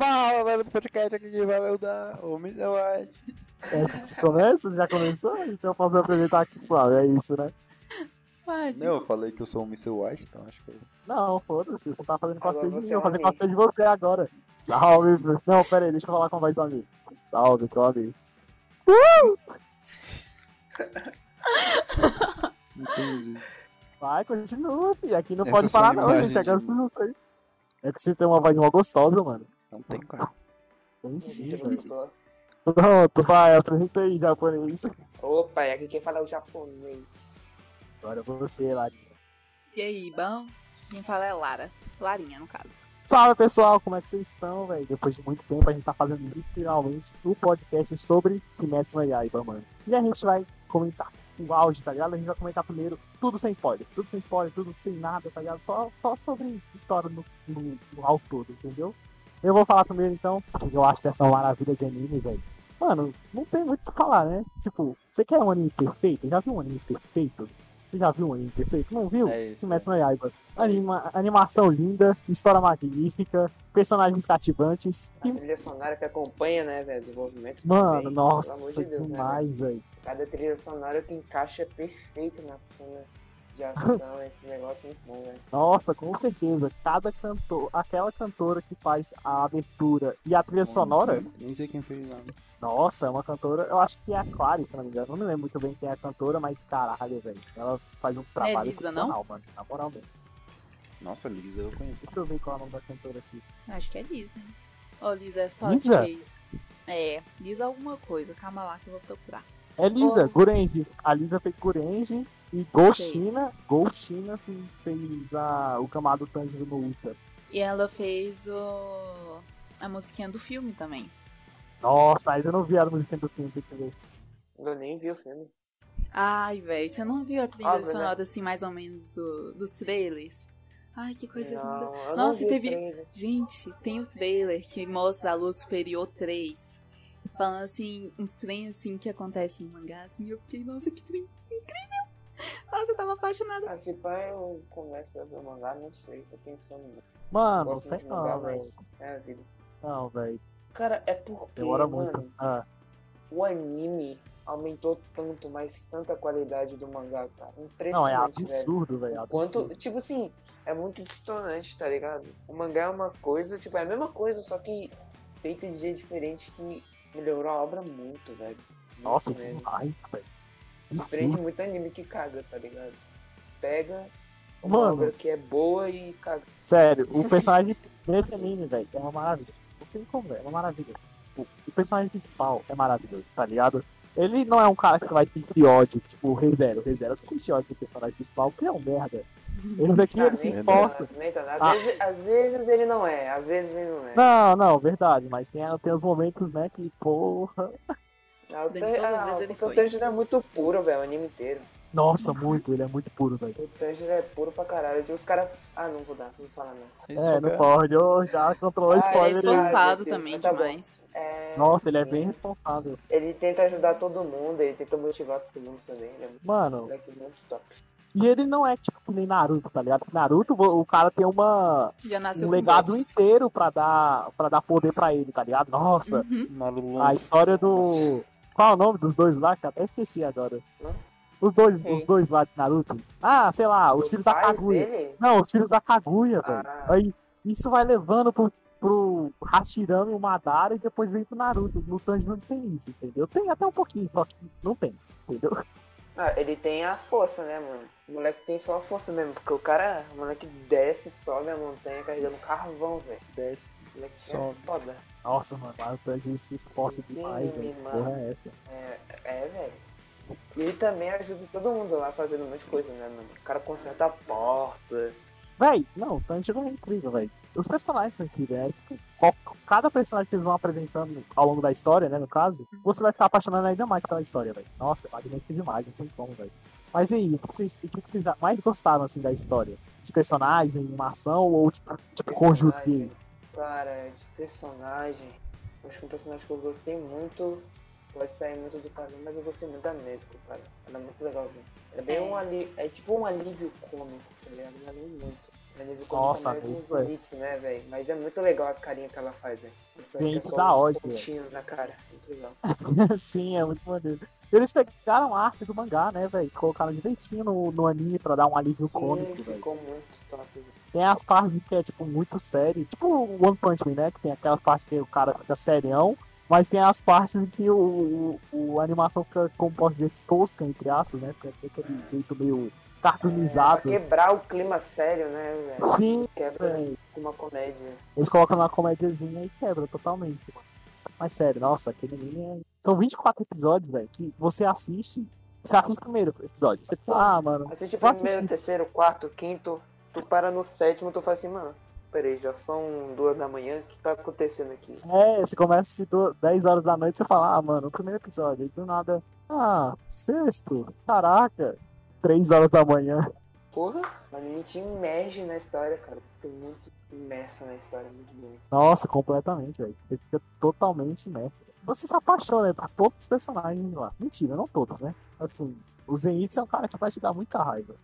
Fala, velho, do podcast aqui que valeu da White. É, você começa? Já começou? Então eu posso apresentar aqui suave, é isso, né? Pode. Não, eu falei que eu sou o Mr. White, então acho que eu... Não, foda-se, você tá fazendo cosplay de mim, você é eu vou fazer cosplay de você agora. Salve. Não, pera aí, deixa eu falar com a voz do amigo. Salve, teu amigo. Entendi. Vai, continua, filho. Aqui não Essa pode parar não, gente. Agora de- você não sei. É que você tem uma voz mó gostosa, mano. Não tem cara. Tem sim. Pronto, vai, apresenta aí, japonês. Opa, e aqui quem fala é o japonês. Agora você, Larinha. E aí, bom? Quem fala é Lara. Larinha, no caso. Salve, pessoal, como é que vocês estão, velho? Depois de muito tempo, a gente tá fazendo literalmente um podcast sobre Kimetsu no Yaiba, mano. E a gente vai comentar o auge, tá ligado? A gente vai comentar primeiro tudo sem spoiler. Tudo sem spoiler, tudo sem nada, tá ligado? Só, só sobre história no, no, no ao todo, entendeu? Eu vou falar primeiro, então, porque eu acho que essa é uma maravilha de anime, velho. Mano, não tem muito o que falar, né? Tipo, você quer um anime perfeito? Já viu um anime perfeito? Você já viu um anime perfeito? Não viu? É isso. Kimetsu no Yaiba. Anima, animação linda, história magnífica, personagens cativantes. A trilha sonora que acompanha, né, velho, desenvolvimento mano, também. nossa, de Deus, né, demais, velho. velho? Cada trilha sonora que encaixa perfeito na cena de ação, esse negócio é muito bom, velho. Nossa, com certeza. Cada cantor, aquela cantora que faz a abertura e a trilha sonora, Nem sei quem fez nada. nossa, é uma cantora, eu acho que é a Clary, se não me engano. Não me lembro muito bem quem é a cantora, mas caralho, velho. Ela faz um trabalho Lisa, excepcional, mano. Na moral mesmo. Nossa, Lisa, eu conheço. Deixa eu ver qual é o nome da cantora aqui. Acho que é Lisa. Ô, Lisa, é só Lisa? que fez. É, Lisa alguma coisa. Calma lá que eu vou procurar. É Lisa, Oh. Gurenji. A Lisa fez Gurenji e Ghoshina. Ghoshina que fez a, o Kamado Tanjiro no Uta. E ela fez o... a musiquinha do filme também. Nossa, ainda não vi a música do filme, tem que ver. Eu nem vi o filme. Ai, velho, você não viu a trilha né? sonora assim, mais ou menos, do, dos trailers? Ai, que coisa linda. Não, não Nossa, e teve- trailer. Gente, tem o trailer que mostra a Lua Superior 3. Falando assim, uns trem assim que acontecem em mangá, assim, eu fiquei, nossa, que trem incrível! Nossa, eu tava apaixonada. Ah, se pá, eu começo a ver o mangá, não sei, tô pensando. Mano, Gosto sei não, velho. é a vida. Não, velho. Cara, é porque, Demora mano, muito. Ah, o anime aumentou tanto, mas tanta qualidade do mangá, cara. não, é Impressionante, velho. absurdo, velho. Quanto, absurdo. tipo assim, é muito distonante, tá ligado? O mangá é uma coisa, tipo, é a mesma coisa, só que feita de jeito diferente que melhorou a obra muito, velho. Muito Nossa, mesmo. demais, velho. Diferente Absurdo. de muito anime que caga, tá ligado? Pega uma Mano. obra que é boa e caga. Sério, o personagem desse anime, velho, é uma maravilha. Não tem como, é uma maravilha. O, o personagem principal é maravilhoso, tá ligado? Ele não é um cara que vai sentir ódio, tipo o Rei Zero. O Rei Zero sente ódio do personagem principal, porque é um merda. Ele daqui, Ah, ele se nem tanto. Às, Ah. vezes, às vezes ele não é, às vezes ele não é. Não, não, verdade, mas tem, tem os momentos, né, que porra. Ah, o Nem Tan- todas as ah, ele o. Tanjiro é muito puro, velho, o anime inteiro. Nossa, muito, ele é muito puro, velho. O Tanjiro é puro pra caralho. Os caras. Ah, não vou dar, não vou falar não. Ele É, não pode, ô, já controlou o Ah, Ele é spoiler aí. esforçado. esforçado Deus, também tá bom. demais. É, Nossa, ele é sim. bem responsável. Ele tenta ajudar todo mundo, ele tenta motivar todo mundo também. Ele é um Mano, moleque muito top. e ele não é tipo nem Naruto, tá ligado? Naruto, o cara tem uma, um legado buffs. inteiro pra dar, pra dar poder pra ele, tá ligado? Nossa, Uhum. A história do. Qual é o nome dos dois lá? Eu até esqueci agora. Os dois, Quem? os dois lá de Naruto. Ah, sei lá, os, filhos da Kaguya. dele? Não, os filhos da Kaguya, velho. Ah, Aí isso vai levando pro, pro Hashirama e o Madara e depois vem pro Naruto. No Tanjiro não tem isso, entendeu? Tem até um pouquinho, só que não tem, entendeu? ah, ele tem a força, né, mano? O moleque tem só a força mesmo, porque o cara, o moleque desce, sobe a montanha carregando carvão, velho. Desce. Moleque Sobe. é foda. Nossa, mano, mas o Tanjiro se esforça demais, velho. Porra é essa? É, é, velho. E ele também ajuda todo mundo lá fazendo um monte de coisa, né, mano? O cara conserta a porta. Véi, não, o Tanjiro é incrível, velho. Os personagens são incríveis, é, tipo, qual- cada personagem que eles vão apresentando ao longo da história, né, no caso, você vai ficar apaixonando ainda mais pela história, velho. Nossa, é magnífico demais, não tem como, velho. Mas e aí, o que vocês, o que vocês mais gostaram, assim, da história? De personagem, animação ou, tipo, tipo conjunto? Cara, de personagem. Acho que um personagem que eu gostei muito. Pode sair muito do padrão, mas eu gostei muito da Nesco, cara. Ela é muito legalzinha. É bem É. um alívio. É tipo um alívio cômico, tá ligado? Ela é muito. O anime ficou Nossa, muito, nos velho. limites, né, velho? Mas é muito legal as carinhas que ela faz, velho. Gente, dá ódio, pontinhos na cara. Muito legal. Sim, é muito maneiro. Eles pegaram a arte do mangá, né, velho? Colocaram direitinho no, no anime pra dar um alívio Sim, cômico, ficou muito top. velho. Tem as partes que é, tipo, muito sério. Tipo o One Punch Man, né? Que tem aquelas partes que o cara fica serião. Mas tem as partes em que o, o, o- a animação fica, como posso dizer, tosca, entre aspas, né? Fica aquele jeito meio É, cartoonizado. quebrar o clima sério, né, velho? Sim, Quebra com uma comédia. Eles colocam uma comédiazinha e quebra totalmente, mano. Mas sério, nossa, aquele anime é... São 24 episódios, velho, que você assiste... Você assiste o primeiro episódio. Você fala, ah, mano... Assiste o primeiro, assistir. terceiro, quarto, quinto. Tu para no sétimo, tu faz assim, mano. Peraí, já são duas da manhã, o que tá acontecendo aqui? É, você começa a assistir do- 10 horas da noite, você fala, ah, mano, o primeiro episódio, aí do nada... Ah, sexto, caraca, 3 horas da manhã. Porra, o anime te imerge na história, cara. Fica muito imerso na história, muito bom. Nossa, completamente, velho. Você fica totalmente imerso. Você se apaixona por todos os personagens lá. Mentira, não todos, né? Assim, o Zenitsu é um cara que vai te dar muita raiva.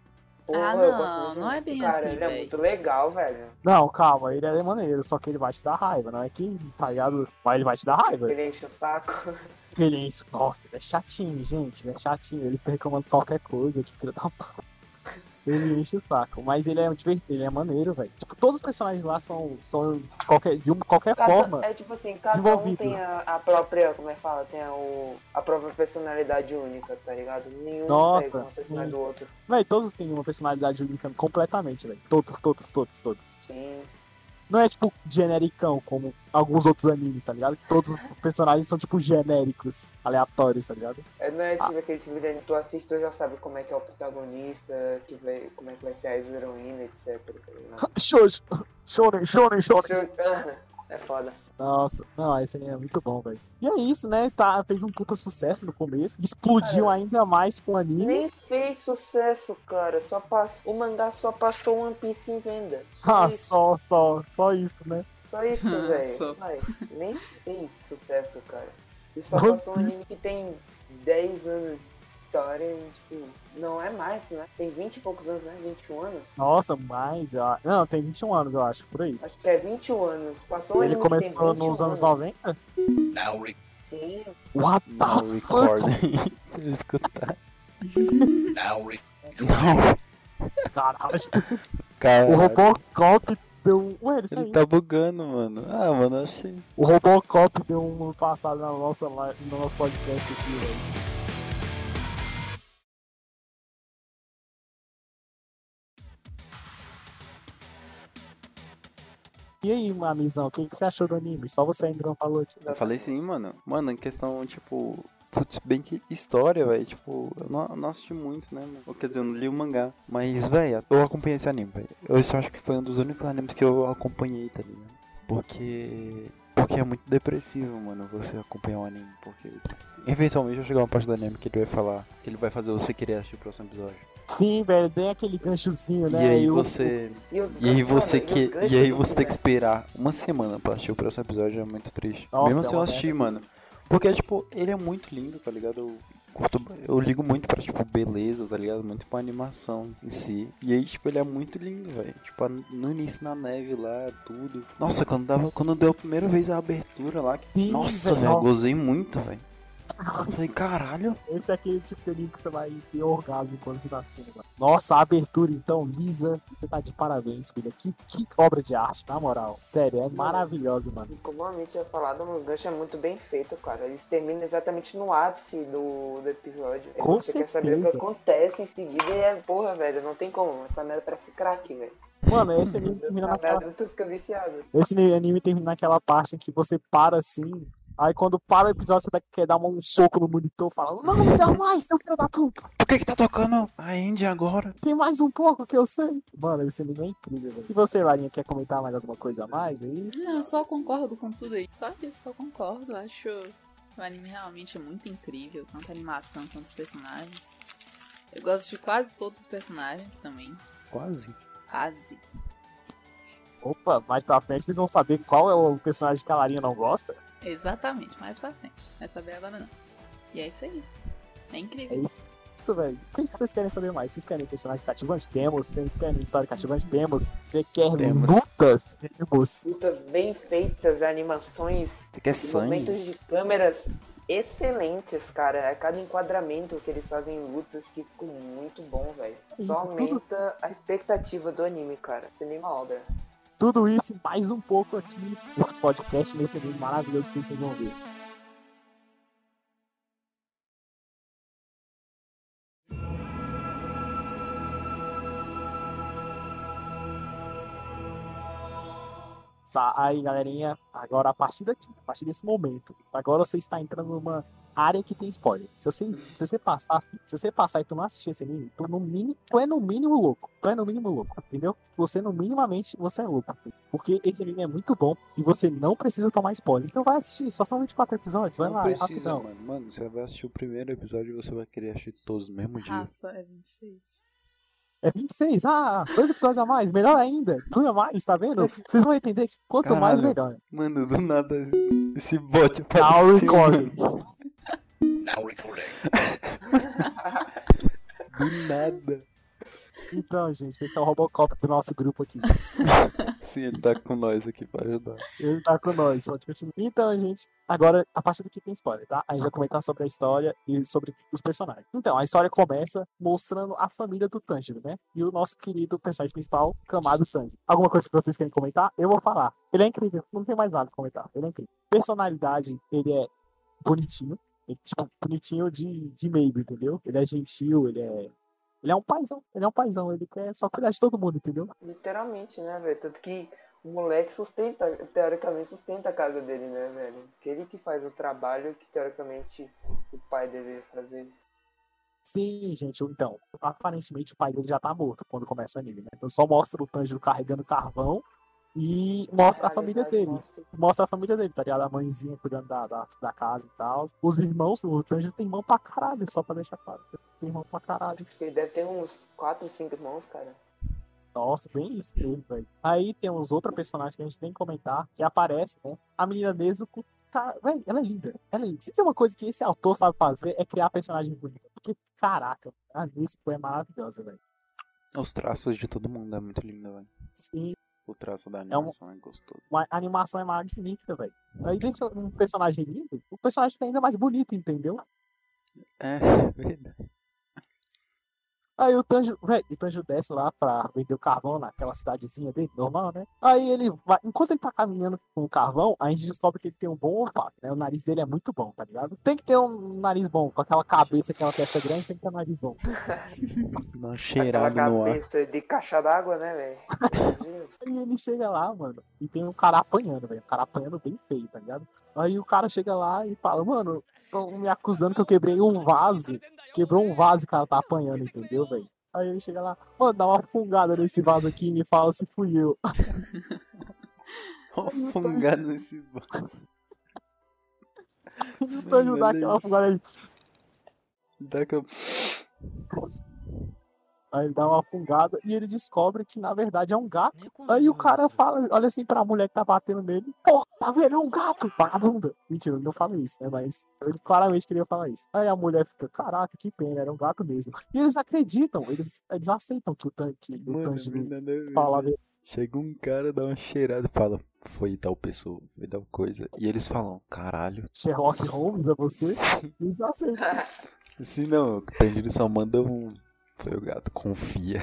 Porra, Ah, eu não, gosto muito não é bem cara, assim, Ele é véi. muito legal, velho. Não, calma, ele é maneiro, só que ele vai te dar raiva, não é que, tá ligado? Mas ele vai te dar raiva. Ele enche o saco. Ele é isso, nossa, ele é chatinho, gente, ele é chatinho, ele reclamando qualquer coisa, que filho da puta. Ele enche o saco, mas ele é divertido, ele é maneiro, velho. Tipo, todos os personagens lá são, são de qualquer, de qualquer Cada- forma. é tipo assim, cada um tem a, a própria, como é que fala? Tem a, o, a própria personalidade única, tá ligado? Nenhum Nossa, pega uma personalidade sim. do outro. Véi, todos têm uma personalidade única completamente, velho. Todos, todos, todos, todos. Sim. Não é tipo genericão, como alguns outros animes, tá ligado? Que todos os personagens são tipo genéricos, aleatórios, tá ligado? É, não é tipo aquele tipo de anime, tu assiste, tu já sabe como é que é o protagonista, que vai, como é que vai ser as heroínas, etc. Shoujo, shonen, shonen, shonen. É foda. Nossa, não, esse anime é muito bom, velho. E é isso, né? Tá, fez um puta sucesso no começo. Explodiu Cara, ainda mais com o anime. Nem fez sucesso, cara. Só pass... O mangá só passou One Piece em venda. Só Ah, isso. só, só, só isso, né? Só isso, velho. Nem fez sucesso, cara. E só One passou um anime que tem 10 anos de história e, tipo, não é mais, né? Tem 20 e poucos anos, né? 21 anos? Nossa, mais. ó. Não, tem 21 anos, eu acho, por aí. Acho que é 21 anos. Passou um Ele começou 21 nos anos anos. 90? Now re- Sim. What the Não, fuck? recording. Se eu escutar. now re- Não, Caralho. cara. O Robocop deu. Ué, ele Ele tá bugando, mano. Ah, mano, eu achei. O Robocop deu um passado na nossa, live- no nosso podcast aqui, velho. E aí, mamizão, o que, que você achou do anime? Só você ainda não falou aqui. Eu falei sim, mano. Mano, em questão, tipo. Putz, bem que história, velho. Tipo, eu não, não assisti muito, né, mano? Ou, Quer dizer, eu não li o mangá. Mas, velho, eu acompanhei esse anime, velho. Eu só acho que foi um dos únicos animes que eu acompanhei, tá ligado? Porque. Porque é muito depressivo, mano, você acompanhar um anime. Porque. Eventualmente vai chegar uma parte do anime que ele vai falar. Que ele vai fazer você querer assistir o próximo episódio. Sim, velho, tem aquele ganchozinho, né? e aí você. E, os E aí você mano, que. E aí você tem que esperar uma semana pra assistir o próximo episódio é muito triste. Nossa, Mesmo é se eu uma assistir, mano. Porque, tipo, ele é muito lindo, tá ligado? Eu, curto, eu ligo muito pra, tipo, beleza, tá ligado? Muito pra animação em si. E aí, tipo, ele é muito lindo, velho. Tipo, no início na neve lá, tudo. Nossa, quando, dava, quando deu a primeira vez a abertura lá, que Sim, nossa, velho, eu gozei muito, velho. Eu Falei, caralho. Esse é aquele tipo de anime que você vai ter orgasmo quando você tá assistindo. mano. Nossa, a abertura então, Lisa, você tá de parabéns, filha. Que, que obra de arte, na moral. Sério, é maravilhosa, mano. E Como a gente tinha falado, os ganchos é muito bem feito, cara. Eles terminam exatamente no ápice do, do episódio. Com você quer saber o que certeza. acontece em seguida e é, porra, velho, não tem como. Essa merda parece crack, velho. Mano, esse anime termina naquela. tu fica viciado. Esse anime termina naquela parte em que você para assim. Aí quando para o episódio, você quer dar um soco no monitor falando, não, me dá mais, seu filho da puta. Por que que tá tocando a Indy agora? Tem mais um pouco que eu sei. Mano, esse anime é incrível, velho. E você, Larinha, quer comentar mais alguma coisa a mais aí? Não, eu só concordo com tudo aí. Só isso, só concordo. Acho o anime realmente é muito incrível. Tanto a animação quanto os personagens. Eu gosto de quase todos os personagens também. Quase. Quase. Opa, mais pra frente vocês vão saber qual é o personagem que a Larinha não gosta. Exatamente, mais pra frente. Não vai saber agora não. E é isso aí. É É incrível. isso. isso, velho. O que vocês querem saber mais? Vocês querem personagens cativantes? Temos. Vocês querem história cativante? Temos. Você quer Temos. lutas? Temos. Lutas bem feitas, animações Você quer sangue? momentos de câmeras excelentes, cara. É cada enquadramento que eles fazem em lutas que ficou muito bom, velho. Isso, Só tudo- aumenta a expectativa do anime, cara. Cinema obra. Tudo isso e mais um pouco aqui nesse podcast, nesse anime maravilhoso que vocês vão ver. Aí, galerinha, agora a partir daqui, a partir desse momento, agora você está entrando numa área que tem spoiler. Se você, se você passar, se você passar e tu não assistir esse anime, tu, no mínimo, tu é no mínimo louco. Tu é no mínimo louco, entendeu? Você no minimamente você é louco. Porque esse anime é muito bom e você não precisa tomar spoiler. Então vai assistir, só são 24 episódios, vai não lá, é precisa, rapidão. mano. Mano, você vai assistir o primeiro episódio e você vai querer assistir todos no mesmo dia. Rafa, é 26. É 26, ah, dois episódios a mais, melhor ainda, tudo a mais, tá vendo? Vocês vão entender que quanto mais, Caralho. melhor. Mano, do nada esse bot Now apareceu. recording. Now recording. Do nada. Então, gente, esse é o Robocop do nosso grupo aqui. Sim, ele tá com nós aqui pra ajudar. Ele tá com nós, pode continuar. Então, gente, agora, a partir daqui tem spoiler, tá? A gente vai comentar sobre a história e sobre os personagens. Então, a história começa mostrando a família do Tanjiro, né? E o nosso querido personagem principal, Kamado Tanjiro. Alguma coisa que vocês querem comentar? Eu vou falar. Ele é incrível, não tem mais nada pra comentar. Ele é incrível. Personalidade, ele é bonitinho. Ele, tipo, bonitinho de, de meio, entendeu? Ele é gentil, ele é. Ele é um paizão, ele é um paizão, ele quer só cuidar de todo mundo, entendeu? Literalmente, né, velho? Tanto que o moleque sustenta, teoricamente sustenta a casa dele, né, velho? Que ele que faz o trabalho que teoricamente o pai deveria fazer. Sim, gente, então, aparentemente o pai dele já tá morto quando começa o anime, né? Então só mostra o Tanjiro carregando carvão e mostra a É, família verdade, dele. mostra. Mostra a família dele, tá ligado? A mãezinha cuidando da, da, da casa e tal. Os irmãos, o Tanjiro tem irmão pra caralho, só pra deixar claro. Tem irmão pra caralho. Ele deve ter uns 4, 5 irmãos, cara. Nossa, bem isso mesmo, velho. Aí temos outra personagem que a gente tem que comentar, que aparece, né? A menina Nezuko. Cara, velho, ela é linda. Ela é linda. Se tem uma coisa que esse autor sabe fazer, é criar personagem bonita. Porque, caraca, a Nezuko é maravilhosa, velho. Os traços de todo mundo é muito lindo, velho. Sim, O traço da um- animação é gostoso. uma a animação é magnífica, velho. Aí deixa um personagem lindo, o personagem fica ainda mais bonito, entendeu? É, verdade. Aí o Tanjo, velho, o Tanjo desce lá pra vender o carvão naquela cidadezinha dele, normal, né? Aí ele vai, enquanto ele tá caminhando com o carvão, a gente descobre que ele tem um bom olfato, né? O nariz dele é muito bom, tá ligado? Tem que ter um nariz bom, com aquela cabeça, aquela testa grande, tem que ter um nariz bom. Aquela cheirada no ar. cabeça de caixa d'água, né, velho? Aí ele chega lá, mano, e tem um cara apanhando, velho. Um cara apanhando bem feio, tá ligado? Aí o cara chega lá e fala, mano, estão me acusando que eu quebrei um vaso. Quebrou um vaso e o cara tá apanhando, entendeu, velho? Aí ele chega lá, mano, dá uma fungada nesse vaso aqui e me fala se fui eu. Ó, fungado nesse vaso. O Tanjo dá olha aquela fungada aí. Dá aquela... Aí ele dá uma fungada e ele descobre que na verdade é um gato. Aí o cara fala, olha assim pra mulher que tá batendo nele, pô, tá vendo? É um gato, vagabunda. Mentira, ele não fala isso, né? Mas ele claramente queria falar isso. Aí a mulher fica, caraca, que pena, era um gato mesmo. E eles acreditam, eles, eles aceitam que o tanque, o Mano, a ver, fala velho. Chega um cara, dá uma cheirada e fala, foi tal pessoa, foi tal coisa. E eles falam, caralho. Sherlock Holmes, é você? Eles aceitam. Assim não, o Tanjiro só manda um. Foi o gato, confia.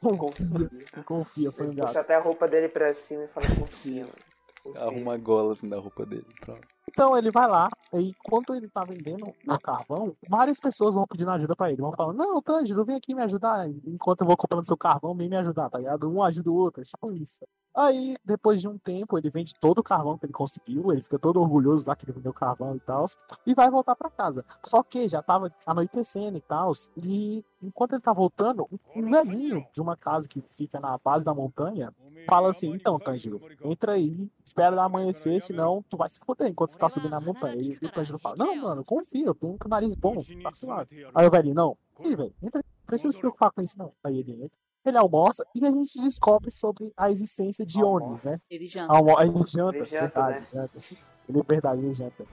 Confia, confia, foi um Ele puxa gato. até a roupa dele pra cima e fala, confia, mano. Confia. Arruma a gola assim da roupa dele. Pronto. Então ele vai lá, e enquanto ele tá vendendo o carvão, várias pessoas vão pedindo ajuda pra ele. Vão falando, não, Tanjiro, vem aqui me ajudar. Enquanto eu vou comprando seu carvão, vem me ajudar, tá ligado? Um ajuda o outro, tipo isso. Aí, depois de um tempo, ele vende todo o carvão que ele conseguiu, ele fica todo orgulhoso lá que ele vendeu carvão e tal, e vai voltar pra casa. Só que já tava anoitecendo e tal, e enquanto ele tá voltando, um velhinho de uma casa que fica na base da montanha fala assim: então, Tanjiro, entra aí, espera amanhecer, senão tu vai se foder enquanto você tá subindo a montanha. E o Tanjiro fala: não, mano, confia, eu tenho um nariz bom, tá suave. Aí o velhinho: não, Ih, velho, entra, não precisa se preocupar com isso, não. Aí ele entra. Ele almoça e a gente descobre sobre a existência de Onis, né? Ele janta. Almo ele janta, Ele janta, verdade, né? janta. Ele é verdade, ele janta.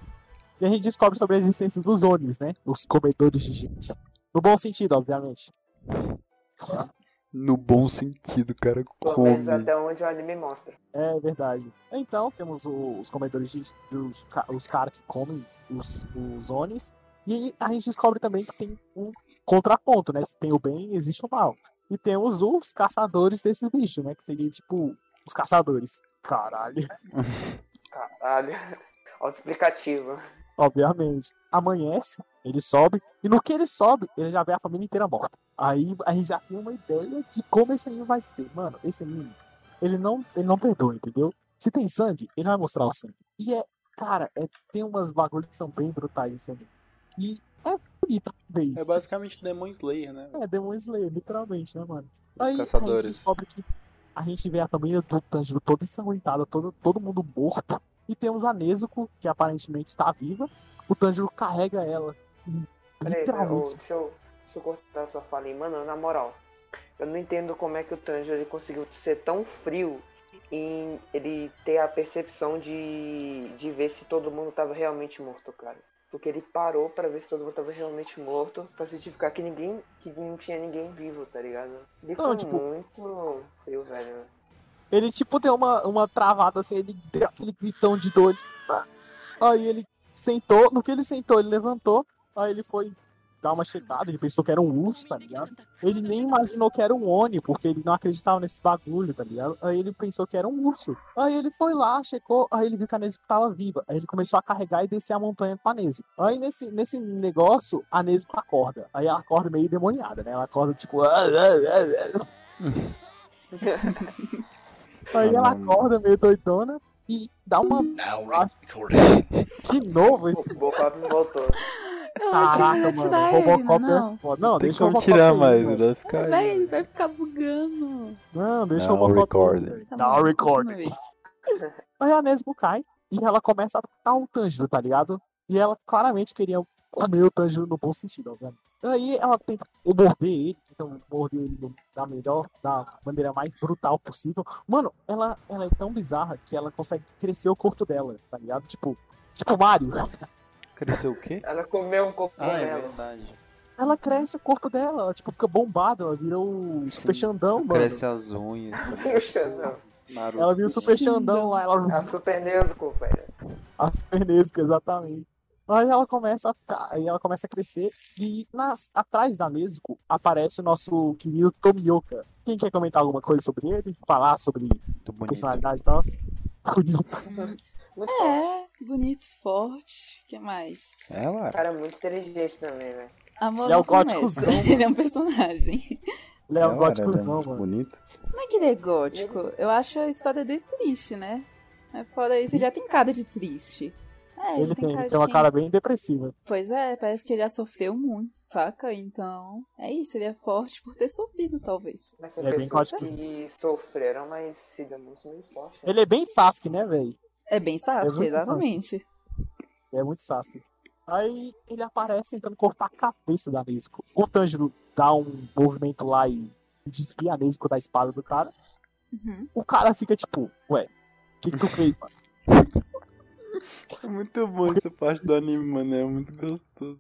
E a gente descobre sobre a existência dos Onis, né? Os comedores de gente. No bom sentido, obviamente. No bom sentido, cara. Pelo Come. menos até onde o anime mostra. É verdade. Então, temos o- os comedores de. Os, ca- os caras que comem os, os Onis. E a gente descobre também que tem um contraponto, né? Se tem o bem, existe o mal. E temos os caçadores desses bichos, né? Que seria tipo os caçadores. Caralho. Caralho. Olha o explicativo. Obviamente. Amanhece, ele sobe. E no que ele sobe, ele já vê a família inteira morta. Aí a gente já tem uma ideia de como esse anime vai ser. Mano, esse anime, ele não, ele não perdoa, entendeu? Se tem sangue, ele vai mostrar o sangue. E é, cara, é, tem umas bagulhos que são bem brutais nesse anime. E é bonito isso. É basicamente Demon Slayer, né? É, Demon Slayer, literalmente, né, mano? Os Aí a gente caçadores. descobre que a gente vê a família do Tanjiro toda ensanguentada, todo, todo mundo morto. E temos a Nezuko, que aparentemente está viva. O Tanjiro carrega ela. Peraí, Literalmente. deixa, eu, deixa eu cortar sua fala aí. Mano, na moral, eu não entendo como é que o Tanjiro ele conseguiu ser tão frio em ele ter a percepção de, de ver se todo mundo tava realmente morto, cara. Porque ele parou pra ver se todo mundo tava realmente morto, pra certificar que ninguém, que não tinha ninguém vivo, tá ligado? Ele Não, foi tipo- muito frio, velho. Ele, tipo, deu uma, uma travada assim, ele deu aquele gritão de dor. Ah. Aí ele sentou, no que ele sentou, ele levantou, aí ele foi dar uma checada, ele pensou que era um urso, tá ligado? Ele nem imaginou que era um Oni, porque ele não acreditava nesse bagulho, tá ligado? Aí ele pensou que era um urso. Aí ele foi lá, checou, aí ele viu que a Nezuko tava viva. Aí ele começou a carregar e descer a montanha com a Nezuko. Aí nesse, nesse negócio, a Nezuko acorda. Aí ela acorda meio demoniada, né? Ela acorda tipo... Aí ela acorda meio doidona e dá uma... De novo esse... O Bocop voltou. Eu Caraca, mano. vai Robocop não, é não. foda. Não, Tem deixa como o Robocop tirar aí, mais, vai ficar ele vai ficar bugando. Não, deixa Now o Robocop aí, recording. velho. Tá Now bom, recording. continue. Aí a Nesmo cai e ela começa a atacar o Tanjiro, tá ligado? E ela claramente queria comer o Tanjiro no bom sentido, obviamente. Aí ela tenta morder ele, então morder ele da melhor, da maneira mais brutal possível. Mano, ela, ela é tão bizarra que ela consegue crescer o corpo dela, tá ligado? Tipo, tipo Mario. Cresceu o quê? Ela comeu um cogumelo. Ah, é verdade. Ela cresce o corpo dela, ela tipo, fica bombada, ela vira o Super Sim, Xandão, mano. Cresce as unhas. ligado? Xandão. Naruto. Ela vira o Super Xandão lá, ela A Super Nezuko, velho. A Super Nesca, exatamente. Aí ela começa a aí ela começa a crescer e nas, atrás da Nezuko aparece o nosso querido Tomioka. Quem quer comentar alguma coisa sobre ele? Falar sobre personalidade tal? Bonito. É, bonito, forte. O que mais? Ela? Cara, muito inteligente também, velho. Amor Ele é o gótico começa. zão, mano. Ele é um personagem. Ele é um Ela góticozão, mano. Bonito. Não é que ele é gótico. Eu acho a história dele triste, né? É fora isso, ele já tem cara de triste. É, ele, Ele tem, tem uma cara bem depressiva. Pois é, parece que ele já sofreu muito, saca? Então, é isso, ele é forte por ter sofrido, talvez. Mas tem É bem pessoas que sofreram, mas se demonstram muito forte. né? Ele é bem Sasuke, né, velho? É bem É Sasuke, muito exatamente. É muito Sasuke. Aí ele aparece tentando cortar a cabeça da Nezuko. O Tanjiro dá um movimento lá e desvia a Nezuko da espada do cara. Uhum. O cara fica tipo, ué, o que, que tu fez, mano? É muito bom essa parte do anime, mano. É muito gostoso.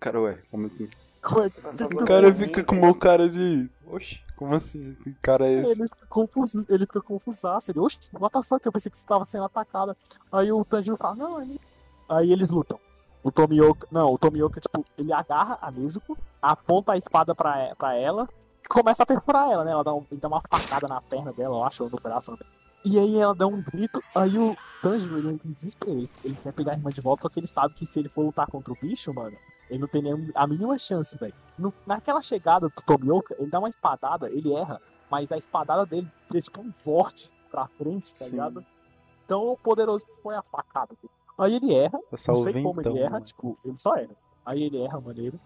Cara, ué, como assim? É O cara fica com uma cara de. Oxi, como assim? Que cara é esse? Ele fica confuso, ele confusaço. Ele, oxe, what the fuck? Eu pensei que você tava sendo atacada. Aí o Tanjiro fala, não, ele... Aí eles lutam. O Tomioka, não, o Tomioka, tipo, ele agarra a Nezuko, aponta a espada pra, pra ela e começa a perfurar ela, né? Ela dá, um, dá uma facada na perna dela, eu acho, ou no braço. E aí ela dá um grito, aí o Tanjiro, ele entra em desespero. Ele, quer pegar a irmã de volta, só que ele sabe que se ele for lutar contra o bicho, mano, ele não tem nem a mínima chance, velho. Naquela chegada do Tomioka, ele dá uma espadada, ele erra, mas a espadada dele é tipo um vórtice pra frente, tá Sim. ligado? Tão poderoso que foi a facada. Aí ele erra, Eu não sei como então. ele erra, mano. tipo, ele só erra. Aí ele erra, maneiro.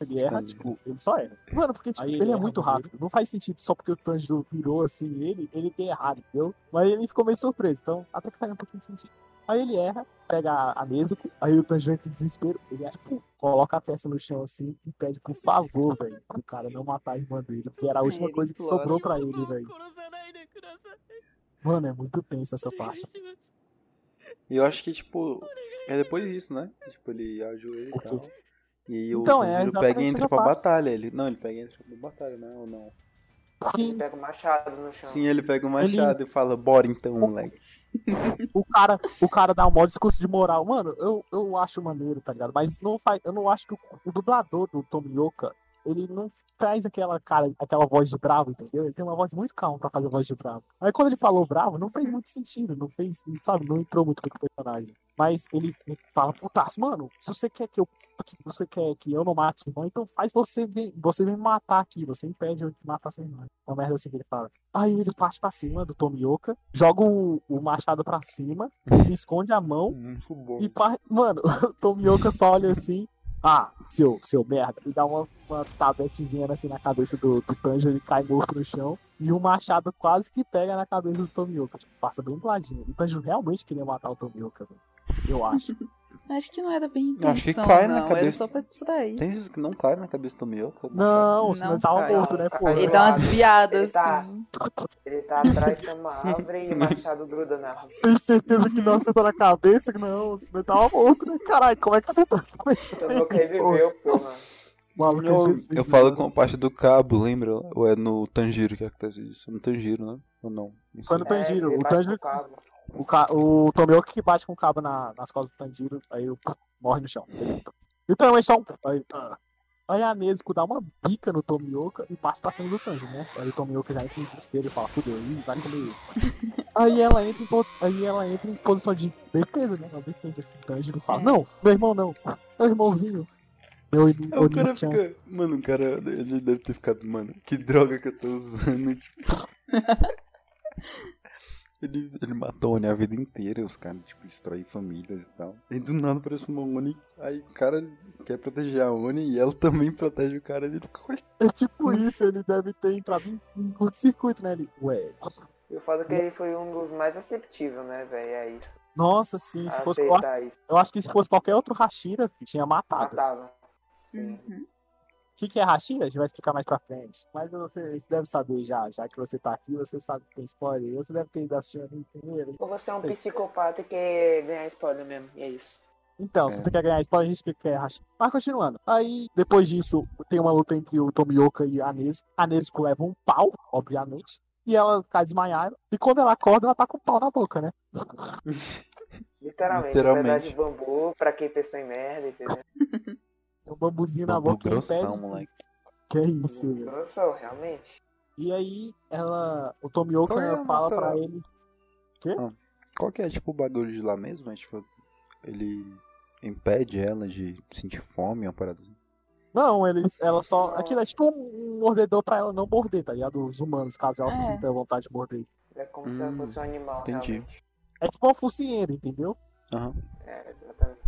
Ele erra, Entendi. tipo, ele só erra. Mano, porque tipo, ele, ele é muito rápido. Não faz sentido só porque o Tanjiro virou assim ele, ele ter errado, entendeu? Mas ele ficou meio surpreso, então até que faz um pouquinho de sentido. Aí ele erra, pega a, a Nezuko, aí o Tanjiro entra em desespero, ele tipo, coloca a testa no chão assim e pede por favor, velho, pro cara não matar a irmã dele, porque era a última coisa que sobrou pra ele, velho. Mano, é muito tenso essa parte. E eu acho que, tipo, é depois disso, né? Tipo, ele ajoelha e tal. E o Então, é Tanjiro exatamente pega e entra pra parte. batalha. Ele, não, ele pega e entra pra batalha, né? Ou não? Ele Sim, pega o machado no chão. Sim, ele pega o machado e fala, bora então, moleque. o cara, o cara dá um maior discurso de moral. Mano, eu, eu acho maneiro, tá ligado? Mas não faz, eu não acho que o, o dublador do Tomioka, ele não traz aquela cara, aquela voz de bravo, entendeu? Ele tem uma voz muito calma pra fazer voz de bravo. Aí quando ele falou bravo, não fez muito sentido, não fez, sabe, não entrou muito com o personagem. Mas ele fala, putaço, mano, se você quer que eu que você quer que eu não mate seu irmão, então faz você vir, você me matar aqui, você impede eu de matar seu irmão. É uma merda assim que ele fala. Aí ele parte pra cima do Tomioka, joga o, o machado pra cima, esconde a mão e par... Mano, o Tomioka só olha assim. Ah, seu, seu merda. E dá uma, uma tabletezinha assim na cabeça do, do Tanjiro, ele cai morto no chão. E o machado quase que pega na cabeça do Tomioka. Tipo, passa bem do ladinho. O Tanjiro realmente queria matar o Tomioka, velho. Eu acho. Acho que não era bem Eu acho que intenção, cai na não. Era cabeça. só pra distrair. Tem isso que não cai na cabeça do Miyoko? Não, Não ele tava cai. morto, né, pô? Ele dá umas Ele viadas, tá- assim. Ele tá atrás de uma árvore e o machado gruda na árvore. Tem certeza que não acertou na cabeça? Não, senão ele tava morto, né? Caralho, como é que acertou na cabeça? Então meu reviveu, porra. Maluco, é Eu, eu falo com a parte do cabo, lembra? Ou é no Tanjiro que acontece isso? No Tanjiro, né? Ou não? Não no Tanjiro. É, ele o Tanjiro o. O, ca... o Tomioka que bate com o cabo na... nas costas do Tanjiro, aí o... morre no chão. Então, eles são. Aí, ah. aí a Nezuko dá uma bica no Tomioka e parte pra cima do Tanjiro, né? Aí o Tomioka já entra em desespero e fala, fudeu, ih, vai comer isso. aí, ela entra em... po- aí ela entra em posição de defesa, né? Ela defende esse Tanjiro e fala, É. não, meu irmão não, meu irmãozinho. Meu Aí o cara fica. Mano, o cara ele deve ter ficado, mano, que droga que eu tô usando. tipo. ele, ele matou a Oni a vida inteira, os caras, tipo, destrói famílias e tal. E do nada aparece uma Oni. Aí o cara quer proteger a Oni e ela também protege o cara. Ele fica, É tipo isso, ele deve ter entrado em, em curto-circuito, né? Ele, ué, E o fato é que ele foi um dos mais receptivos, né, velho? É isso. nossa, sim, se fosse aceitar isso. Eu acho que se fosse qualquer outro Hashira, filho, tinha matado. Matava. Sim. Uhum. O que, que é Hashira? A gente vai explicar mais pra frente. Mas você, você deve saber já, já que você tá aqui, você sabe que tem spoiler. Você deve ter ido assistindo inteiro. Ou você é um Sei. psicopata e quer ganhar spoiler mesmo. E é isso. Então, se você quer ganhar spoiler, a gente explica o que é Hashira. Mas continuando. Aí, depois disso, tem uma luta entre o Tomioka e a Nezuko. A Nezuko leva um pau, obviamente. E ela cai desmaiada. E quando ela acorda, ela tá com o pau na boca, né? Literalmente. Literalmente. Um pedaço de bambu pra quem pensou em merda, entendeu? Tem um bambuzinho na boca grossão, moleque. Que é isso, velho. Grossão, realmente. E aí, ela. O Tomioka é fala pra ele. Qual que é, tipo, o bagulho de lá mesmo? É, tipo, ele impede ela de sentir fome, uma parada assim. Não, eles, ela só. Aquilo é tipo um mordedor pra ela não morder, tá ligado? Os humanos, caso ela É. sinta vontade de morder. É como se ela Hum, fosse um animal, entendi. realmente. É tipo uma focinheira, entendeu? Aham. É, exatamente.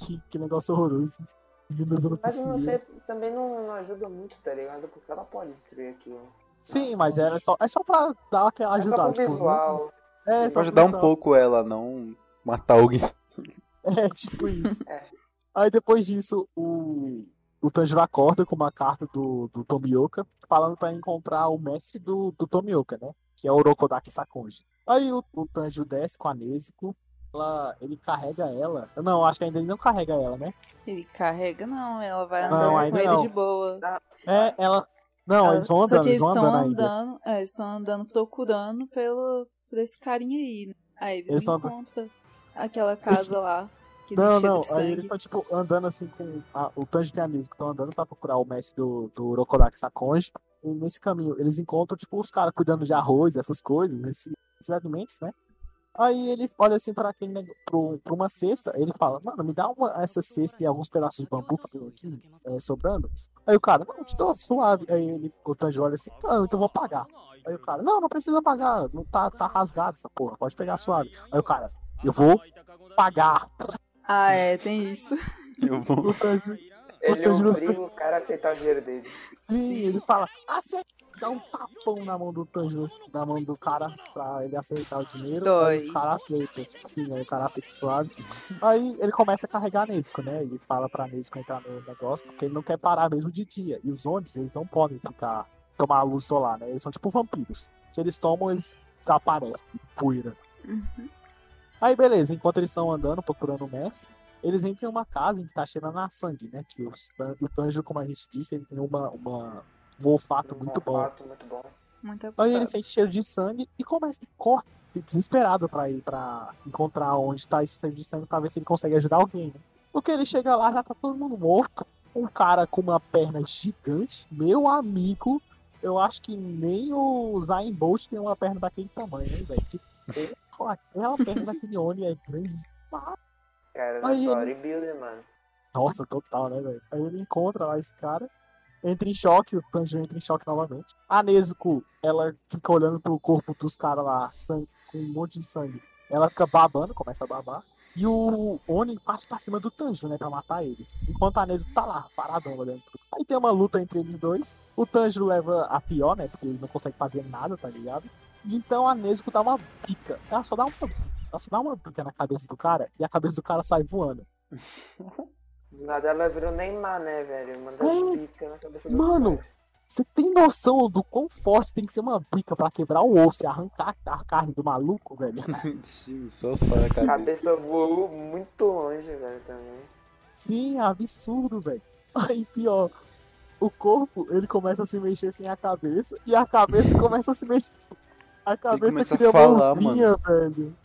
Que, que negócio horroroso. Mas eu não focinheira. sei, também não, não ajuda muito, tá ligado? Porque ela pode destruir aquilo. Sim, mas era só, é só pra dar aquela É só pro tipo, visual. É, Pra só ajudar um visual. pouco ela não matar alguém. É, tipo isso. É. Aí depois disso, o, o Tanjiro acorda com uma carta do, do Tomioka, falando pra encontrar o mestre do, do Tomioka, né? Que é o Orokodaki Sakonji. Aí o, o Tanjiro desce com a Nezuko, ela, ele carrega ela. Não, acho que ainda ele não carrega ela, né? Ele carrega, não, ela vai Não, andando com ele não. de boa. É, ela. Não, Ela- eles vão Ah, Só andando, que eles estão andando andando, é, eles estão andando procurando pelo, por esse carinha aí. né? Aí eles, Eles encontram aquela casa lá. Que Não, não, aí eles estão, tipo, andando assim com. A, o Tanjiro e a Nezuko estão andando pra procurar o mestre do, do Orokodaki Sakonji. E nesse caminho, eles encontram, tipo, os caras cuidando de arroz, essas coisas, esses, esses alimentos, né? Aí ele olha assim para aquele pro, pra uma cesta, ele fala, mano, me dá uma, essa cesta e alguns pedaços de bambu que tem aqui é, sobrando. Aí o cara, não, te dou suave. Aí ele, o Tanjiro olha assim, não, então vou pagar. Aí o cara, não, não precisa pagar, não tá, tá rasgado essa porra, pode pegar suave. Aí o cara, eu vou pagar. Ah, é, tem isso. Eu vou. O Tanjiro, Ele obriga o cara a aceitar o dinheiro dele. sim, ele fala, aceita, dá um tapão na mão do Tanjiro, na mão do cara, pra ele aceitar o dinheiro. Dói. O cara aceita. Sim, aí o cara aceita suave. Aí ele começa a carregar a Nezuko, né? Ele fala pra Nezuko entrar no negócio, porque ele não quer parar mesmo de dia. E os ônibus, eles não podem ficar, tomar a luz solar, né? Eles são tipo vampiros. Se eles tomam, eles desaparecem, poeira. Uhum. Aí beleza, enquanto eles estão andando, procurando o mestre, eles entram em uma casa em que tá cheirando a sangue, né? Que o Tanjiro, como a gente disse, ele tem uma, uma, um olfato Um muito bom. muito bom. Muito Aí ele sente cheiro de sangue e começa e corre, desesperado pra ir pra encontrar onde tá esse cheiro de sangue pra ver se ele consegue ajudar alguém, né? Porque ele chega lá, já tá todo mundo morto. Um cara com uma perna gigante, meu amigo. Eu acho que nem o Zayn Bolt tem uma perna daquele tamanho, hein, velho? Que Aquela perna daquele Oni é grande. Cara, da ele- bodybuilder, mano. Nossa, total, né, velho? Aí ele encontra lá esse cara, entra em choque, o Tanjiro entra em choque novamente. A Nezuko, ela fica olhando pro corpo dos caras lá, sangue, com um monte de sangue. Ela fica babando, começa a babar. E o Oni parte pra cima do Tanjiro, né, pra matar ele. Enquanto a Nezuko tá lá, paradão olhando. Aí tem uma luta entre eles dois. O Tanjiro leva a pior, né, porque ele não consegue fazer nada, tá ligado? Então a Nezuko dá uma bica. Ela só dá uma ela só dá uma bica na cabeça do cara e a cabeça do cara sai voando. Do nada ela virou Neymar, né, velho? Manda É. bica na cabeça do Mano, cara. Você tem noção do quão forte tem que ser uma bica pra quebrar o osso e arrancar a carne do maluco, velho? Sim, só sai a A cabeça. cabeça voou muito longe, velho, também. Sim, é absurdo, velho. Aí pior, o corpo ele começa a se mexer sem a cabeça e a cabeça começa a se mexer. A cabeça começa a cria falar, mãozinha, velho.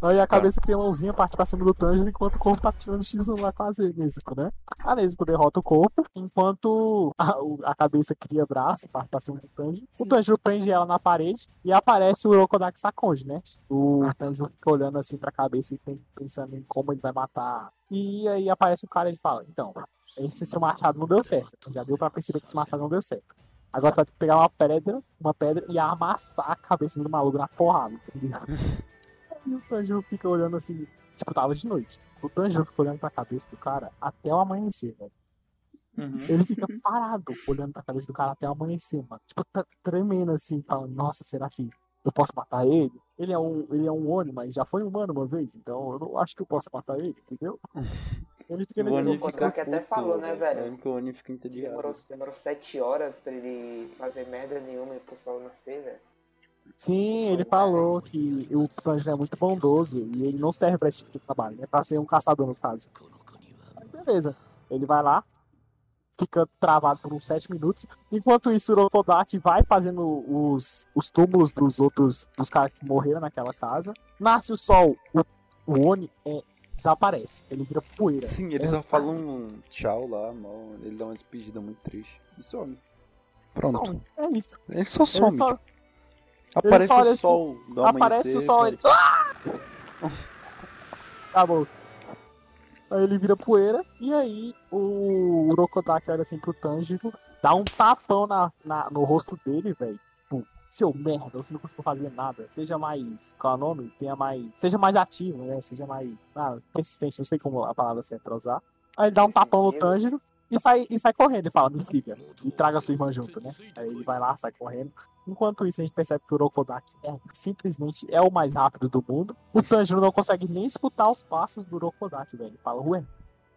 Aí a cabeça cria mãozinha, parte pra cima do Tanjiro, enquanto o corpo tá tirando X1 lá com a Nezuko, né? A Nezuko derrota o corpo, enquanto a, a cabeça cria braço parte pra cima do Tanjiro. Sim. O Tanjiro prende ela na parede e aparece o Urokodaki Sakonji, né? O Tanjiro fica olhando assim pra cabeça e pensando em como ele vai matar. E aí aparece o cara e ele fala, então, esse seu machado não deu certo. Já deu pra perceber que esse machado não deu certo. Agora tu vai ter que pegar uma pedra, uma pedra e amassar a cabeça do maluco na porrada. entendeu? E o Tanjiro fica olhando assim, tipo, tava de noite. O Tanjiro fica olhando pra cabeça do cara até o amanhecer, velho. Uhum. Ele fica parado olhando pra cabeça do cara até o amanhecer, mano. Tipo, tá tremendo assim, falando, nossa, será que eu posso matar ele? Ele é um, ele é um Oni, mas já foi humano uma vez, então eu não acho que eu posso matar ele, entendeu? Ele fica O nesse Oni o fica Kodak até falou, né, velho? Eu lembro que o Oni fica entediado. Demorou, demorou sete horas pra ele fazer merda nenhuma e pro sol nascer, velho. Sim, ele falou que o Tanjiro é muito bondoso e ele não serve pra esse tipo de trabalho, né? Pra ser um caçador, no caso. Aí, beleza. Ele vai lá, fica travado por uns 7 minutos. Enquanto isso, o Urokodaki vai fazendo os, os túmulos dos outros, dos caras que morreram naquela casa. Nasce o sol, o, o Oni é, desaparece. Ele vira poeira. Sim, ele É, só fala um tchau lá, mal. ele dá uma despedida muito triste. E some. Pronto. some. É isso. Ele só some. Ele só, tipo, aparece o assim, sol do aparece o sol, ele. Ah! Acabou. Aí ele vira poeira, e aí o Urokodaki olha assim pro Tanjiro, dá um tapão na, na- no rosto dele, velho. Tipo, seu merda, você não conseguiu fazer nada. Seja mais. Qual é o nome? Tenha mais. Seja mais ativo, né? Seja mais. Ah, persistente, não sei como a palavra certa pra usar. Aí ele dá um tapão no Tanjiro e sai, e sai correndo e fala, me siga. E traga sua irmã junto, né? Aí ele vai lá, sai correndo. Enquanto isso, a gente percebe que o Urokodaki é, simplesmente é o mais rápido do mundo. O Tanjiro não consegue nem escutar os passos do Urokodaki, velho. Ele fala, ué,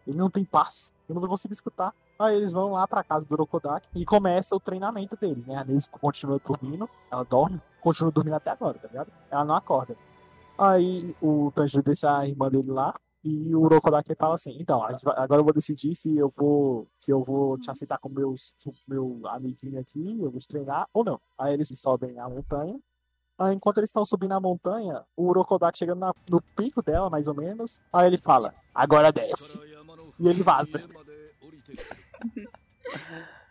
ele não tem passos. Eu não consigo escutar. Aí eles vão lá pra casa do Urokodaki e começa o treinamento deles, né? A Nezuko continua dormindo, ela dorme, continua dormindo até agora, tá ligado? Ela não acorda. Aí o Tanjiro deixa a irmã dele lá e o Urokodaki fala assim, então, agora eu vou decidir se eu vou se eu vou te aceitar como meu, meu amiguinho aqui, eu vou te treinar ou não. Aí eles sobem a montanha. Aí, enquanto eles estão subindo a montanha, o Urokodaki chega na- no pico dela, mais ou menos. Aí ele fala, agora desce. E ele vaza.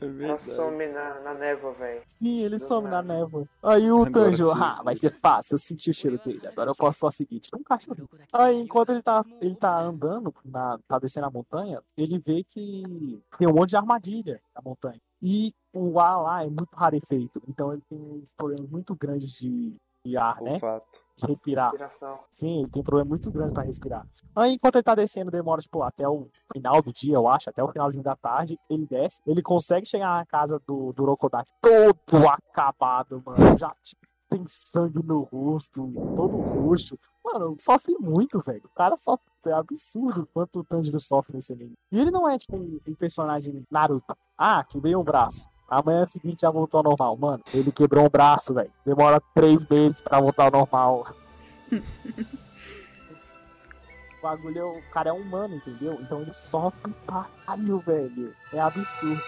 É Ela some na, na névoa, velho. Sim, ele Do some na nada. névoa. Aí o Agora Tanjiro, sim. ah, vai ser fácil, eu senti o cheiro dele. Agora eu posso só seguir, tipo um cachorro. Aí, enquanto ele tá, ele tá andando, na, tá descendo a montanha, ele vê que tem um monte de armadilha na montanha. E o ar lá é muito rarefeito, então ele tem uns problemas muito grandes de, de ar, né? Olfato. De respirar. Sim, ele tem um problema muito grande pra respirar. Aí, enquanto ele tá descendo, demora, tipo, até o final do dia, eu acho, até o finalzinho da tarde, ele desce, ele consegue chegar na casa do, do Rokodaki todo acabado, mano. Já, tipo, tem sangue no rosto, todo roxo. Mano, sofre muito, velho. O cara sofre. É absurdo o quanto o Tanjiro sofre nesse anime. E ele não é, tipo, um um personagem Naruto. Ah, quebrei um braço. Amanhã seguinte já voltou ao normal. Mano, ele quebrou um braço, velho. Demora três meses pra voltar ao normal. O bagulho, é- o cara é humano, entendeu? Então ele sofre pra caralho, velho. É absurdo.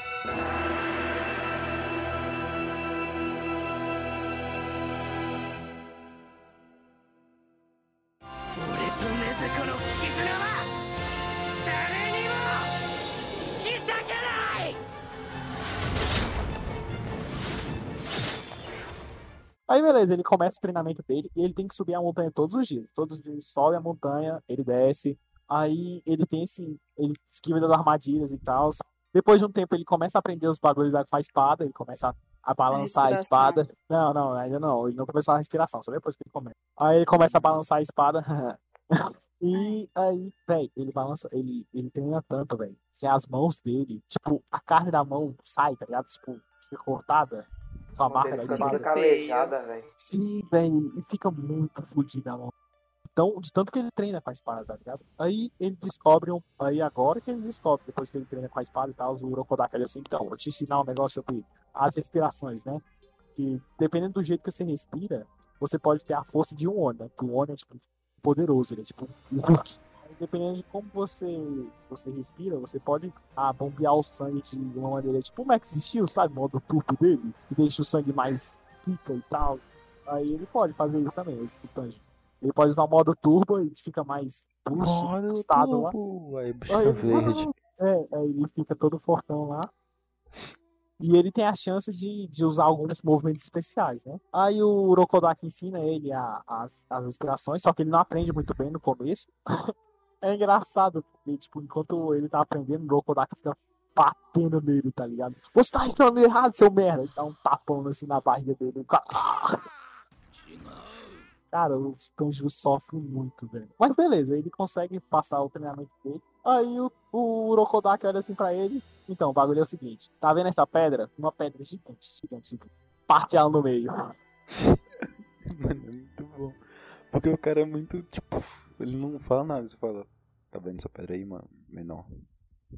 Aí beleza, ele começa o treinamento dele e ele tem que subir a montanha todos os dias. Todos os dias sobe a montanha, ele desce. Aí ele tem esse. Ele esquiva das armadilhas e tal. Depois de um tempo ele começa a aprender os bagulhos da- com a espada, ele começa a, a balançar a respiração. espada. Não, não, ainda não. Ele não começou a respiração, só depois que ele começa. Aí ele começa a balançar a espada. E aí, velho, ele balança, ele, ele treina tanto, velho. Se as mãos dele, tipo, a carne da mão sai, tá ligado? Tipo, fica cortada. Só a marca da fica espada. calejada, velho. Sim, velho, e fica muito fodida a mão. Então, de tanto que ele treina com a espada, tá ligado? Aí ele descobre, um, aí agora que ele descobre, depois que ele treina com a espada e tal, o Urokodaka ele assim, então, vou te ensinar um negócio sobre as respirações, né? Que dependendo do jeito que você respira, você pode ter a força de um né? Que o Oni é, tipo, poderoso, ele é tipo um Hulk. Dependendo de como você, você respira, você pode ah, bombear o sangue de uma maneira, tipo o Max Steel, sabe? O modo turbo dele, que deixa o sangue mais pica e tal. Aí ele pode fazer isso também, o Tanjiro. Ele pode usar o modo turbo e fica mais boost, boostado lá. Aí, Aí ele- verde. É, aí ele fica todo fortão lá. E ele tem a chance de, de usar alguns movimentos especiais, né? Aí o Urokodaki ensina ele a- as, as inspirações, só que ele não aprende muito bem no começo. é engraçado, porque, tipo, enquanto ele tá aprendendo, o Urokodaki fica batendo nele, tá ligado? Você tá respirando errado, seu merda! E dá um tapão assim na barriga dele. Cara- o Tanjiro sofre muito, velho. Mas beleza, ele consegue passar o treinamento dele. Aí o, o olha assim pra ele. Então, o bagulho é o seguinte: tá vendo essa pedra? Uma pedra gigante, gigante, gigante. Parte ela no meio. Mano, é muito bom. Porque o cara é muito, tipo, ele não fala nada, você fala, tá vendo essa pedra aí, mano? Menor.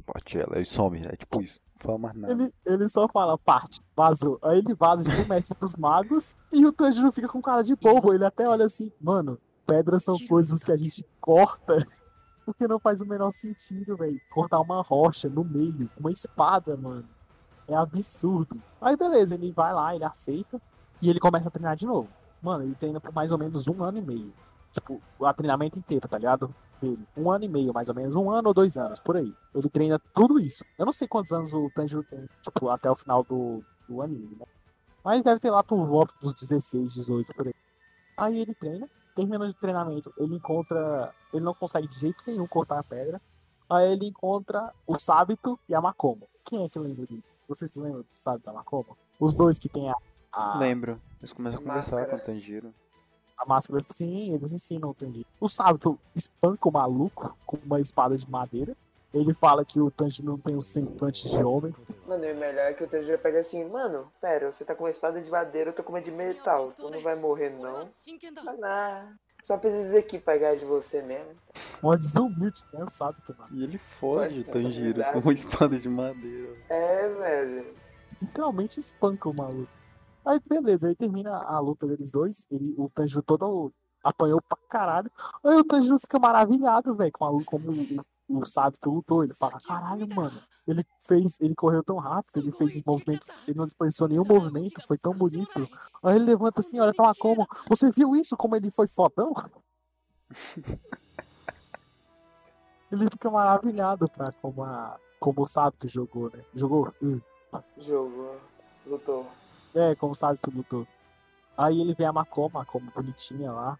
Bate ela, aí some, é tipo isso. Não fala mais nada. Ele, ele só fala, parte, vazou. Aí ele vaza o mestre dos magos. E o Tanjiro fica com cara de bobo. Ele até olha assim, mano, pedras são coisas que a gente corta. Porque não faz o menor sentido, velho. Cortar uma rocha no meio, com uma espada, mano. É absurdo. Aí beleza, ele vai lá, ele aceita. E ele começa a treinar de novo. Mano, ele treina por mais ou menos um ano e meio. Tipo, o treinamento inteiro, tá ligado? Dele. Um ano e meio, mais ou menos. Um ano ou dois anos, por aí. Ele treina tudo isso. Eu não sei quantos anos o Tanjiro tem, tipo, até o final do, do anime, né? Mas deve ter lá por volta dos 16, 18, por aí. Aí ele treina, termina o treinamento, ele encontra. Ele não consegue de jeito nenhum cortar a pedra. Aí ele encontra o Sábito e a Makomo. Quem é que lembra dele? Você se lembra do Sábito e da Makomo? Os dois que tem a, a, Lembro. Eles começam a conversar com o Tanjiro. A máscara. Sim, eles ensinam o Tanjiro. O Sábito espanca o maluco com uma espada de madeira. Ele fala que o Tanjiro não tem um semblante de homem. Mano, e o melhor é que o Tanjiro pega assim, mano, pera, você tá com uma espada de madeira, eu tô com uma de metal. Tu não vai morrer não. Ah. Só preciso aqui pegar de você mesmo. Uma desumilde, né? O Sábito, mano. E ele foge o Tanjiro verdade. com uma espada de madeira. É, velho. literalmente espanca o maluco. Aí beleza, aí termina a luta deles dois. Ele, o Tanjiro todo apanhou pra caralho. Aí o Tanjiro fica maravilhado, velho, com a luta, como o, o Sábito lutou. Ele fala, caralho, mano. Ele fez, ele correu tão rápido, ele fez os movimentos, ele não desperdiçou nenhum movimento, foi tão bonito. Aí ele levanta assim, olha pra lá como. Você viu isso? Como ele foi fodão? ele fica maravilhado pra como, a, como o Sábito jogou, né? Jogou? Hum. Jogou. Lutou. É, como sabe que lutou. Aí ele vê a Makoma, a Makoma bonitinha lá.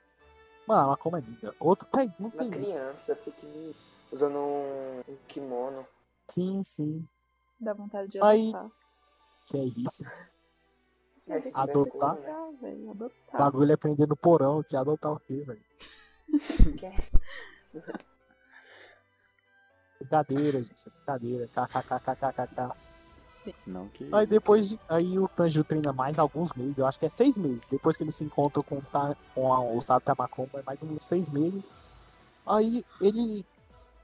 Mano, a Makoma é linda. Outro tem, não Uma tem. criança pequenininha. Usando um, um kimono. Sim, sim. Dá vontade de Aí- adotar. Que é isso. É, Adotar? como, né? Adotar, velho. O Adotar. bagulho é prender no porão, que é adotar o quê, velho? Que é? Brincadeira, gente. é Brincadeira. KKKKKK. Sim. Não que. Aí depois de, aí o Tanjiro treina mais alguns meses, eu acho que é seis meses. Depois que ele se encontra com, Ta- com a, o Sato Tamakoma, é mais uns seis meses. Aí ele.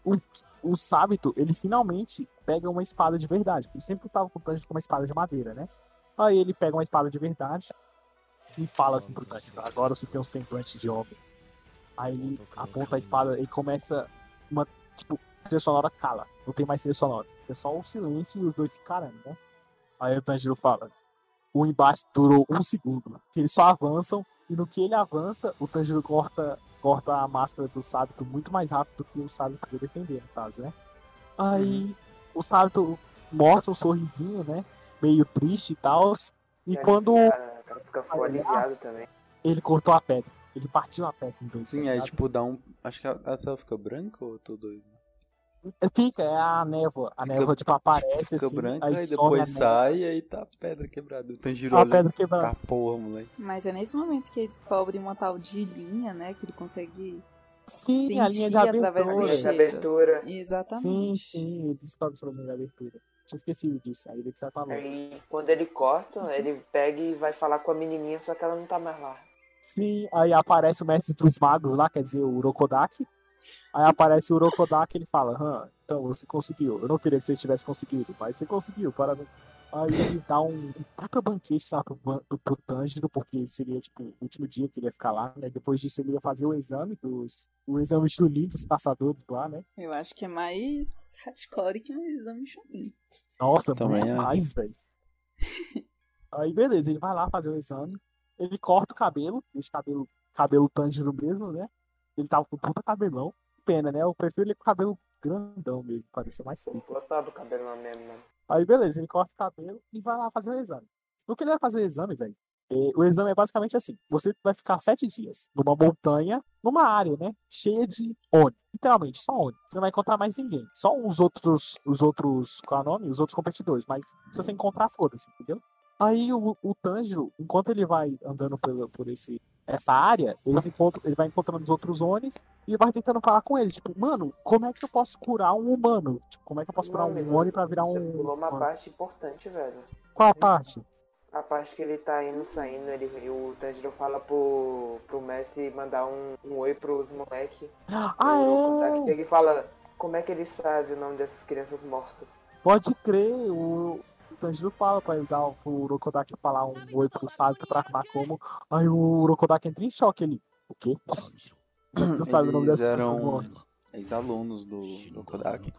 O, o Sábito, ele finalmente pega uma espada de verdade. Ele sempre tava com o Tanjiro com uma espada de madeira, né? Aí ele pega uma espada de verdade e fala assim pro Tanjiro, agora você tem um semblante de homem. Aí ele aponta a espada, ele começa uma, tipo, trilha sonora cala. Não tem mais trilha sonora. Fica só o silêncio e os dois se né? Aí o Tanjiro fala, o embate durou um segundo. Que eles só avançam, e no que ele avança, o Tanjiro corta, corta a máscara do Sábito muito mais rápido do que o Sábito podia defender, no caso, né? Aí o Sábito mostra um sorrisinho, né? Meio triste e tal. E Cara, quando cara, cara fica aliviado também. ele cortou a pedra, ele partiu a pedra em dois. Sim, tá aí ligado? tipo dá um. Acho que a, a tela fica branca ou eu tô doido? Fica, é a névoa. A Fica- névoa, tipo, aparece Fica assim, branca aí e some depois a sai e aí tá a pedra quebrada. O Tanjiro A olha, pedra quebrada. Tá porra, moleque. Mas é nesse momento que ele descobre uma tal de linha, né? Que ele consegue. Sim, a linha de sentir abertura. Cheiro. abertura. Sim, Exatamente. sim, ele descobre sobre a linha de abertura. Tinha esquecido disso, aí ele que você falou. Aí quando ele corta, ele pega e vai falar com a menininha, só que ela não tá mais lá. Sim, aí aparece o mestre dos magos lá, quer dizer, o Urokodaki. Aí aparece o Urokodaki e ele fala, Hã, então você conseguiu. Eu não queria que você tivesse conseguido, mas você conseguiu, parabéns. Aí ele dá um, um puta banquete lá pro, pro, pro Tanjiro, porque seria tipo o último dia que ele ia ficar lá, né? Depois disso ele ia fazer o exame dos. O exame Chunin dos caçadores lá, né? Eu acho que é mais hardcore que um exame Chunin. Nossa, Também acho. mais, velho. Aí beleza, ele vai lá fazer o exame. Ele corta o cabelo, deixa o cabelo, cabelo Tanjiro mesmo, né? Ele tava com puta cabelão. Pena, né? Eu prefiro ele com cabelo grandão mesmo, parecia mais feio. Lotado o cabelo mesmo, mano. Aí beleza, ele corta o cabelo e vai lá fazer o exame. No que ele vai fazer o exame, velho? é, o exame é basicamente assim: você vai ficar sete dias numa montanha, numa área, né? Cheia de Oni. Literalmente, só Oni. Você não vai encontrar mais ninguém. Só os outros, os outros, qual é o nome? Os outros competidores. Mas se você encontrar, foda-se, entendeu? Aí o, o Tanjiro, enquanto ele vai andando por, por esse, essa área, ele, se encontra, ele vai encontrando os outros Onis e vai tentando falar com eles. Tipo, mano, como é que eu posso curar um humano? Tipo, como é que eu posso curar Não, um Oni pra virar Você um. pulou uma Oni? parte importante, velho. Qual a parte? A parte que ele tá indo, saindo, ele, e o Tanjiro fala pro, pro Messi mandar um, um oi pros moleque. Ah, é! chega e fala como é que ele sabe o nome dessas crianças mortas. Pode crer, o Tanjiro fala pra ele dar pro Urokodaki falar um oi pro Sato pra acabar como. Aí o Urokodaki entra em choque ali. O quê? Tu sabe o nome mortas? ex-alunos do, Kodak.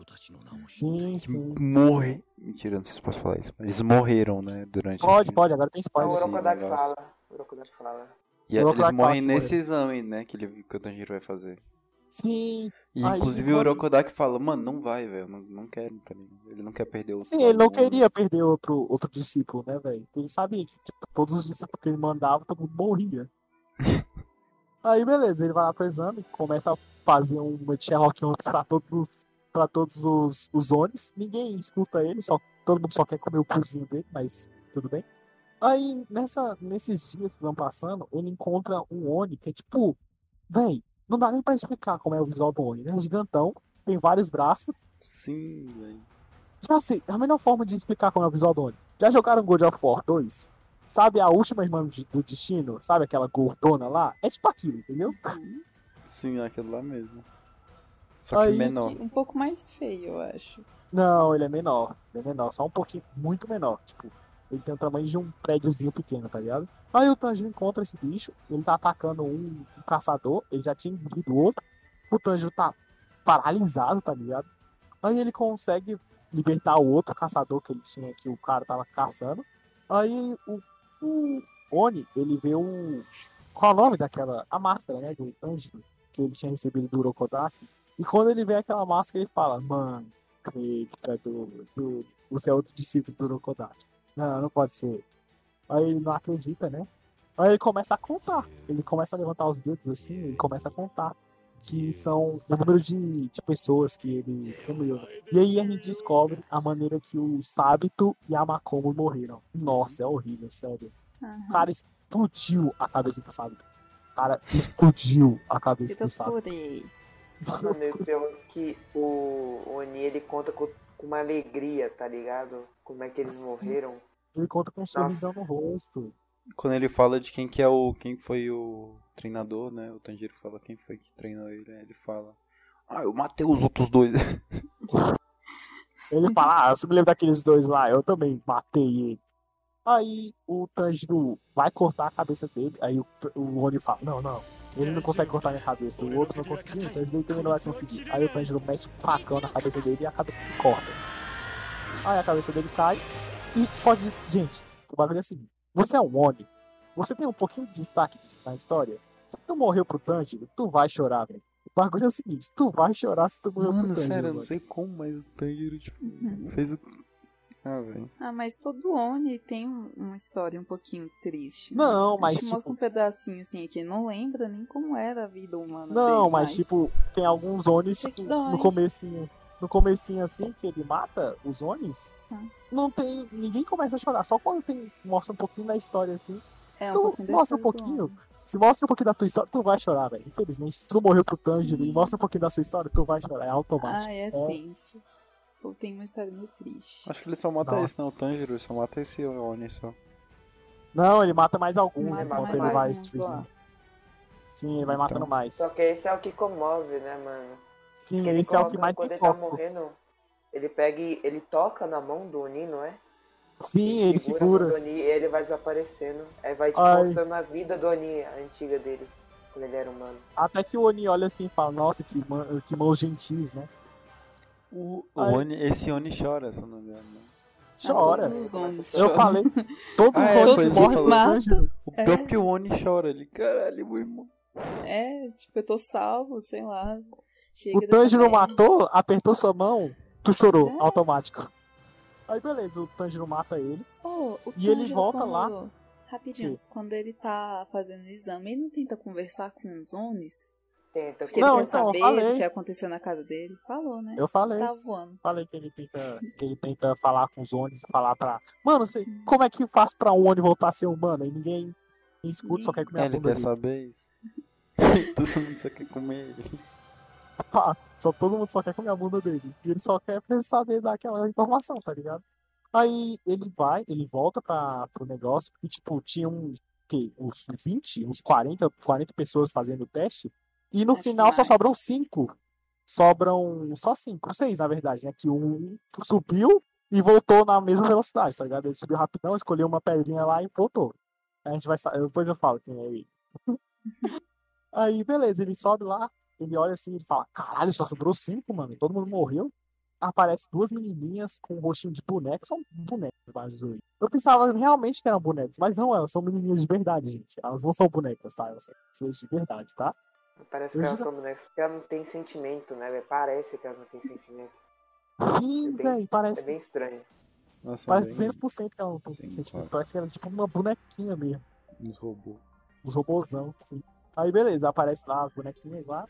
Sim, sim. morre. Mentira, não sei se posso falar isso. Mas eles morreram, né? Durante. Pode, esse- pode, agora tem spoiler. o Urokodaki fala. O Urokodaki fala. E O eles morrem nesse exame, né? Que, ele, que o Tanjiro vai fazer. Sim, E Aí, inclusive o quando- Urokodaki fala, mano, não vai, velho. Não, não quero, tá ligado? Ele não quer perder o. sim, ele não queria perder outro, outro discípulo, né, velho? Ele sabia que tipo, todos os discípulos que ele mandava, todo mundo morria. Aí, beleza, ele vai lá pro exame, começa a fazer uma Sherlock Holmes pra todos os, pra todos os, os Onis. Ninguém escuta ele, só, todo mundo só quer comer o cozinho dele, mas tudo bem. Aí, nessa, nesses dias que vão passando, ele encontra um Oni que é tipo, véi, não dá nem pra explicar como é o visual do Oni. Ele é gigantão, tem vários braços. Sim, velho. Já sei, a melhor forma de explicar como é o visual do Oni. Já jogaram God of War 2? Sabe a última irmã de- do destino? Sabe aquela gordona lá? É tipo aquilo, entendeu? Sim, é aquilo lá mesmo. Só que Aí- menor. Um pouco mais feio, eu acho. Não, ele é menor. Ele é menor, só um pouquinho, muito menor. Tipo, ele tem o tamanho de um prédiozinho pequeno, tá ligado? Aí o Tanjiro encontra esse bicho, ele tá atacando um, um caçador, ele já tinha engolido outro. O Tanjiro tá paralisado, tá ligado? Aí ele consegue libertar o outro caçador que ele tinha, que o cara tava caçando. Aí o, o Oni, ele vê o. Qual é o nome daquela. A máscara, né? Do Tanjiro, que ele tinha recebido do Urokodaki. E quando ele vê aquela máscara, ele fala, mano, acredita do, do. Você é outro discípulo do Urokodaki. Não, não pode ser. Aí ele não acredita, né? Aí ele começa a contar. Ele começa a levantar os dedos assim, ele começa a contar. Que são o número de, de pessoas que ele comeu. E aí a gente descobre a maneira que o Sábito e a Makomo morreram. Nossa, é horrível, sério. Aham. O cara explodiu a cabeça do Sábito. O cara explodiu a cabeça Eu do Sábito. Mano, o pior que o Oni ele conta com, com uma alegria, tá ligado? Como é que eles morreram. Ele conta com um sorrisão no rosto. Quando ele fala de quem que é o. quem foi o treinador, né? O Tanjiro fala quem foi que treinou ele, aí ele fala. Ah, eu matei os outros dois. Ele fala, ah, eu só me lembro daqueles dois lá, eu também matei ele. Aí o Tanjiro vai cortar a cabeça dele, aí o, o Oni fala, não, não, Ele não consegue cortar minha cabeça, o outro não conseguiu, então esse daí também não vai conseguir. Aí o Tanjiro mete um facão na cabeça dele e a cabeça se corta. Aí a cabeça dele cai e pode. Gente, o bagulho é o seguinte: você é um Oni, você tem um pouquinho de destaque na história. Se tu morreu pro Tanjiro, tu vai chorar, velho. O bagulho é o seguinte: tu vai chorar se tu morreu Mano, pro Tanjiro. sério, eu não sei como, mas o Tanjiro, tipo, Uhum. fez o. Ah, velho. Ah, mas todo Oni tem um- uma história um pouquinho triste. né? Não, mas, A gente mostra um tipo- pedacinho assim aqui, não lembra nem como era a vida humana. Não, dele, mas tipo, tem alguns Onis tipo, no comecinho. No comecinho assim, que ele mata os Onis, Hum. não tem. Ninguém começa a chorar. Só quando tem. Mostra um pouquinho da história assim. é um tu mostra um pouquinho. Se mostra um pouquinho da tua história, tu vai chorar, velho. Infelizmente, se tu morreu pro Tanjiro e mostra um pouquinho da sua história, tu vai chorar. É automático. Ah, é É. tenso. Pô, tem uma história muito triste. Acho que ele só mata Nossa. esse, não. O Tanjiro só mata esse Oni só. Não, ele mata mais alguns Mata enquanto mais ele vai. lá. Sim, ele vai matando Então. mais. Só que esse é o que comove, né, mano? Sim, Porque ele esse é o que mais Quando ele tá foco. morrendo, ele pega e ele toca na mão do Oni, não é? Sim, ele mão segura. do Oni e ele vai desaparecendo. Aí vai tipo, Ai. mostrando a vida do Oni, a antiga dele, quando ele era humano. Até que o Oni olha assim e fala, nossa, que, man- que mãos gentis, né? O, o Ai. Oni, esse Oni chora, se eu não me engano. né? Chora. Ah, os Onis Eu falei, todos Ah, os é, foi isso morrem falou. Tanjiro. O É. próprio Oni chora. Ele, caralho, meu irmão. É, tipo, eu tô salvo, sei lá. Chega O Tanjiro matou, apertou sua mão, tu chorou, Já. automático. Aí beleza, o Tanjiro mata ele. Pô, o E ele volta quando- lá. Rapidinho, Sim. quando ele tá fazendo o exame, ele não tenta conversar com os Onis? Tenta, Porque Não, ele quer então, saber do que aconteceu na casa dele. Falou, né? Eu falei, Tá voando. falei que ele tenta, que ele tenta falar com os Onis, falar pra. Mano, você, como é que faz pra um Oni voltar a ser humano? E ninguém, ninguém escuta, só quer comer É, a ele quer dele. saber isso. Todo mundo só quer comer ele. Só todo mundo só quer comer a bunda dele. E ele só quer saber daquela informação, tá ligado? Aí ele vai, ele volta pra, pro negócio e, tipo, tinha uns, que, uns 20, uns 40, 40 pessoas fazendo o teste. E no Acho final só sobram 5. Sobram só 5, 6 na verdade, né? Que um subiu e voltou na mesma velocidade, tá ligado? Ele subiu rapidão, escolheu uma pedrinha lá e voltou. A gente vai depois eu falo quem é ele. Aí, beleza, ele sobe lá, ele olha assim e fala, caralho, só sobrou cinco, mano. Todo mundo morreu. Aparece duas menininhas com um rostinho de boneco. São bonecos, mas Eu pensava realmente que eram bonecos, mas não, elas são menininhas de verdade, gente. Elas não são bonecas, tá? Elas são pessoas de verdade, tá? Parece Eu que elas são bonecas porque elas não têm sentimento, né? velho? Parece que elas não têm sentimento. Sim, É bem- velho, É parece, bem estranho. Nossa, parece bem 200% que elas não têm Sim, sentimento. claro. Parece que ela é tipo uma bonequinha mesmo. uns robôs. Os robôzão, assim. Aí beleza, aparece lá as bonequinhas lá.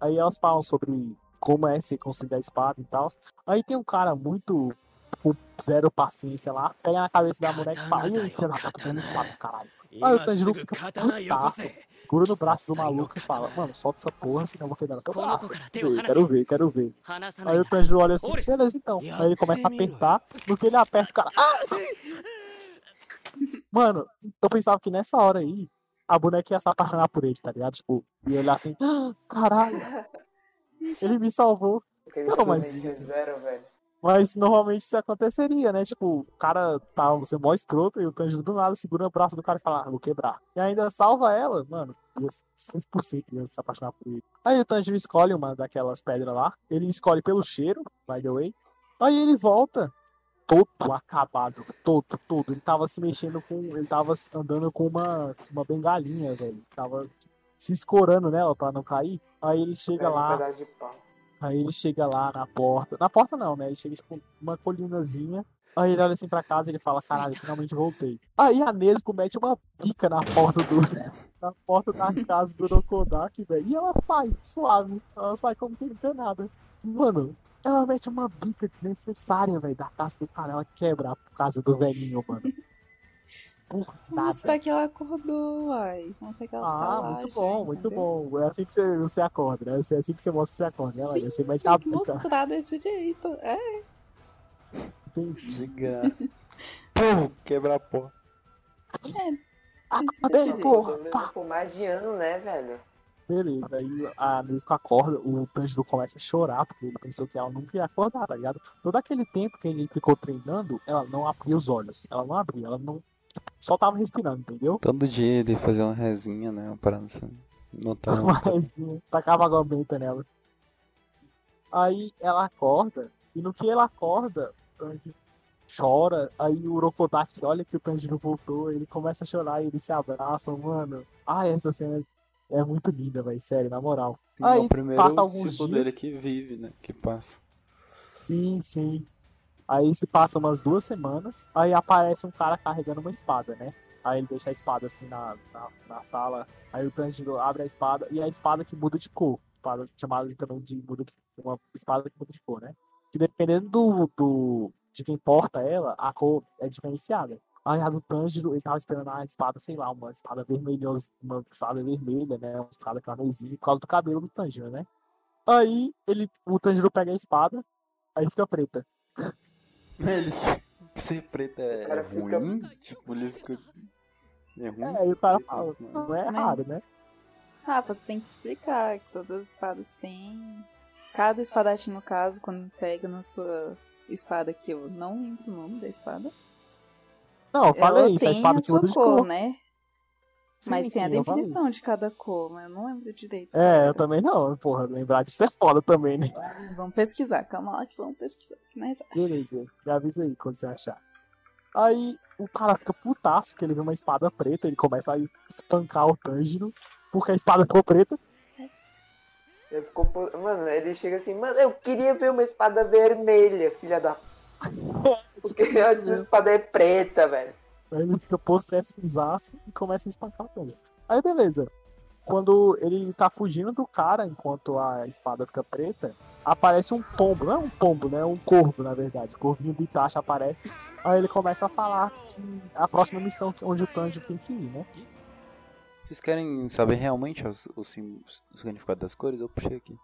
Aí elas falam sobre como é se conseguir a espada e tal. Aí tem um cara muito com zero paciência lá, pega na cabeça da mulher e fala, Ih, você tá pegando espada, caralho. Aí o Tanjiro fica putaço, segura no braço do maluco e fala, mano, solta essa porra, senão eu vou quebrar teu braço. Eu quero ver, quero ver. Aí o Tanjiro olha assim, beleza então. Aí ele começa a apertar, no que ele aperta o cara, ah! Mano, eu pensava que nessa hora aí, a boneca ia se apaixonar por ele, tá ligado? Tipo, e olhar assim, ah, caralho, ele me salvou. Aquele Não, mas- velho. Mas normalmente isso aconteceria, né? Tipo, o cara tá, você é mó escroto e o Tanjiro do nada segura o braço do cara e fala, ah, vou quebrar. E ainda salva ela, mano, ia 100% ia se apaixonar por ele. Aí o Tanjiro escolhe uma daquelas pedras lá, ele escolhe pelo cheiro, by the way. Aí ele volta, todo acabado, todo, todo. Ele tava se mexendo com, ele tava andando com uma, uma bengalinha, velho. Tava se escorando nela pra não cair. Aí ele chega um lá, pau. Aí ele chega lá na porta. Na porta não, né? Ele chega tipo uma colinazinha. Aí ele olha assim pra casa e ele fala, caralho, finalmente voltei. Aí a Nesco mete uma pica na porta do. Na porta da casa do Rokodaki, velho. E ela sai, suave. Ela sai como que não tem nada. Mano, ela mete uma bica desnecessária, velho, da casa do cara. Ela quebra a casa do velhinho, mano. Por nada. Que ela acordou, uai. Mostrar que ela tá Ah, lá muito já, bom, muito entendeu? bom. É assim que você, você acorda, né? É assim que você mostra que você acorda, né? Laís? Você mete Tem a que bica. mostrar desse jeito. É, Entendi. De graça. Pum, quebra a porta. Acordei, Desse porra! Por mais de ano, né, velho? Beleza, aí a Nesco acorda, o Tanjiro começa a chorar, porque ele pensou que ela nunca ia acordar, tá ligado? Todo aquele tempo que ele ficou treinando, ela não abria os olhos. Ela não abria, ela não. Só tava respirando, entendeu? Todo dia ele fazia uma resinha, né? Uma parada assim. Tá. não. Mas tacava água benta nela. Aí ela acorda, e no que ela acorda, o Tanjiro chora, aí o Urokodaki olha que o Tanjiro voltou, ele começa a chorar e eles se abraçam, mano. Ah, essa cena é muito linda, velho, sério, na moral. Sim, é aí o primeiro passa alguns dias. dele que vive, né? Que passa. Sim, sim. Aí se passa umas duas semanas, aí aparece um cara carregando uma espada, né? Aí ele deixa a espada assim na, na, na sala, aí o Tanjiro abre a espada, e a espada que muda de cor. Espada chamada também de muda de, uma espada que muda de cor, né? Que dependendo do, do, de quem porta ela, a cor é diferenciada. Aí a do Tanjiro, ele tava esperando a espada, sei lá, uma espada vermelhosa, uma espada vermelha, né? Uma espada carmesim, por causa do cabelo do Tanjiro, né? Aí ele, o Tanjiro pega a espada, aí fica preta. Ele ser preto é, cara fica- ruim? Tipo, ele fica. É ruim? É, aí o cara fala, mano. não é errado, né? Rafa, você tem que explicar que todas as espadas têm. Cada espadachim, no caso, quando pega na sua espada, que eu não lembro o nome da espada, Não, eu falei ela isso, a tem espada a que sua muda de cor, cor. né? Sim, Mas tem a sim, eu falei definição de cada cor, mas eu não lembro direito. É, eu também não, porra, lembrar disso é foda também, né? Vamos pesquisar, calma lá que vamos pesquisar. Que nós... Beleza, já avisa aí quando você achar. Aí o cara fica putaço que ele vê uma espada preta, ele começa a espancar o Tanjiro, porque a espada ficou preta. Ele ficou. Mano, ele chega assim, mano, eu queria ver uma espada vermelha, filha da. Porque a espada é preta, velho. Aí ele fica possessozaço e começa a espancar o Tanjiro. Aí beleza. Quando ele tá fugindo do cara, enquanto a espada fica preta, aparece um pombo. Não é um pombo, né? É um corvo, na verdade. Corvinho do Itachi aparece. Aí ele começa a falar que a próxima missão que- onde o Tanjiro tem que ir, né? Vocês querem saber realmente os, os o significado das cores? Eu puxei aqui.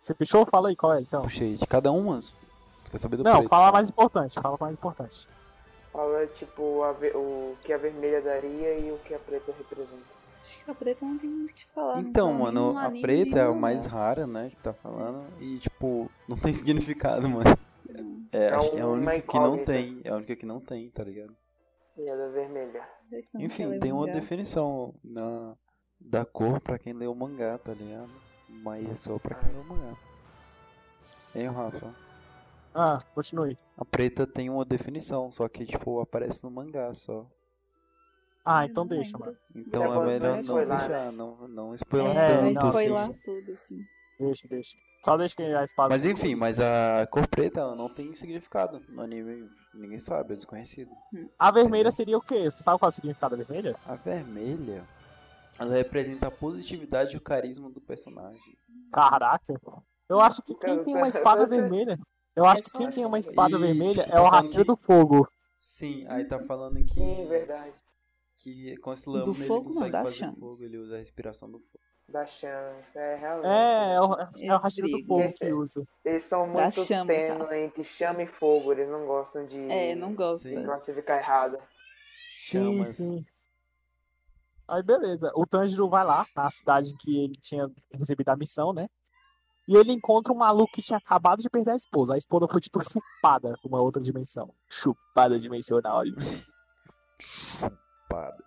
Você fechou? Fala aí qual é, então. Puxei de cada uma. Quer saber do Não, preto? fala mais importante, fala mais importante. Fala, tipo, ve- o que a vermelha daria e o que a preta representa. Acho que a preta não tem muito o que falar. não Então, nem mano, no a preta é a no mais rara, né? Que tá falando. E, tipo, não tem significado, mano. É, É acho que é a única que não tem. É a única que não tem, tá ligado? E a da vermelha. Não Enfim, tem uma definição na, da cor pra quem lê o mangá, tá ligado? Mas é só pra quem lê o mangá. Hein, Rafa? Ah, continue. A preta tem uma definição, só que, tipo, aparece no mangá só. Ah, então não deixa, lembro. mano. Então é melhor não spoiler, deixar, não, não spoiler É, vai não, tanto, spoiler assim. tudo, assim. Deixa, deixa. Só deixa que a espada. Mas enfim, mas a cor preta ela não tem significado no anime. Ninguém sabe, é desconhecido. A vermelha seria o quê? Você sabe qual é o significado da vermelha? A vermelha, ela representa a positividade e o carisma do personagem. Caraca. Eu acho que quem tem uma espada Você- vermelha. Eu acho que quem tem uma espada E, vermelha tipo, é o tá que- do fogo. Sim, aí tá falando que, Sim, verdade. que com esse lama Do ele fogo, não, consegue das fazer chamas. fogo, ele usa a respiração do fogo. Da chance, é realmente. É, é o, é o do fogo que usa. Eles são muito tênues entre chama e fogo, eles não gostam de É, não gosto. Sim. classificar errado. Sim, Chamas. sim. Aí beleza. O Tanjiro vai lá na cidade que ele tinha recebido a missão, né? E ele encontra um maluco que tinha acabado de perder a esposa. A esposa foi tipo chupada pra uma outra dimensão. Chupada dimensional. Pada.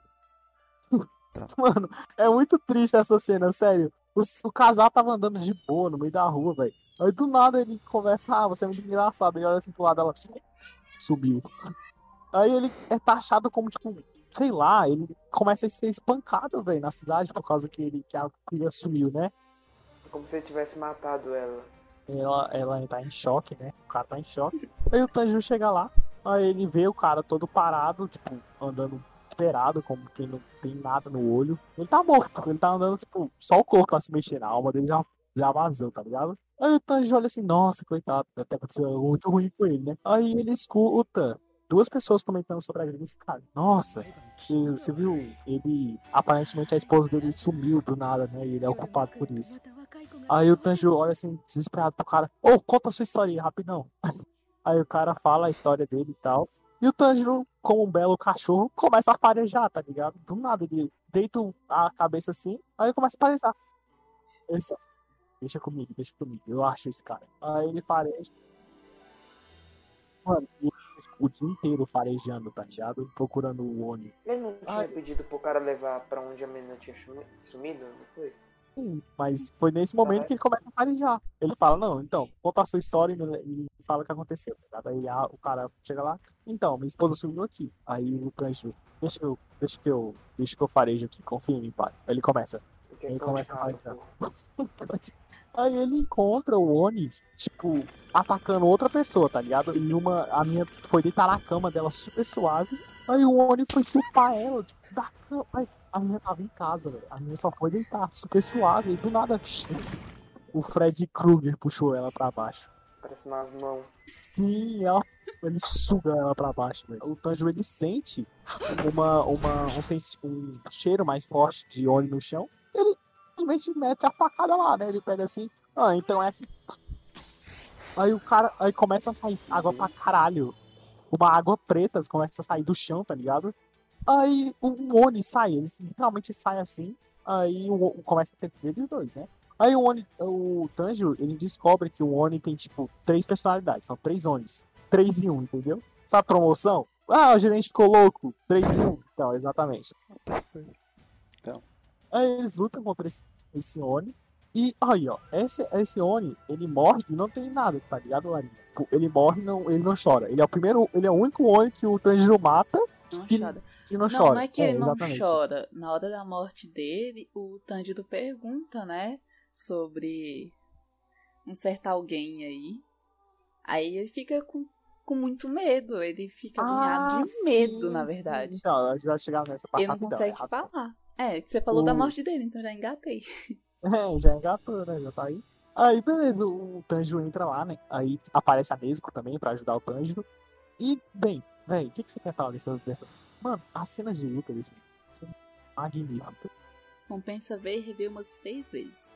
Mano, é muito triste essa cena, sério. O, o casal tava andando de boa no meio da rua, velho. Aí do nada ele conversa, ah, você é muito engraçado. Ele olha assim pro lado, ela subiu. Aí ele é taxado como, tipo, sei lá, ele começa a ser espancado, velho, na cidade por causa que ele que a filha sumiu, né? Como se ele tivesse matado ela. Ela, ela tá em choque, né? O cara tá em choque. Aí o Tanjiro chega lá, aí ele vê o cara todo parado, tipo, andando esperado, como quem não tem nada no olho. Ele tá morto, ele tá andando, tipo, só o corpo tá se mexendo, a alma dele já, já vazou, tá ligado? Aí o Tanjiro olha assim, nossa, coitado, até aconteceu algo muito ruim com ele, né? Aí ele escuta duas pessoas comentando sobre a desse cara. Nossa, você viu? Ele, aparentemente a esposa dele sumiu do nada, né? E ele é o culpado por isso. Aí o Tanjiro olha assim, desesperado pro cara. Ô, conta a sua história aí, rapidão. Aí o cara fala a história dele e tal. E o Tanjiro, como um belo cachorro, começa a farejar, tá ligado? Do nada, ele deita a cabeça assim, aí ele começa a farejar. Ele só, deixa comigo, deixa comigo, eu acho esse cara. Aí ele fareja. Mano, ele o dia inteiro farejando, tá ligado? Procurando o Oni. Mas não tinha Ai. pedido pro cara levar pra onde a menina tinha sumi- sumido, não foi? Mas foi nesse momento que ele começa a farejar. Ele fala, não, então, conta a sua história e, fala o que aconteceu. tá? Aí a- o cara chega lá, então, minha esposa sumiu aqui. Aí o Tanjiro, deixa eu, deixa que eu, deixa que eu farejo aqui, confia em mim, pai. Aí ele começa. Ele começa a pô. Aí ele encontra o Oni, tipo, atacando outra pessoa, tá ligado? E uma, a minha foi deitar na cama dela super suave. Aí o Oni foi chupar ela, tipo, da cama. Aí a minha tava em casa, velho. A minha só foi deitar super suave. E do nada, o Fred Krueger puxou ela pra baixo. Parece umas mãos. Sim, ela, ele suga ela pra baixo, velho. O Tanjiro, ele sente uma, uma, um, um cheiro mais forte de óleo no chão. Ele simplesmente mete a facada lá, né? Ele pega assim, ah, então é. Aí o cara, aí começa a sair água pra caralho. Uma água preta começa a sair do chão, tá ligado? Aí o Oni sai, ele literalmente sai assim. Aí o, começa a ter eles dois, né? Aí o Oni, o Tanjiro, ele descobre que o Oni tem, tipo, três personalidades. São três Onis. Três em um, entendeu? Sabe promoção? Ah, o gerente ficou louco. Três em um. Então, exatamente. Então. Aí eles lutam contra esse, esse Oni. E aí, ó, esse, esse Oni, ele morre e não tem nada, tá ligado, Larinha? Pô, Ele morre e não, ele não chora. Ele é o primeiro, ele é o único Oni que o Tanjiro mata Não Que- chora. e não, Não, chora. não é que ele não chora. Na hora da morte dele, o Tanjiro pergunta, né? Sobre um certo alguém aí. Aí ele fica com, com muito medo. Ele fica agoniado de sim, medo, na verdade. Então, a gente vai chegar nessa parte Ele não rapidão, consegue é falar. É, que você falou da O- morte dele, então já engatei. É, já engatou, né? Já tá aí. Aí, beleza, o Tanjiro entra lá, né? Aí aparece a Nezuko também pra ajudar o Tanjiro. E, bem, velho, o que, que você quer falar dessas, dessas... Mano, as cenas de luta desse são magníficas. Compensa ver e rever umas três vezes.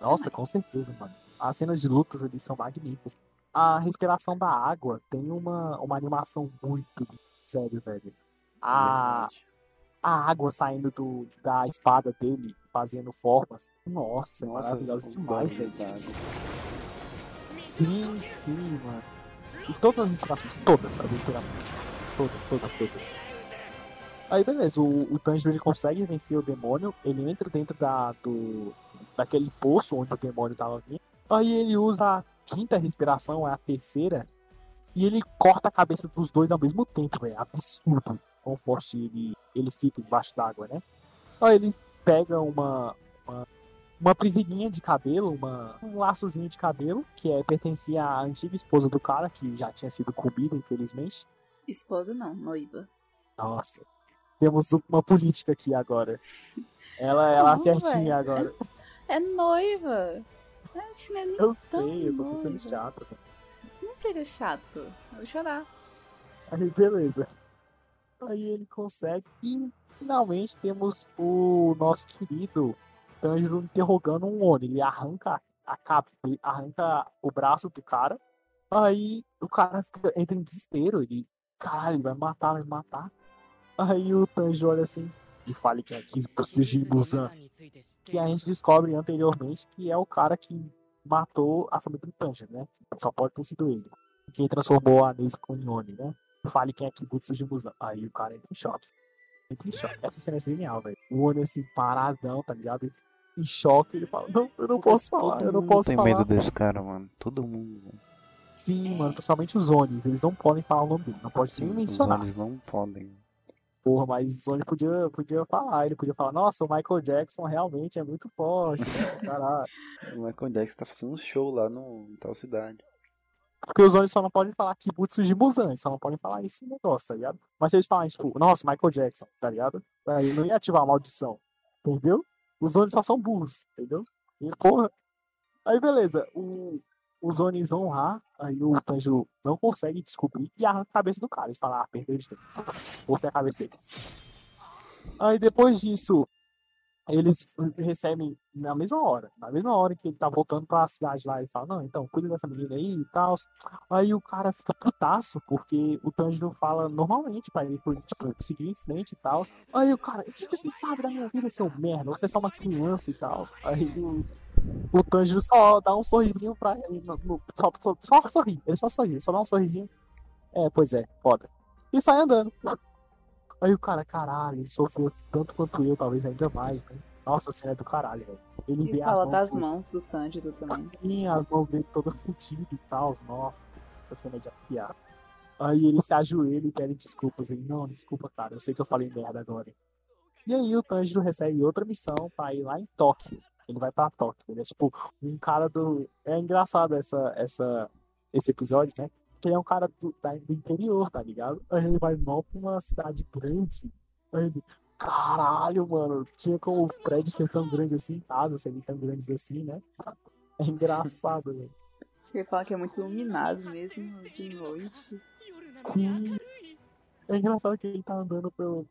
Nossa, Mas- com certeza, mano. As cenas de lutas ali são magníficas. A respiração da água tem uma, uma animação muito sério, velho. A, a água saindo do, da espada dele, fazendo formas. Nossa, é Nossa, maravilhoso os demais, velho. Sim, sim, mano. E todas as inspirações, todas as inspirações. Todas, todas, todas. Aí beleza, o, o Tanjiro ele consegue vencer o demônio, ele entra dentro da, do, daquele poço onde o demônio tava vindo. Aí ele usa a quinta respiração, é a terceira, e ele corta a cabeça dos dois ao mesmo tempo, velho. Absurdo quão forte ele, ele fica embaixo d'água, né? Aí ele pega uma, uma, uma presilhinha de cabelo, uma, um laçozinho de cabelo, que é, pertencia à antiga esposa do cara, que já tinha sido comida, infelizmente. Esposa não, noiva. Nossa. Temos uma política aqui agora. Ela, ela Não, certinha velho. agora. É noiva. Acho que não é nem Eu sei, eu tô pensando noiva. chato. Não seja chato. Eu vou chorar. Aí, beleza. Aí ele consegue. E finalmente temos o nosso querido Tanjiro interrogando um Oni. Ele arranca a capa, ele arranca o braço do cara. Aí o cara fica, entra em desespero. Ele, caralho, vai matar, vai matar. Aí o Tanjiro olha assim e fala que é quis fugir Busan. Que a gente descobre anteriormente que é o cara que matou a família do Tanjiro, né? Só pode ter sido ele. Quem transformou a Nezuko em Oni, né? Fale quem é de Busan. Aí o cara entra em choque. Entra em choque. Essa cena é genial, velho. O Oni assim, paradão, tá ligado? Em choque, ele fala, não, eu não posso falar, Todo eu não mundo posso tem falar. medo desse cara, mano. Todo mundo. Sim, mano, principalmente os Onis, eles não podem falar o nome dele, não pode nem os mencionar. olhos não podem. Porra, mas o Oni podia, podia falar, ele podia falar, nossa, o Michael Jackson realmente é muito forte, né? caralho. O Michael Jackson tá fazendo um show lá no, em tal cidade. Porque os Onis só não podem falar Kibutsu de Busan, eles só não podem falar esse negócio, tá ligado? Mas se eles falarem, tipo, nossa, Michael Jackson, tá ligado? Aí não ia ativar a maldição, entendeu? Os Onis só são burros, entendeu? E, porra. Aí beleza, o, os Onis vão lá, aí o Tanjiro não consegue descobrir e arranca a cabeça do cara. E fala, ah, perdeu de tempo. Cortei a cabeça dele. Aí depois disso, eles recebem na mesma hora. Na mesma hora que ele tá voltando pra cidade lá, ele fala, não, então, cuida dessa menina aí e tal. Aí o cara fica putaço, porque o Tanjiro fala normalmente pra ele, tipo, seguir em frente e tal. Aí o cara, o que você sabe da minha vida, seu merda? Você é só uma criança e tal. Aí o, o Tanjiro só dá um sorrisinho pra ele, no- no- só, só, só sorri, ele só sorri, só dá um sorrisinho. É, pois é, foda. E sai andando. Aí o cara, caralho, ele sofreu tanto quanto eu, talvez ainda mais, né? Nossa, cena é do caralho, velho. Ele E fala as das mãos, mãos do Tanjiro também. Sim, as mãos dele todas fodidas e tal. Nossa, essa cena é de arrepiar. Aí ele se ajoelha e pede desculpas. Ele, não, desculpa, cara, eu sei que eu falei merda agora. E aí o Tanjiro recebe outra missão pra ir lá em Tóquio. Ele vai pra Tóquio. Ele é tipo um cara do. É engraçado essa, essa, esse episódio, né? Porque ele é um cara do, da- do interior, tá ligado? Aí ele vai mal pra uma cidade grande. Aí ele. Caralho, mano, tinha como o prédio ser tão grande assim, casas serem tão grandes assim, né? É engraçado, velho. Ele fala que é muito iluminado mesmo de noite. Sim. É engraçado que ele tá andando pelo,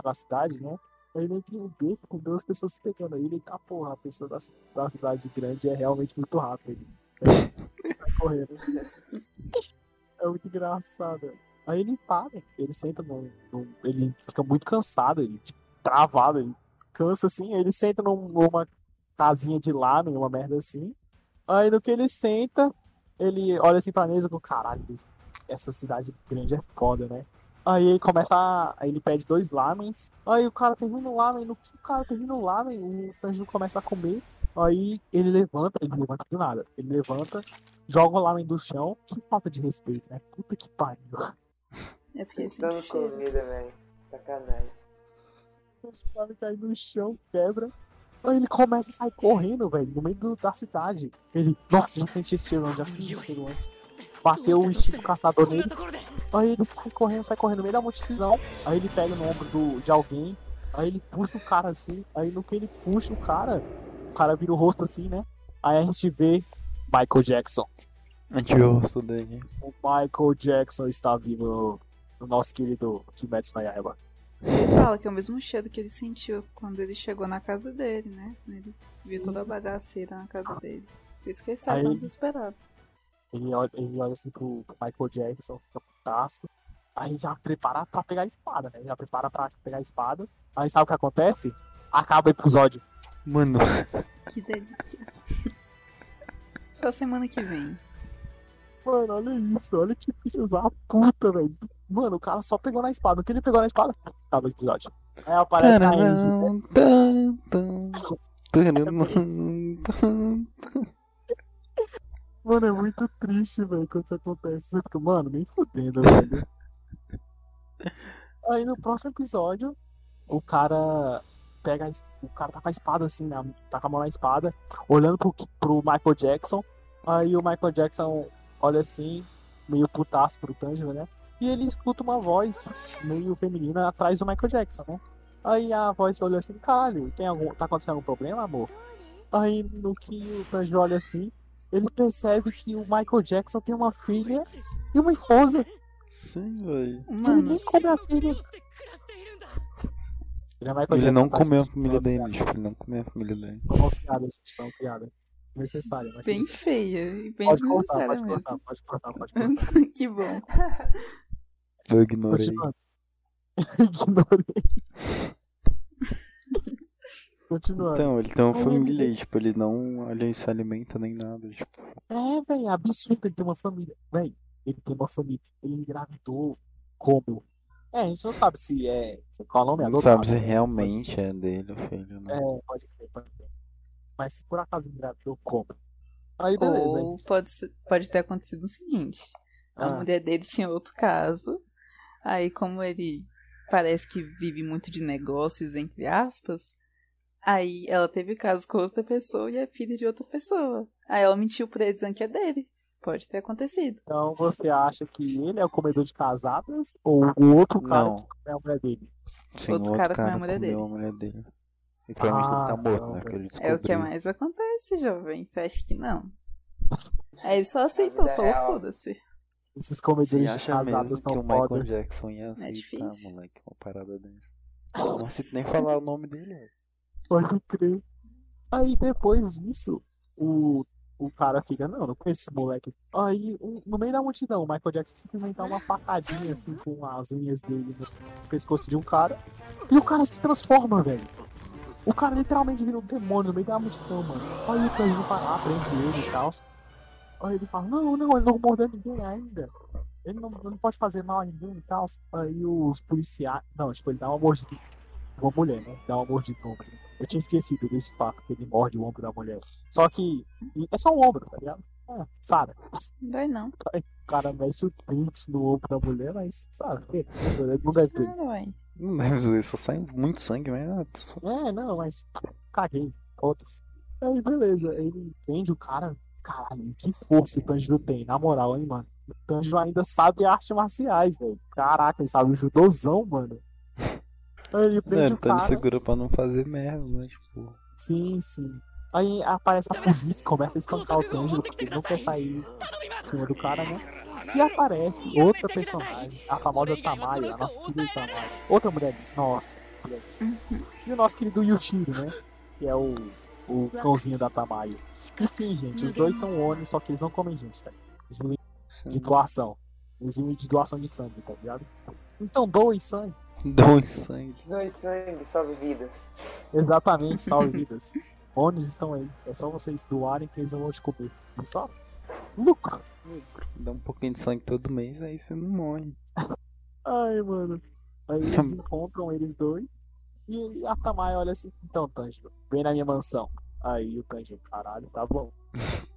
pela cidade, né? Aí ele entra em um beco com duas pessoas se pegando. Aí ele tá, porra, a pessoa da, da cidade grande é realmente muito rápido. Ele tá correndo. É muito engraçado. Aí ele para, ele senta no, no- Ele fica muito cansado, ele tipo, travado, ele cansa assim, ele senta num- numa casinha de lá, numa merda assim. Aí no que ele senta, ele olha assim pra mesa com caralho, essa cidade grande é foda, né? Aí ele começa a. Ele pede dois lamens. Aí o cara termina o lamen. No que o cara termina o lamen, o Tanjiro começa a comer. Aí ele levanta, ele levanta do nada. Ele levanta, joga o lamen do chão. Que falta de respeito, né? Puta que pariu. É porque comida, velho. Sacanagem. Os lamen caem no chão, quebra. Aí ele começa a sair correndo, velho, no meio do, da cidade. Ele, nossa, já senti esse cheiro já senti esse cheiro antes. Bateu o estilo caçador nele. Aí ele sai correndo, sai correndo no meio da multidão. Aí ele pega no ombro do, de alguém. Aí ele puxa o cara assim. Aí no que ele puxa o cara, cara vira o rosto assim, né? Aí a gente vê Michael Jackson. A gente vê o rosto dele. O Michael Jackson está vivo no, no nosso querido Kimetsu no Yaiba. Ele fala que é o mesmo cheiro que ele sentiu quando ele chegou na casa dele, né? Ele viu toda a bagaceira na casa dele. Por isso que ele tão desesperado. Ele olha, ele olha assim pro Michael Jackson, fica putaço. Aí já prepara pra pegar a espada, né? Já prepara pra pegar a espada. Aí sabe o que acontece? Acaba o episódio. Mano, Que delícia. Só semana que vem. Mano, olha isso, olha que filhos da puta, velho. Mano, o cara só pegou na espada. O que ele pegou na espada? Acaba o episódio. Aí aparece a né? Taranã, tan, tan, taranã, tan. Mano, é muito triste, velho, quando isso acontece. Você fica, mano, nem fudendo, velho. Aí no próximo episódio, o cara pega. O cara tá com a espada assim, né? Tá com a mão na espada, olhando pro, pro Michael Jackson. Aí o Michael Jackson olha assim, meio putaço pro Tanjiro, né? E ele escuta uma voz meio feminina atrás do Michael Jackson, né? Aí a voz olha assim, caralho, tem algum, tá acontecendo algum problema, amor? Aí no que o Tanjiro olha assim, ele percebe que o Michael Jackson tem uma filha e uma esposa. Sim, velho. Ele Mano, nem come a filha. Ele, é Michael Ele não comeu a família piada, tipo, ele não comeu a família dele. Uma piada, gente, tá uma piada. Necessária, mas bem feia bem. pode cortar, pode cortar, pode cortar, pode cortar. que bom. Eu ignorei. Ignorei. Continuando. Então, ele tem uma família e, tipo, ele não ele se alimenta nem nada, tipo. É, velho, é absurdo ele ter uma família. Velho, ele tem uma família. Ele engravidou como? É, a gente não sabe se é. se- Qual é o nome? Não Adotado, sabe se né? realmente é dele o filho, né? É, pode crer, pode crer. Mas se por acaso engravidou, como? Aí beleza. aí- Ou pode, ser- pode ter acontecido o seguinte: a Ah. mulher dele tinha outro caso. Aí, como ele parece que vive muito de negócios, entre aspas, aí ela teve caso com outra pessoa e é filha de outra pessoa. Aí ela mentiu pra ele dizendo que é dele. Pode ter acontecido. Então você acha que ele é o comedor de casadas ou o outro cara Não. que é a mulher dele? Sim, outro o cara outro comeu a cara mulher comeu dele. a mulher dele. E provavelmente ele Ah, tá morto, não, né? Porque ele É o que mais acontece, jovem. Você acha que não? Aí ele só aceitou, falou, foda-se. Esses comedores de casadas mesmo que são o Michael foda. Jackson ia aceitar, difícil. moleque, uma parada dessa? Não aceito nem falar o nome dele. Pode crer. Aí depois disso, o, o cara fica, não, não conheço esse moleque. Aí, um- no meio da multidão, o Michael Jackson simplesmente dá uma facadinha assim com as unhas dele no pescoço de um cara. E o cara se transforma, velho. O cara literalmente vira um demônio no meio da multidão, mano. Aí o Tanjiro vai lá, prende ele e tal. Aí ele fala, não, não, ele não mordeu ninguém ainda. Ele não, não pode fazer mal a ninguém e tal. Aí os policiais. Não, tipo, ele dá uma mordida. Uma mulher, né? Dá uma mordida no ombro. Eu tinha esquecido desse fato, que ele morde o ombro da mulher. Só que. É só o ombro, tá ligado? Sara. Não dói não. O cara mexe o dente no ombro da mulher, mas, sabe, ele não deve ter. Não deve doer, só sai muito sangue, mas. só- É, não, mas caguei. Outras. Aí, beleza. Ele prende o cara. Caralho, que força o Tanjiro tem, na moral, hein, mano. O Tanjiro ainda sabe artes marciais, velho. Caraca, ele sabe o judozão, mano. Ele prende ele o tá me cara. segura pra não fazer merda, né? Tipo. Sim, sim. Aí aparece a polícia, começa a espancar o Tanjiro, porque ele não quer sair em cima do cara, né? E aparece outra personagem, a famosa Tamayo, a nossa querida Tamayo. Outra mulher, nossa. mulher. E o nosso querido Yushiro, né? Que é o, o cãozinho da Tamayo. E sim, gente, os dois são Oni, só que eles não comem gente, tá? Assim, de doação. Vivem de doação de sangue, tá ligado? Então doem sangue. Doe sangue. Dois sangue, salve vidas. Exatamente, salve vidas. Onis estão aí. É só vocês doarem que eles vão te comer. É Só lucro. Dá um pouquinho de sangue todo mês, aí você não morre. Ai, mano. Aí eles encontram eles dois. E a Tamai olha assim, então, Tanjiro, vem na minha mansão. Aí o Tanjiro, caralho, tá bom.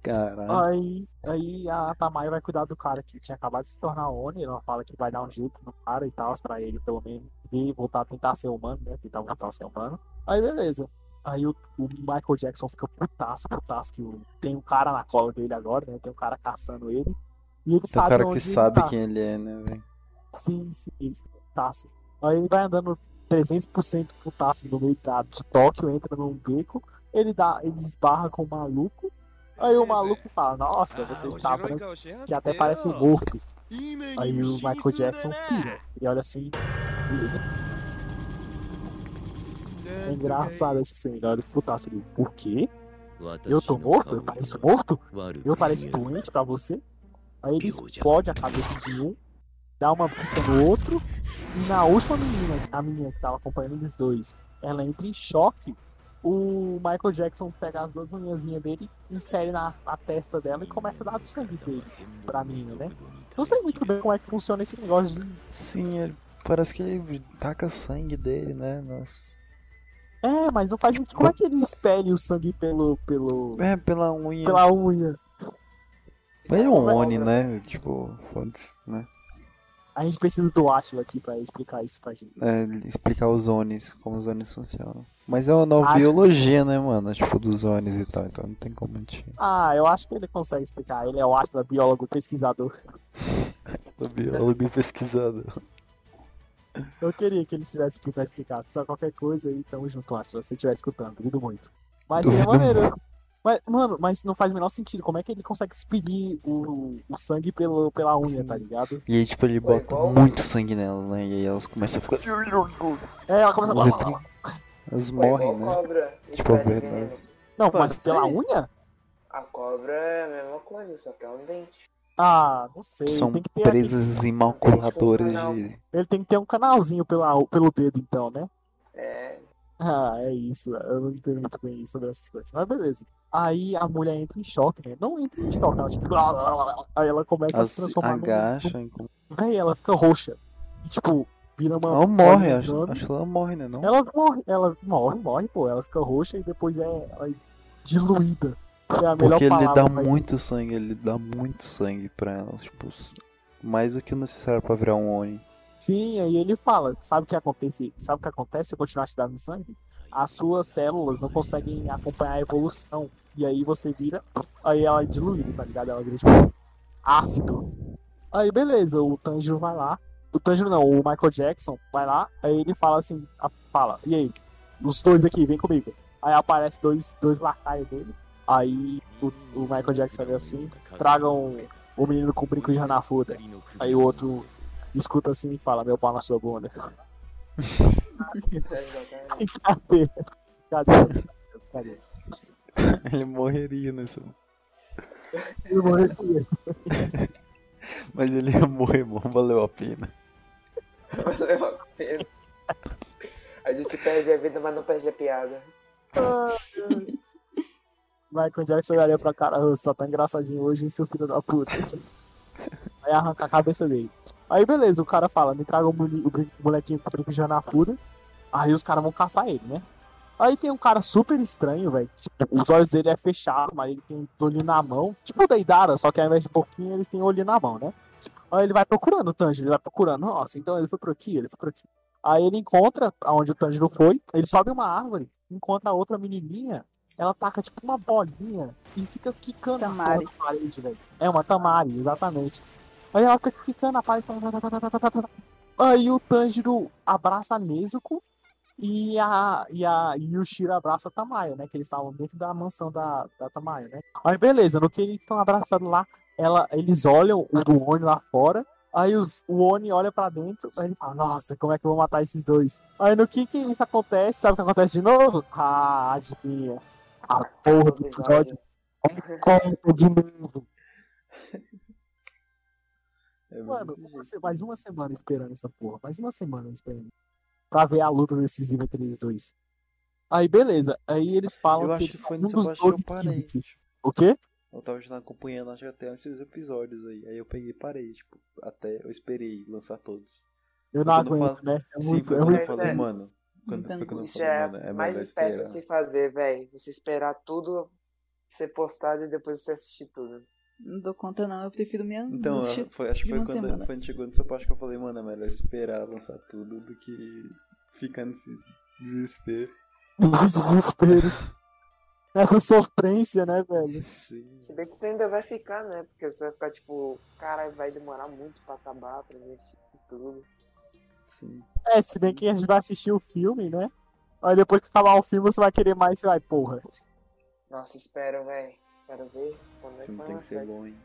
Caralho. Aí, aí a Tamai vai cuidar do cara que tinha acabado de se tornar Oni. Ela fala que vai dar um jeito no cara e tal, pra ele pelo menos e voltar a tentar ser humano, né? Tentar voltar a ser humano. Aí beleza. Aí o, o Michael Jackson fica putaço, putaço, que o- tem um cara na cola dele agora, né? Tem um cara caçando ele. E ele Tem um sabe cara onde que ele sabe tá. quem ele é, né, velho? Sim, sim, ele fica putaço. Aí ele vai andando 300% putaço no meio da, de Tóquio, entra num beco, ele dá, ele esbarra com o maluco. Aí o maluco fala, nossa, você está branco, que até parece morto. Aí o Michael Jackson pira. Ele olha assim. e- É engraçado esse cena, ele olha putaço ele. Por quê? Eu tô morto? Eu pareço morto? Eu pareço doente pra você? Aí ele explode a cabeça de um, dá uma pica no outro, e na última menina, a menina que tava acompanhando eles dois, ela entra em choque. O Michael Jackson pega as duas unhazinhas dele, insere na, na testa dela e começa a dar do sangue dele pra menina, né? Não sei muito bem como é que funciona esse negócio de. Sim, ele, parece que ele taca sangue dele, né? Nas... É, mas não faz muito. Como é que ele espelha o sangue pelo. pelo. É, pela unha. pela unha? Ele é um Oni, né? Tipo, foda-se, né? A gente precisa do Atila aqui pra explicar isso pra gente. É, explicar os Onis, como os Onis funcionam. Mas é uma nova Acho- biologia, né, mano? Tipo, dos Onis e tal, então não tem como gente. Ah, eu acho que ele consegue explicar. Ele é o Atila, biólogo, pesquisador. Biólogo e pesquisador. Eu queria que ele estivesse aqui pra explicar. Só qualquer coisa tamo junto, Atila. Se você estiver escutando, duvido muito. Mas seria maneiro. Mas, mano, mas não faz o menor sentido. Como é que ele consegue expelir o, o sangue pelo, pela unha, tá ligado? E aí, tipo, ele bota igual- muito sangue nela, né? E aí elas começam a ficar. É, ela começa Elas, a. entram... elas morrem, né? cobra. Tipo, veneno. venenoso. Não, Pode mas pela ser. unha? A cobra é a mesma coisa, só que é um dente. Ah, não sei. São tem que ter aquele- presas em maculadoras de. Ele tem que ter um canalzinho pela, pelo dedo, então, né? É. Ah, é isso. Eu não entendo muito bem sobre essas coisas. Mas beleza. Aí a mulher entra em choque, né? Não entra em choque, ela tipo. Aí ela começa a Elas se transformar num- agacham. e com- Véi, ela fica roxa. E, tipo, vira uma. Ela morre, acho, acho que ela morre, né? Não? Ela morre, ela morre, morre, pô. Ela fica roxa e depois é, é diluída. É a melhor Porque ele dá muito sangue, ele dá muito sangue pra ela. Tipo, mais do que o necessário pra virar um Oni. Sim, aí ele fala, sabe o que acontece? Sabe o que acontece se continuar te dando sangue? As suas células não conseguem acompanhar a evolução. E aí você vira. Aí ela é diluída, tá ligado? Ela vira tipo ácido. Aí beleza, o Tanjiro vai lá. O Tanjiro não, o Michael Jackson vai lá. Aí ele fala assim, fala, e aí? Os dois aqui, vem comigo. Aí aparece dois, dois lacaios dele. Aí o, o Michael Jackson olha assim, tragam o menino com brinco de Hanafuda. Aí o outro escuta assim e fala, meu pau na sua bunda. é. Cadê? Cadê? Cadê? ele morreria nessa. Vou responder. Mas ele ia morrer, bom, valeu a pena. Valeu a pena. A gente perde a vida, mas não perde a piada. Michael Jackson olharia pra cara, "Ah, você tá tão engraçadinho hoje, hein, seu filho da puta. Aí arranca a cabeça dele. Aí beleza, o cara fala, me traga o, o molequinho que tá brincando na fura. Aí os caras vão caçar ele, né? Aí tem um cara super estranho, velho. Tipo, os olhos dele é fechado, mas ele tem olho na mão. Tipo o Deidara, só que ao invés de pouquinho, eles têm olho na mão, né? Aí ele vai procurando o Tanjiro, ele vai procurando. Nossa, então ele foi por aqui, ele foi por aqui. Aí ele encontra aonde o Tanjiro foi, ele sobe uma árvore, encontra outra menininha, ela taca tipo uma bolinha e fica quicando na Tamari. da parede, velho. É uma Tamari, exatamente. Aí ela fica tá, tá, tá, tá. Aí o Tanjiro abraça a Nezuko e a, e a e o abraça a Tamayo, né? Que eles estavam dentro da mansão da, da Tamayo, né? Aí beleza, no que eles estão abraçando lá, ela, eles olham o do Oni lá fora. Aí os, o Oni olha pra dentro, aí ele fala, nossa, como é que eu vou matar esses dois? Aí no que que isso acontece? Sabe o que acontece de novo? Ah, adivinha. A porra do episódio conta de novo. É Mano, uma mais uma semana esperando essa porra. Mais uma semana esperando. Pra ver a luta decisiva entre eles dois. Aí, beleza. Aí eles falam Eu acho eles que foi um dos parte que eu 12 parei. O quê? Eu tava já acompanhando, acho que até esses episódios aí. Aí eu peguei e parei, tipo, até eu esperei lançar todos. Eu não Quando eu aguento, né? É Sim, muito, foi é muito. eu falei, é. mano. Quando, foi quando Isso é mano, é mais esperto se fazer, velho. Você esperar tudo ser postado e depois você assistir tudo. Não dou conta não, eu prefiro minha Então, foi, acho que foi quando, semana. quando a gente chegou nessa parte que eu falei, mano, é melhor esperar lançar tudo do que ficar nesse desespero. Desespero. Essa sofrência, né, velho? Sim. Se bem que tu ainda vai ficar, né? Porque você vai ficar tipo, cara, vai demorar muito pra acabar, pra mim assistir tudo. Sim. É, se bem que a gente vai assistir o filme, né? Aí depois que acabar o filme, você vai querer mais, você vai, porra. Nossa, espero, velho. Quero ver quando é que vai tem que ser lançar bom, isso. hein?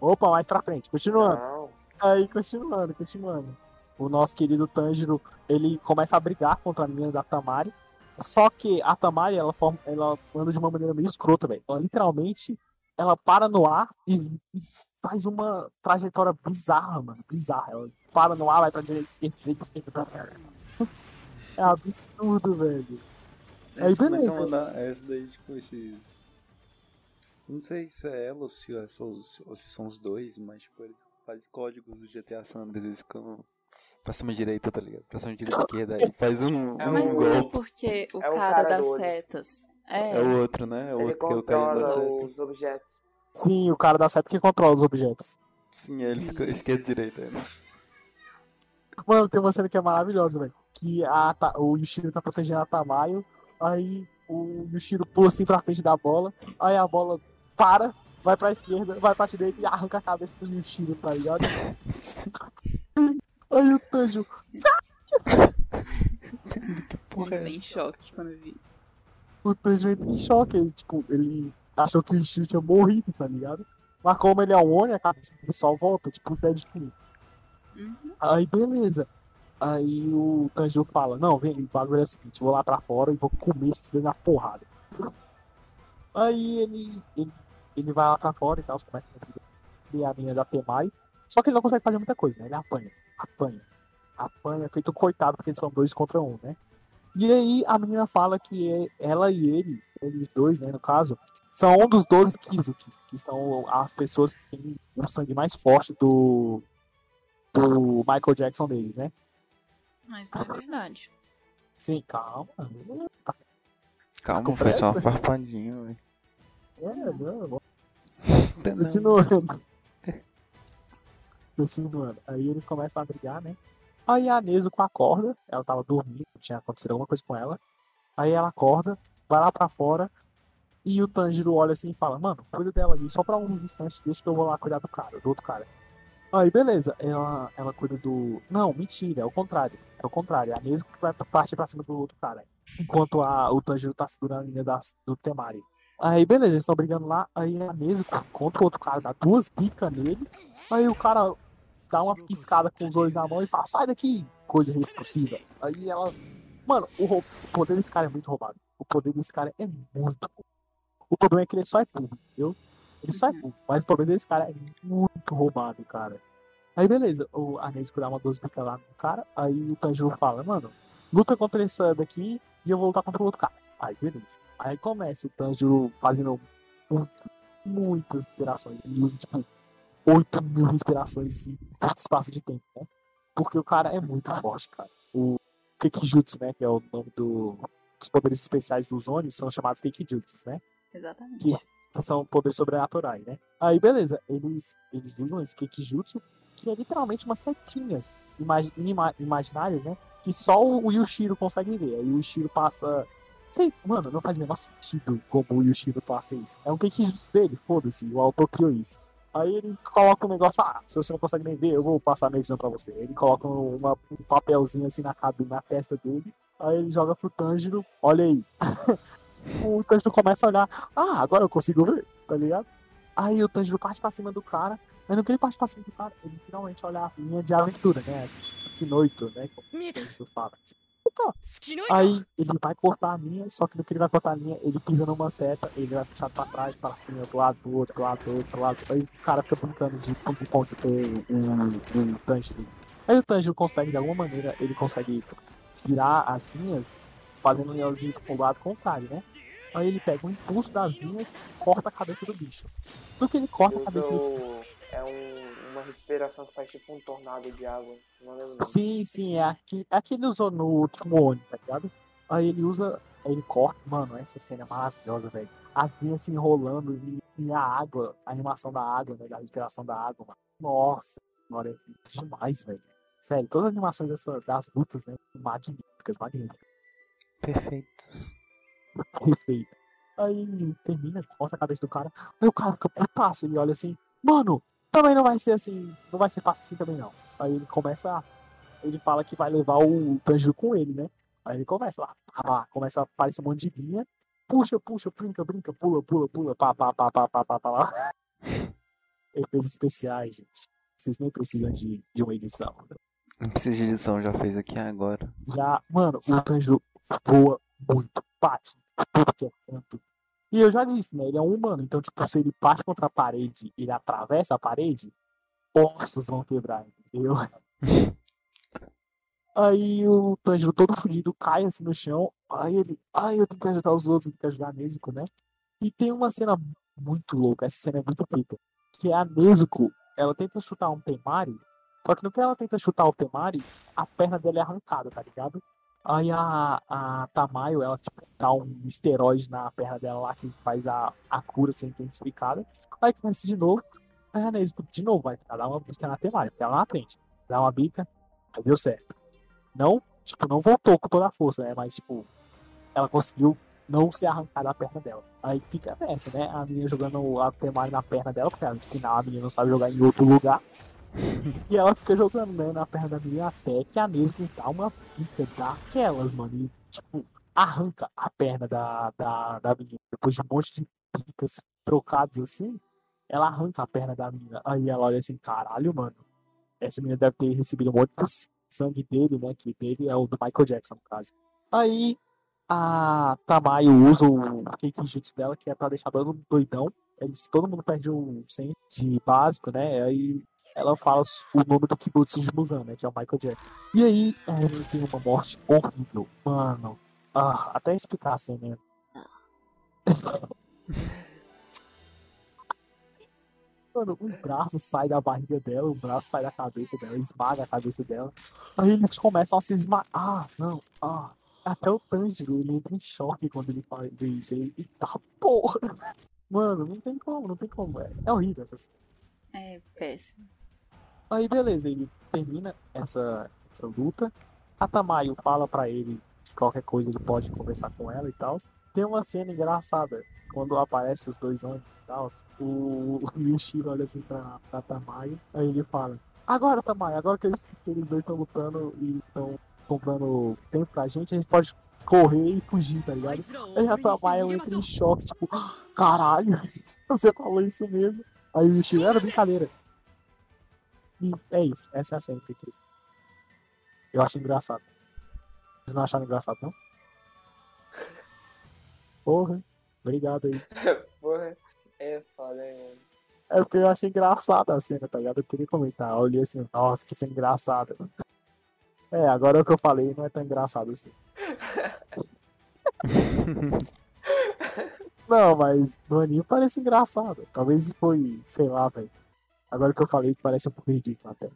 Opa, mais pra frente. Continuando. Não, Aí, continuando, continuando. O nosso querido Tanjiro, ele começa a brigar contra a menina da Tamari. Só que a Tamari, ela, forma, ela anda de uma maneira meio escrota, velho. Ela literalmente, ela para no ar e, e faz uma trajetória bizarra, mano. Bizarra. Ela para no ar, vai pra direita, esquerda, direita, esquerda, pra cá. É absurdo, velho. Aí, Eles começam a beleza. andar, essa daí, tipo, esses. Não sei se é ela ou se, é os- ou se são os dois, mas, tipo, eles fazem códigos do GTA San Andreas, eles ficam pra cima direita, tá ligado? Pra cima direita, esquerda, aí faz um, É um Mas o- não é porque o É o cara, cara das setas. É, É o outro, né? É o ele outro que eu caí na controla seta. os objetos. Sim, o cara da seta que controla os objetos. Sim, ele fica Isso. esquerda e direita. né? Mano, tem uma cena que é maravilhosa, velho. Que a, o Yushiro tá protegendo a Tamayo. Aí o Yushiro pula assim pra frente da bola. Aí a bola para, vai pra esquerda, vai pra direita e arranca a cabeça do Yushiro, tá ligado? Aí o Tanjo. Porra, entrei em choque quando eu vi isso. O Tanjo entra em choque. Ele, tipo, ele achou que o Yushiro tinha morrido, tá ligado? Mas como ele é um Oni, a cabeça dele só volta, tipo, o Deadpool. Uhum. Aí beleza. Aí o Tanjiro fala, não, vem, o bagulho é o seguinte, eu vou lá pra fora e vou comer esse filho na porrada. Aí ele, ele, ele vai lá pra fora e tal, começa a ver a minha da Temai. Só que ele não consegue fazer muita coisa, né? Ele apanha, apanha, apanha, feito um coitado, porque eles são dois contra um, né? E aí a menina fala que é- ela e ele, eles dois, né, no caso, são um dos 12 Kizukis, que são as pessoas que têm o sangue mais forte do, do Michael Jackson deles, né? Mas não é verdade. Sim, calma. Calma, Com foi só uma pressa? farpadinha, velho. É, não, Continuando. Continuando. Aí eles começam a brigar, né? Aí a Nezuko acorda, ela tava dormindo, tinha acontecido alguma coisa com ela. Aí ela acorda, vai lá pra fora, e o Tanjiro olha assim e fala, mano, cuida dela ali, só pra uns instantes, deixa que eu vou lá cuidar do cara, do outro cara. Aí beleza, ela, ela cuida do. Não, mentira, é o contrário. É o contrário, é a Nezuko que vai partir pra cima do outro cara. Enquanto a, o Tanjiro tá segurando a linha da, do Temari. Aí beleza, eles estão brigando lá, aí a Nezuko contra o outro cara, dá duas picas nele. Aí o cara dá uma piscada com os olhos na mão e fala, sai daqui, coisa impossível. Aí ela. Mano, o, o poder desse cara é muito roubado. O poder desse cara é muito. O problema é que ele só é burro, entendeu? Ele só é burro. Mas o poder desse cara é muito roubado, cara. Aí beleza, o, a Nezuko dá uma 12 picas lá no cara. Aí o Tanjiro fala, mano, luta contra esse daqui e eu vou lutar contra o outro cara. Aí beleza. Aí começa o Tanjiro fazendo muitas interações. Ele usa, tipo, 8 mil respirações em curto espaço de tempo, né? Porque o cara é muito forte, cara. O Kekijutsu, né? Que é o nome do, dos poderes especiais dos Onis, são chamados Kekijutsu, né? Exatamente. Que, que são poderes sobrenaturais, né? Aí, beleza, eles, eles usam esse Kekijutsu, que é literalmente umas setinhas imagi ima- imaginárias, né? Que só o, o Yushiro consegue ver. Aí o Yushiro passa. Sei, mano, não faz o menor sentido como o Yoshiro passa tá isso. É um feitiço dele, foda-se, o autor criou isso. Aí ele coloca um negócio, ah, se você não consegue nem ver, eu vou passar a minha visão pra você. Ele coloca uma, um papelzinho assim na cabeça, na testa dele, aí ele joga pro Tanjiro, olha aí. o Tanjiro começa a olhar, ah, agora eu consigo ver, tá ligado? Aí o Tanjiro parte pra cima do cara, mas não que ele parte pra cima do cara, ele finalmente olha a linha de aventura, né? noite né? Como o Tanjiro fala. Então, aí então. ele vai cortar a linha, só que no que ele vai cortar a linha ele pisa numa seta, ele vai puxar pra trás, pra cima, do lado, do outro, do lado, do outro, do lado. Aí o cara fica brincando de ponto em ponto com um, um Tanjiro. Aí o Tanjiro consegue, de alguma maneira, ele consegue tirar as linhas, fazendo um leãozinho pro lado contrário, né? Aí ele pega o impulso das linhas, corta a cabeça do bicho. No que ele corta a cabeça do bicho. É um uma respiração que faz tipo um tornado de água. Não lembro. Sim, sim, é aqui, é que ele usou no último Oni, tá ligado? Aí ele usa, aí ele corta, mano, essa cena é maravilhosa, velho. As linhas se enrolando e, e a água, a animação da água, né, da respiração da água, mano. Nossa, senhora, é demais, velho. Sério, todas as animações dessa, das lutas, né, magníficas, magníficas. Perfeitos. Perfeito. Aí termina, corta a cabeça do cara. Aí o cara fica putaço. Ele olha assim, mano, também não vai ser assim. Não vai ser fácil assim também não. Aí ele começa. a- Ele fala que vai levar o Tanjiro com ele, né? Aí ele começa lá. pá, pá, começa a aparecer um monte de linha. Puxa, puxa, brinca, brinca, pula, pula, pula, pá, pá, pá, pá, pá, pá, pá, lá. Efeitos especiais, gente. Vocês nem precisam de, de uma edição. Não precisa de edição, já fez aqui agora. Já, mano, o Tanjiro voa muito, bate tudo que é canto. E eu já disse, né? Ele é um humano, então, tipo, se ele bate contra a parede e ele atravessa a parede, ossos vão quebrar, entendeu? Aí o Tanjiro todo fudido cai assim no chão. Aí ele, ai, eu tenho que ajudar os outros, eu tenho que ajudar a Nezuko, né? E tem uma cena muito louca, essa cena é muito pica. Que é a Nezuko, ela tenta chutar um Temari, só que no que ela tenta chutar o Temari, a perna dela é arrancada, tá ligado? Aí a, a Tamayo, ela tipo, dá um esteroide na perna dela lá que faz a, a cura ser intensificada. Aí começa de novo. Aí a Nezuko de novo vai dar uma bica na porque ela na frente. Dá uma bica, aí deu certo. Não, tipo, não voltou com toda a força, né? Mas, tipo, ela conseguiu não ser arrancada a perna dela. Aí fica nessa, né? A menina jogando a Temayo na perna dela, porque no final a menina não sabe jogar em outro lugar. E ela fica jogando, né, na perna da menina até que a Nesco dá uma pica daquelas, mano. E, tipo, arranca a perna da, da, da menina. Depois de um monte de picas trocadas assim, ela arranca a perna da menina. Aí ela olha assim, caralho, mano. Essa menina deve ter recebido um monte de sangue dele, né? Que dele é o do Michael Jackson, no caso. Aí a Tamayo usa o Kekijutsu dela, que é pra deixar todo mundo doidão. Eles, todo mundo perde o senso de básico, né? Aí ela fala o nome do Kibutsu de Musan, né? Que é o Michael Jackson. E aí, ele tem uma morte horrível. Mano, ah, até explicar assim, né? Mano, um braço sai da barriga dela, um braço sai da cabeça dela, esmaga a cabeça dela. Aí eles começam a se esmagar. Ah, não, ah. Até o Tanjiro, ele entra em choque quando ele fala vê isso. Ele, eita porra. Mano, não tem como, não tem como. É, é horrível essa cena. É péssimo. Aí beleza, ele termina essa, essa luta. A Tamayo fala para ele que qualquer coisa ele pode conversar com ela e tal. Tem uma cena engraçada quando aparece os dois homens e tal. O, o Yushiro olha assim pra, pra Tamayo, aí ele fala: Agora, Tamayo, agora que eles, que eles dois estão lutando e estão comprando tempo pra gente, a gente pode correr e fugir, tá ligado? Aí a Tamayo entra em choque, tipo: Caralho, você falou isso mesmo. Aí o Yushiro era brincadeira. E é isso, essa é a cena que eu acho engraçado. Vocês não acharam engraçado, não? Porra, obrigado aí. Porra, é foda, mano. É porque eu achei engraçada a cena, tá ligado? Eu queria comentar. Eu olhei assim, nossa, que cena engraçada. É, agora o que eu falei não é tão engraçado assim. Não, mas no anime parece engraçado. Talvez foi, sei lá, velho. Agora que eu falei, parece um pouco ridículo até.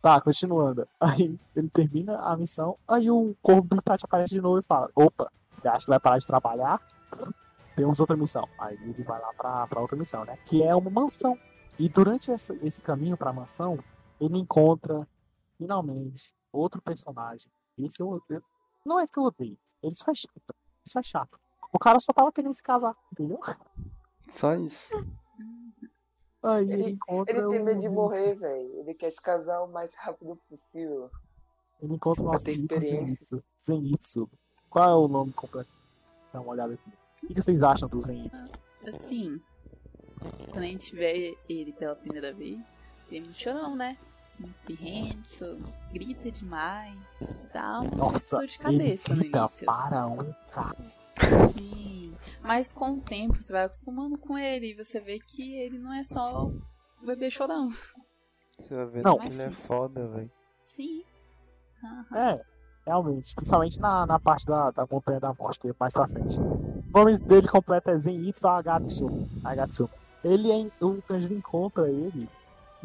Tá, continuando. Aí ele termina a missão, aí o corpo do Itachi aparece de novo e fala: Opa, você acha que vai parar de trabalhar? Temos outra missão. Aí ele vai lá pra, pra outra missão, né? Que é uma mansão. E durante essa- esse caminho pra mansão, ele encontra, finalmente, outro personagem. Esse eu, eu- não é que eu odeio, ele só é chato. Isso é chato. O cara só tava querendo se casar, entendeu? Só isso. Aí ele, Ele- encontra. Ele tem medo de Zenitsu. morrer, velho. Ele quer se casar o mais rápido possível. Ele encontra querido experiência. Zenitsu. Qual é o nome completo? Dá uma olhada aqui. O que vocês acham do Zenitsu? Assim, quando a gente vê ele pela primeira vez, ele é muito chorão, né? Muito pirrento, grita demais, dá uma Nossa, dor de ele cabeça no grita início. para um cara. Sim, mas com o tempo você vai acostumando com ele e você vê que ele não é só um bebê chorão. Você vai ver Não. que ele é foda, velho. Sim. Aham. É, realmente. Principalmente na, na parte da, da Montanha da Morte, que é mais pra frente. O nome dele completo é Zenitsu Agatsu. Agatsu. Ele é, o Tanjiro encontra ele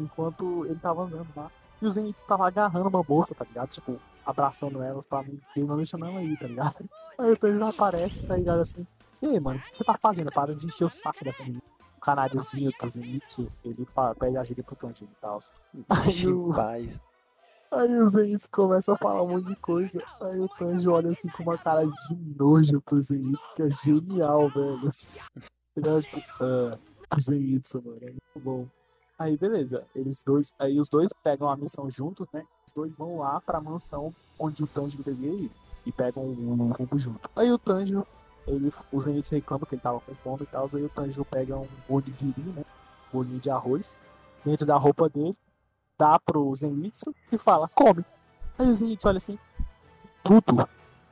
enquanto ele tava andando lá. E o Zenitsu tava agarrando uma moça, tá ligado? Tipo, abraçando elas pra mim. Ele não deixando ela aí, tá ligado? Aí o Tanjiro aparece, tá ligado assim. E aí, mano, o que você tá fazendo? Para de encher o saco dessa menina. O Zenitsu, ele fala, pede ajuda pro Tanjiro e tal. Aí o- paz. Aí o Zenitsu começa a falar um monte de coisa. Aí o Tanjo olha assim com uma cara de nojo pro Zenitsu, que é genial, velho. Ele é tipo, ah, Zenitsu, mano, é muito bom. Aí beleza, eles dois, aí os dois pegam a missão juntos, né? Os dois vão lá pra mansão onde o Tanjiro devia ir e pegam um rumo junto. Aí o Tanjiro, ele, o Zenitsu reclama que ele tava com fome e tal, aí o Tanjiro pega um onigiri, né? Um bolinho de arroz dentro da roupa dele dá pro Zenitsu e fala, come. Aí o Zenitsu olha assim, tudo.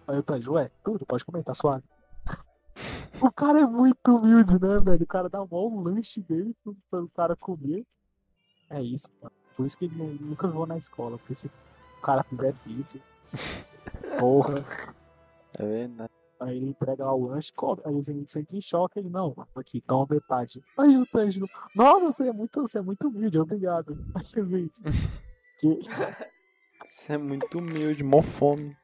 Aí o Tanjo, é, tudo, pode comer, tá suave. o cara é muito humilde, né, velho? O cara dá mó um lanche dele pro, pro cara comer. É isso, mano. Por isso que ele nu- nunca voou na escola, porque se o cara fizesse isso, porra. É verdade. Aí ele entrega lá o lanche, come. Aí o Zenitsu entra em choque, ele, não, aqui, toma metade. Aí o Tanjiro, nossa, você é muito, você é muito humilde, obrigado. Aí o Zenitsu, que, Você é muito humilde, mó fome.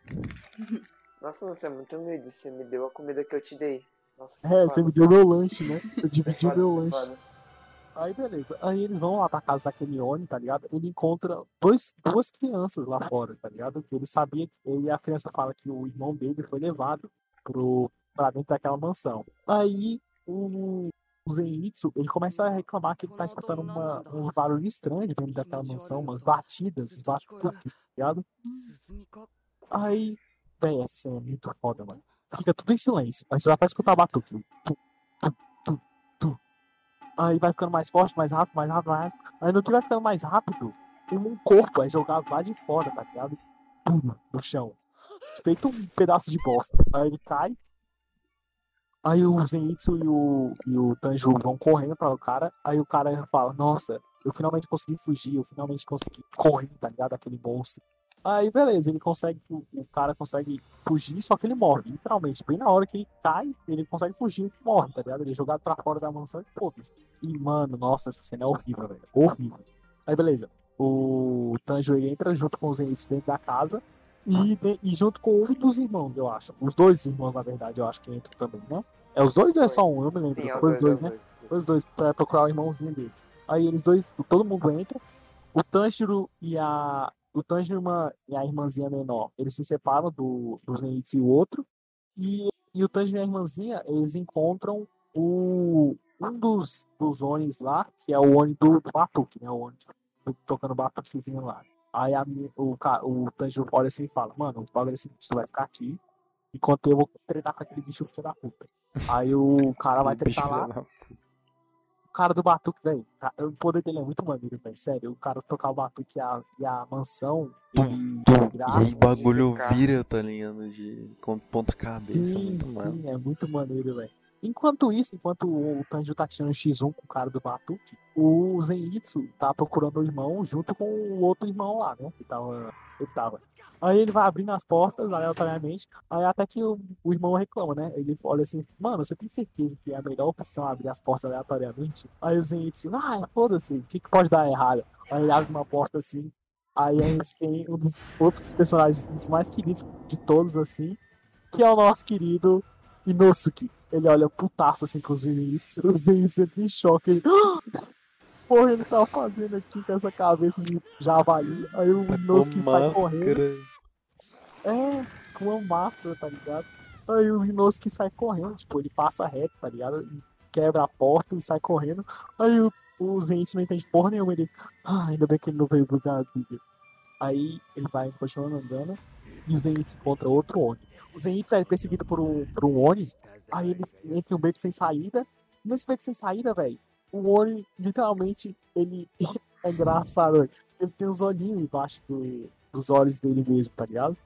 Nossa, você é muito humilde. Você me deu a comida que eu te dei. Nossa, É, você me deu meu lanche, né? Você Você dividiu foda, meu lanche. foda. Aí beleza. Aí eles vão lá pra casa daquele Oni, tá ligado? Ele encontra dois, duas crianças lá fora, tá ligado? Que ele sabia que. E a criança fala que o irmão dele foi levado pro, pra dentro daquela mansão. Aí o, o Zenitsu, ele começa a reclamar que ele tá escutando uma, uns barulhos estranhos dentro daquela mansão, umas batidas, uns batuques, tá ligado? Aí, véi, essa cena é muito foda, mano. Fica tudo em silêncio. Aí você vai pra escutar batuque. Tu, tu, tu, tu. Aí vai ficando mais forte, mais rápido, mais rápido, mais rápido. Aí no que vai ficando mais rápido, um corpo é jogado lá de fora, tá ligado? Pum, no chão. Feito um pedaço de bosta. Aí ele cai. Aí o Zenitsu e o, e o Tanjiro vão correndo para o cara. Aí o cara fala, nossa, eu finalmente consegui fugir, eu finalmente consegui correr, tá ligado? Daquele monstro. Aí beleza, ele consegue, o cara consegue fugir, só que ele morre, literalmente. Bem na hora que ele cai, ele consegue fugir e morre, tá ligado? Ele é jogado pra fora da mansão e foda-se. E mano, nossa, essa cena é horrível, velho. Horrível. Aí beleza, o Tanjiro ele entra junto com os Zenitsu dentro da casa. E, e junto com um dos irmãos, eu acho. Os dois irmãos, na verdade, eu acho que entram também, né? É os dois ou é só um? Eu me lembro. Sim, é os Foi os dois, é dois, né? dois. Os dois pra procurar o irmãozinho deles. Aí eles dois, todo mundo entra. O Tanjiro e a. O Tanjiro e e a irmãzinha menor, eles se separam do, do Zenitsu e o outro. E, e o Tanjiro e a irmãzinha, eles encontram o, um dos, dos Onis lá, que é o Oni do, do Batuque, né? O Oni do- tocando batuquezinho lá. Aí a, o, o Tanjiro olha assim e fala, mano, o bagulho é o seguinte, tu vai ficar aqui, enquanto eu vou treinar com aquele bicho filho da puta. Aí o cara vai treinar lá, o cara do Batuque, velho, ca- o poder dele é muito maneiro, velho. Sério, o cara tocar o Batuque e a, e a mansão, ele E virar. aí o bagulho vira, tá ligado? De ponta cabeça. é Sim, muito sim, massa. é muito maneiro, velho. Enquanto isso, enquanto o Tanjiro tá tirando X1 com o cara do Batuque, o Zenitsu tá procurando o irmão junto com o outro irmão lá, né? Que tava, ele tava. Aí ele vai abrindo as portas aleatoriamente, aí até que o, o irmão reclama, né? Ele olha assim, mano, você tem certeza que é a melhor opção abrir as portas aleatoriamente? Aí o Zenitsu, ah, foda-se, o que, que pode dar errado? Aí ele abre uma porta assim, aí a gente tem um dos outros personagens mais queridos de todos, assim, que é o nosso querido Inosuke. Ele olha putaço assim com os Zenitsu, o Zenitsu entra em choque, ele... Porra, ele tá fazendo aqui com essa cabeça de javali. Aí o Tá Inosuke sai correndo. É, com uma máscara, tá ligado? Aí o Inosuke sai correndo, tipo, ele passa reto, tá ligado? Quebra a porta e sai correndo. Aí o, o Zenitsu não entende porra nenhuma, ele. Ah, ainda bem que ele não veio brigar comigo. Aí ele vai continuando andando e o Zenitsu encontra outro Oni. O Zenitsu é perseguido por um, por um Oni, aí ele entra em um beco sem saída. Nesse beco sem saída, velho, o Oni, literalmente, ele é engraçado, velho. Ele tem os olhinhos embaixo do- dos olhos dele mesmo, tá ligado?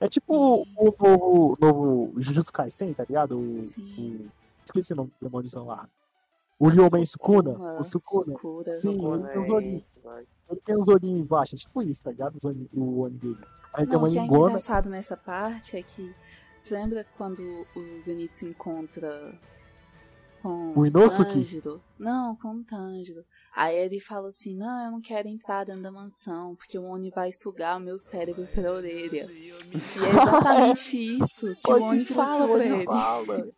É tipo o novo, novo Jujutsu Kaisen, tá ligado? O, Sim. o- esqueci o nome do demônio lá. O Ryomen Sukuna. O Sukuna. Sukura. Sim, Pô, ele tem os é olhinhos. isso. Ele tem os olhinhos embaixo, é tipo isso, tá ligado? Os olhinhos, o olho dele. Aí tem Não, uma o que é lingona. engraçado nessa parte é que você lembra quando o Zenitsu encontra com O Inosuke? Tanjiro? Não, com o Tanjiro. Aí ele fala assim, não, eu não quero entrar dentro da mansão, porque o Oni vai sugar o meu cérebro pela orelha. E é exatamente isso que o Pode Oni crer, fala o pra Oni ele. fala.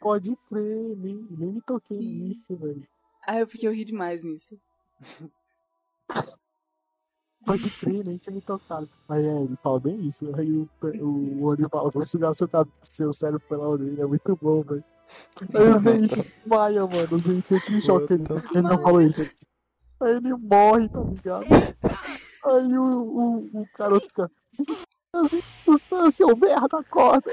Pode crer, nem, nem me toquei Sim. nisso, velho. Aí eu fiquei eu ri demais nisso. Pode crer, nem tinha me tocado. Aí é, ele fala bem isso. Aí o, o Oni fala, vou sugar seu, seu cérebro pela orelha, é muito bom, velho. Aí o Zenitsu desmaia, mano. O Zenitsu entra em choque. Ele, What ele não falou isso. Aí ele morre, tá ligado? Aí o, o, o garoto fica. Seu merda, acorda.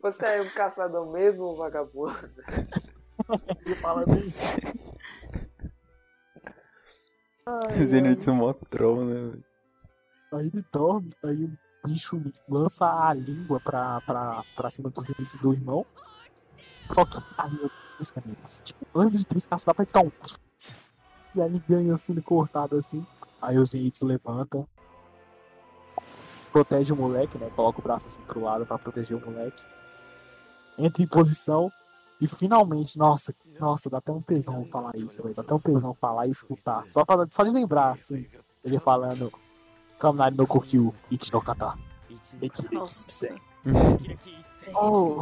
Você é um caçador mesmo, vagabundo? Ele fala bem isso. Ai. Zenitsu mó troll, né, velho? Aí ele dorme, aí o bicho lança a língua pra, pra, pra cima dos Zenitsu do irmão. Só que, tipo, antes de triscar, só dá pra ficar um. E aí ele ganha sendo cortado assim. Aí o Zenitsu levanta. Protege o moleque, né? Coloca o braço assim pro lado pra proteger o moleque. Entra em posição. E finalmente, nossa, nossa, dá até um tesão falar isso, velho. Dá até um tesão falar e escutar. Só, pra, só de lembrar, assim, ele falando. Kaminari no Kokyu, Ichi no Kata. Nossa. Oh,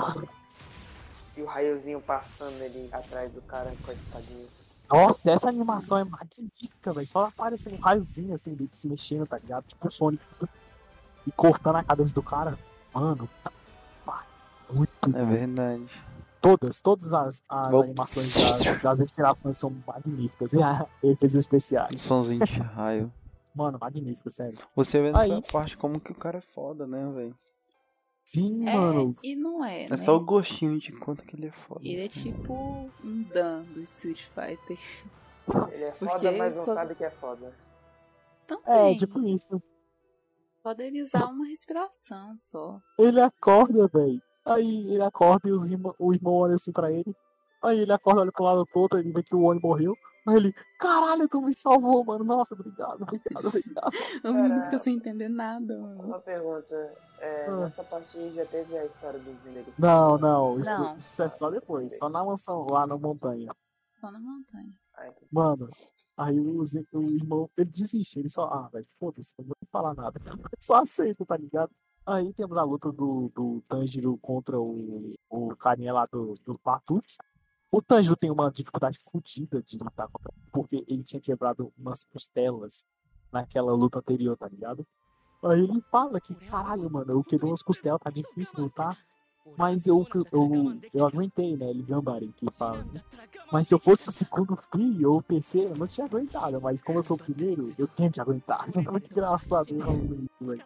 E o raiozinho passando ele atrás do cara com a espadinha. nossa, essa animação é magnífica, velho. Só aparecendo um raiozinho assim, dele se mexendo, tá ligado? Tipo o Sonic. E cortando a cabeça do cara. Mano, pá, muito É verdade. Todas, todas as, as animações das, das inspirações são magníficas. E a efeitos especiais. Somzinho de raio. Mano, magnífico, sério. Você vê Aí- nessa parte como que o cara é foda, né, velho? Sim, É, mano. e não é, É né? só o gostinho de quanto que ele é foda. Ele é tipo um Dan do Street Fighter. Ele é Porque foda, mas não só- sabe que é foda. Também. É, tipo isso. Pode ele usar uma respiração só. Ele acorda, velho. Aí ele acorda e os irmã- o irmão olha assim pra ele. Aí ele acorda, olha pro lado pro outro, ele vê que o Oni morreu. Aí ele, caralho, tu me salvou, mano. Nossa, obrigado, obrigado, obrigado. O menino fica sem entender nada, mano. Uma pergunta. É, Ah. Nessa parte aí já teve a história do Zinder? Não, não, isso, Não. isso é só depois, só na mansão, lá na montanha. Só na montanha. Ah, Mano, aí o, o irmão, ele desiste, ele só, ah, velho, foda-se, não vou falar nada. só aceita, tá ligado? Aí temos a luta do, do Tanjiro contra o, o carinha lá do, do Batuque. O Tanjiro tem uma dificuldade fodida de lutar contra porque ele tinha quebrado umas costelas naquela luta anterior, tá ligado? Aí ele fala que, caralho, mano, eu quebrei umas costelas, tá difícil lutar. Mas eu, eu, eu aguentei, né? Ele gambari que fala. né? Mas se eu fosse o segundo filho ou o terceiro, eu não tinha aguentado. Mas como eu sou o primeiro, eu tenho que aguentar. É muito engraçado eu.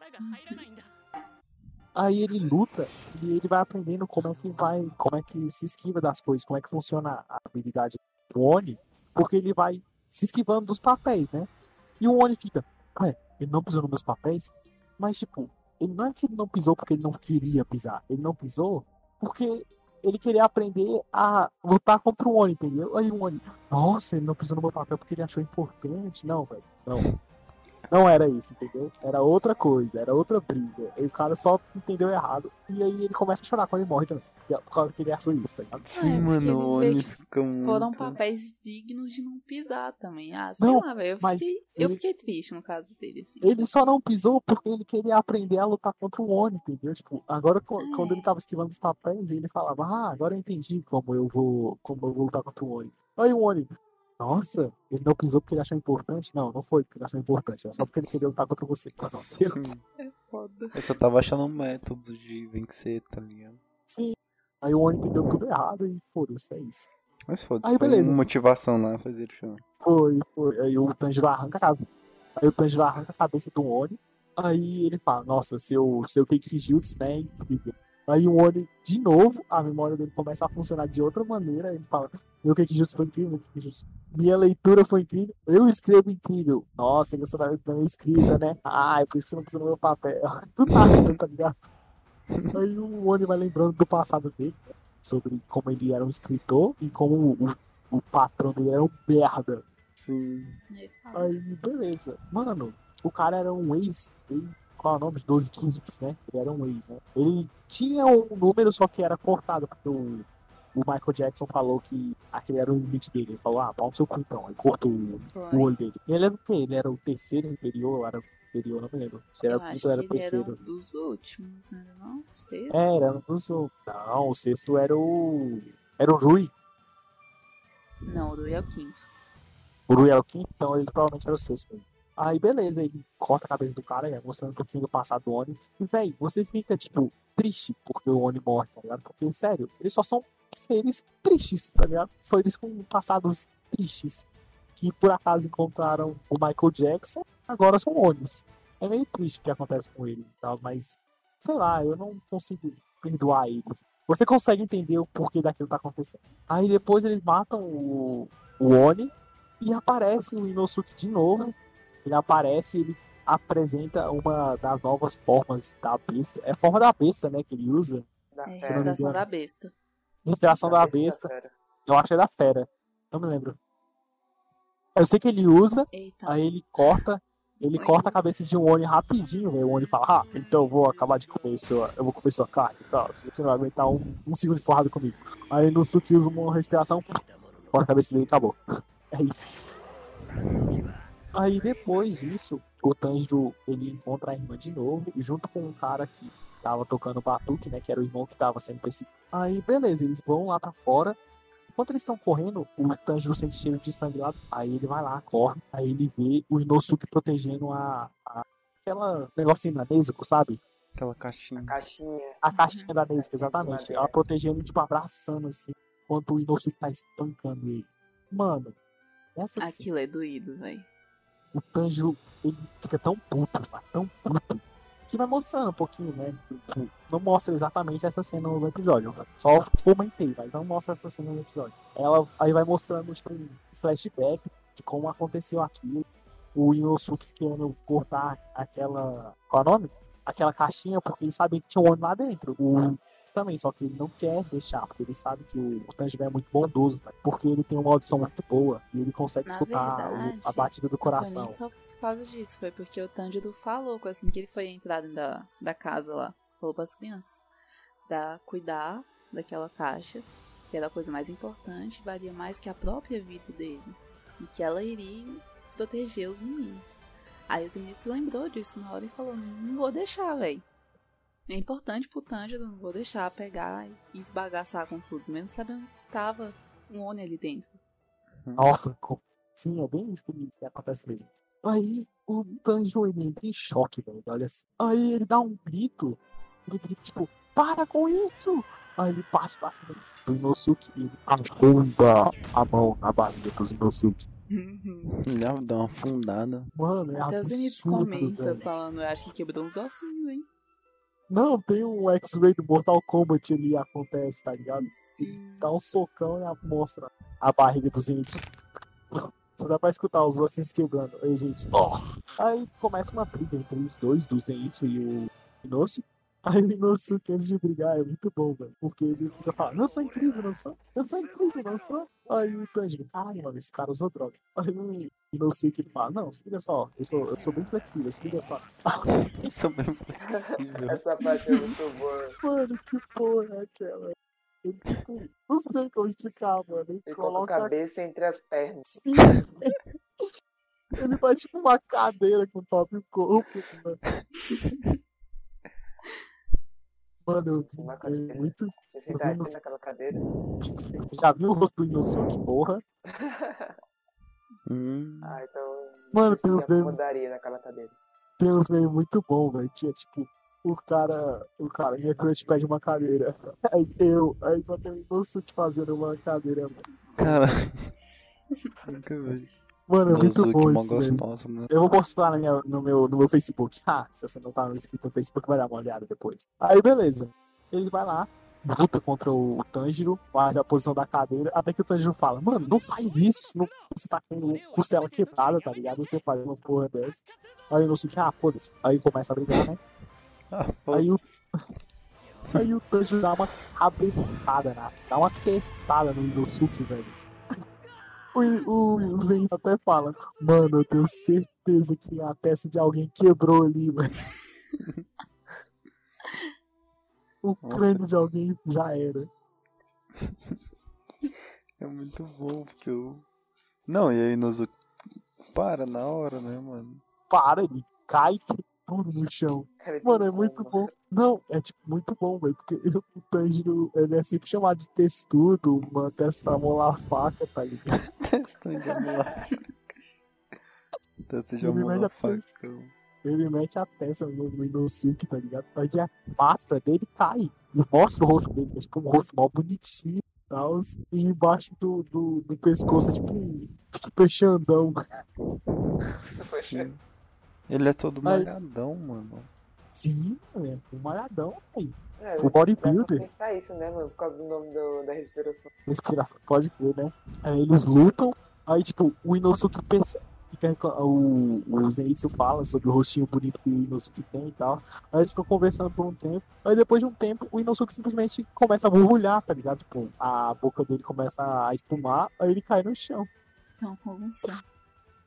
Aí ele luta e ele vai aprendendo como é que vai, como é que se esquiva das coisas, como é que funciona a habilidade do Oni, porque ele vai se esquivando dos papéis, né? E o Oni fica, ué, ele não pisou nos meus papéis, mas tipo, ele não é que ele não pisou porque ele não queria pisar, ele não pisou porque ele queria aprender a lutar contra o Oni, entendeu? Aí o Oni, nossa, ele não pisou no meu papel porque ele achou importante. Não, velho, não. Não era isso, entendeu? Era outra coisa, era outra brisa. E o cara só entendeu errado. E aí ele começa a chorar quando ele morre também. porque- Por causa que ele achou isso, tá ligado? Sim, É, porque mano, ele fica muito. Foram papéis dignos de não pisar também. Ah, sei Não, lá, velho. Eu, mas fiquei, eu ele- fiquei triste no caso dele, assim. Ele só não pisou porque ele queria aprender a lutar contra o Oni, entendeu? Tipo, agora É. quando ele tava esquivando os papéis, ele falava, ah, agora eu entendi como eu vou, como eu vou lutar contra o Oni. Aí o Oni, nossa, ele não pisou porque ele achou importante? Não, não foi porque ele achou importante, era só porque ele queria lutar contra você. Não, É foda. Eu só tava achando métodos de vencer, tá ligado? Sim. Aí o Oni entendeu tudo errado e foda-se, é isso. Mas foda-se, Aí, foi beleza. uma motivação lá fazer ele chorar. Foi, foi. Aí o Tanjiro arranca a cabeça. Aí o Tanjiro arranca a cabeça do Oni. Aí ele fala, nossa, seu, seu Keikijutsu, né? é incrível. Aí o Oni, de novo, a memória dele começa a funcionar de outra maneira. Ele fala, meu Keikijutsu foi incrível, meu Keikijutsu. Minha leitura foi incrível, eu escrevo incrível. Nossa, você da minha escrita, né? Ah, é por isso que não precisa no meu papel. Do nada, tá ligado? Aí o Oni vai lembrando do passado dele, né? sobre como ele era um escritor e como o, o patrão dele era um merda. Sim. Aí beleza. Mano, o cara era um ex. Ele, qual é o nome? 12, 15, né? Ele era um ex, né? Ele tinha um número, só que era cortado, porque o, o Michael Jackson falou que aquele era o limite dele. Ele falou, ah, pau no seu cu então. Aí cortou o, o olho dele. E ele era o quê? Ele era o terceiro inferior, era o inferior, não me lembro. Se era o quinto ou era o ele era terceiro. um dos últimos, né? Não, sexto. É, era um dos outros. Não, o sexto era o. Era o Rui. Não, o Rui é o quinto. O Rui era o quinto, então ele provavelmente era o sexto mesmo. Aí beleza, ele corta a cabeça do cara, né, mostrando um pouquinho do passado do Oni. E, véi, você fica, tipo, triste porque o Oni morre, tá ligado? Porque, sério, eles só são seres tristes, tá ligado? São eles com passados tristes. Que por acaso encontraram o Michael Jackson, agora são Onis. É meio triste o que acontece com eles e tal, mas, sei lá, eu não consigo perdoar eles. Você consegue entender o porquê daquilo tá acontecendo. Aí depois eles matam o, o Oni e aparece o Inosuke de novo. Ele aparece, ele apresenta uma das novas formas da besta. É a forma da besta, né, que ele usa. Da É a engano. da besta. Inspiração da besta. fera. Eu acho que é da fera. Não me lembro. Eu sei que ele usa, Eita. aí ele corta. Ele Oi. corta a cabeça de um Oni rapidinho, velho. O Oni fala, ah, então eu vou acabar de comer sua. Eu vou comer sua carne e tal. Você não vai aguentar um, um segundo de porrada comigo. Aí no Suki usa uma respiração, corta a cabeça dele e acabou. É isso. Aí depois disso, o Tanjiro ele encontra a irmã de novo, junto com um cara que tava tocando batuque, né? Que era o irmão que tava sendo perseguido. Aí beleza, eles vão lá pra fora. Enquanto eles estão correndo, o Tanjiro sente cheiro de sangue lá. Aí ele vai lá, corre. Aí ele vê o Inosuke protegendo a, a aquela negocinho da Nezuko, sabe? Aquela caixinha. Caixinha. A caixinha da Nezuko, exatamente. Ela protegendo, tipo, abraçando assim, enquanto o Inosuke tá espancando ele. Mano, essa Aquilo é doído, velho. O Tanjiro, ele fica tão puto, tão puto, que vai mostrando um pouquinho, né? Tipo, Não mostra exatamente essa cena no episódio. Só comentei, mas não mostra essa cena no episódio. Ela aí vai mostrando, tipo, um flashback de como aconteceu aquilo. O Inosuke querendo cortar aquela. Qual é o nome? Aquela caixinha, porque ele sabia que tinha um homem lá dentro. O também, só que ele não quer deixar, porque ele sabe que o Tanjiro é muito bondoso, tá? porque ele tem uma audição muito boa e ele consegue Na escutar o- verdade, a batida do coração. foi só por causa disso, foi porque o Tanjiro falou assim que ele foi entrar da, da casa lá. Falou pras crianças. Pra cuidar daquela caixa, que era a coisa mais importante, valia mais que a própria vida dele. E que ela iria proteger os meninos. Aí os meninos lembrou disso na hora e falou, não vou deixar, velho. É importante pro Tanjiro, não vou deixar pegar e esbagaçar com tudo, mesmo sabendo que tava um Oni ali dentro. Nossa, sim, é bem isso que, que acontece mesmo. Aí o Tanjiro ele entra em choque, velho. Olha assim. Aí ele dá um grito. Ele grita, tipo, para com isso! Aí ele parte pra cima do Inosuke e afunda a mão na barriga dos Inosuke. Ele dá uma afundada. Mano, é Até os absurdo, comenta velho. falando, eu acho que quebrou uns ossinhos, hein? Não, tem um X-Ray do Mortal Kombat ali acontece, tá ligado? Sim. Dá um socão e mostra a barriga dos Zeniths. Só dá pra escutar os ossinhos quebrando. Aí, gente, ó. Aí começa uma briga entre os dois, do Zenitsu e o Inosuke. Aí o Inosuke, antes de brigar, é muito bom, velho. Porque ele fica falando, eu sou incrível, não sou? Eu sou incrível, não sou? Aí o Tanjiro, caralho, mano, esse cara usou droga. Aí o Inosuke ele fala, não, se liga só, eu sou, eu sou bem flexível, se liga só. Eu sou bem flexível. Essa parte é muito boa. Mano, que porra é aquela? Ele, tipo, não sei como explicar, mano. Ele Ele coloca a cabeça entre as pernas. assim. Ele faz tipo uma cadeira com o próprio corpo, mano. Mano, eu é muito. Você senta aqui naquela cadeira. Você já viu o rosto do Inosuke, porra? Hum, Ah, então. Mano, tem uns memes naquela cadeira. tem uns memes muito bons, velho. Tinha tipo, o cara, o cara, minha crush pede uma cadeira. Aí eu, aí só tem o Inosuke fazendo uma cadeira, mano. cara. Nunca vi. Mano, é muito bom isso, gostosa, né? Eu vou postar na minha- no, meu, no meu Facebook. Ah, se você não tá inscrito no Facebook, vai dar uma olhada depois. Aí, beleza. Ele vai lá, luta contra o Tanjiro, faz a posição da cadeira, até que o Tanjiro fala, mano, não faz isso, não, você tá com costela quebrada, tá ligado? Você faz uma porra dessa. Aí o Inosuke, ah, foda-se. Aí começa a brigar, né? Ah, Aí o, aí o Tanjiro dá uma cabeçada, na, dá uma testada no Inosuke, velho. O, o, Zenitsu até fala, mano, eu tenho certeza que a peça de alguém quebrou ali, velho. O Nossa. crânio de alguém já era. É muito bom, porque eu. Não, e aí Inosuke para na hora, né, mano? Para, ele cai tudo no chão. Cara, tem Mano, é como, muito mano. bom. Não, é tipo muito bom, velho. Porque o Tanjiro, ele é sempre chamado de textudo, uma testa pra molar a faca, tá ligado? Testando de amolar. Testa de Ele amolar mete a faca. Ele mete a peça no, no Inosuke, tá ligado? Aí a máscara dele cai. E mostra o rosto dele, é tipo um rosto mal bonitinho e tal. E embaixo do, do, do pescoço é tipo um super xandão. Sim. Ele é todo Aí- malhadão, mano. Sim, é um malhadão, velho. É, pra bodybuilder. pensar isso, né, mano? Por causa do nome do- da respiração. Respiração, pode crer, né? Aí eles lutam, aí tipo, o Inosuke percebe. recla- O, o Zenitsu fala sobre o rostinho bonito que o Inosuke tem e tal. Aí eles ficam conversando por um tempo. Aí depois de um tempo, o Inosuke simplesmente começa a borbulhar, tá ligado? Tipo, a boca dele começa a espumar, aí ele cai no chão. Não, convulsão.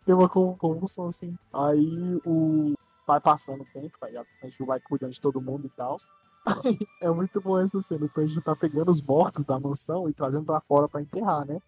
Tem uma con- convulsão assim. Aí o. Vai passando o tempo, tá ligado? O Tanjiro vai cuidando de todo mundo e tal. é muito bom essa cena. O Tanjiro tá pegando os mortos da mansão e trazendo pra fora pra enterrar, né?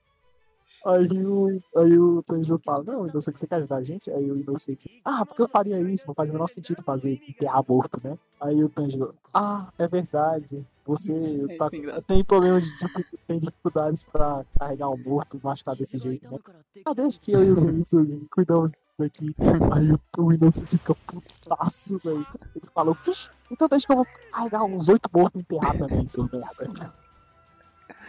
Aí o, aí o Tanjiro fala, não, Inosuke, você quer ajudar a gente? Aí o Inosuke, ah, porque eu faria isso? Não faz o menor sentido fazer enterrar morto, né? Aí o Tanjiro, ah, é verdade. Você É tá, isso, tem problema de tipo, tem dificuldades pra carregar um morto, machucar desse jeito, né? Ah, deixa que eu e o Zenitsu cuidamos daqui. Aí o, o Inosuke fica putaço, velho. Ele fala, o quê? Então deixa que eu vou carregar uns oito mortos e enterrar também, seu merda.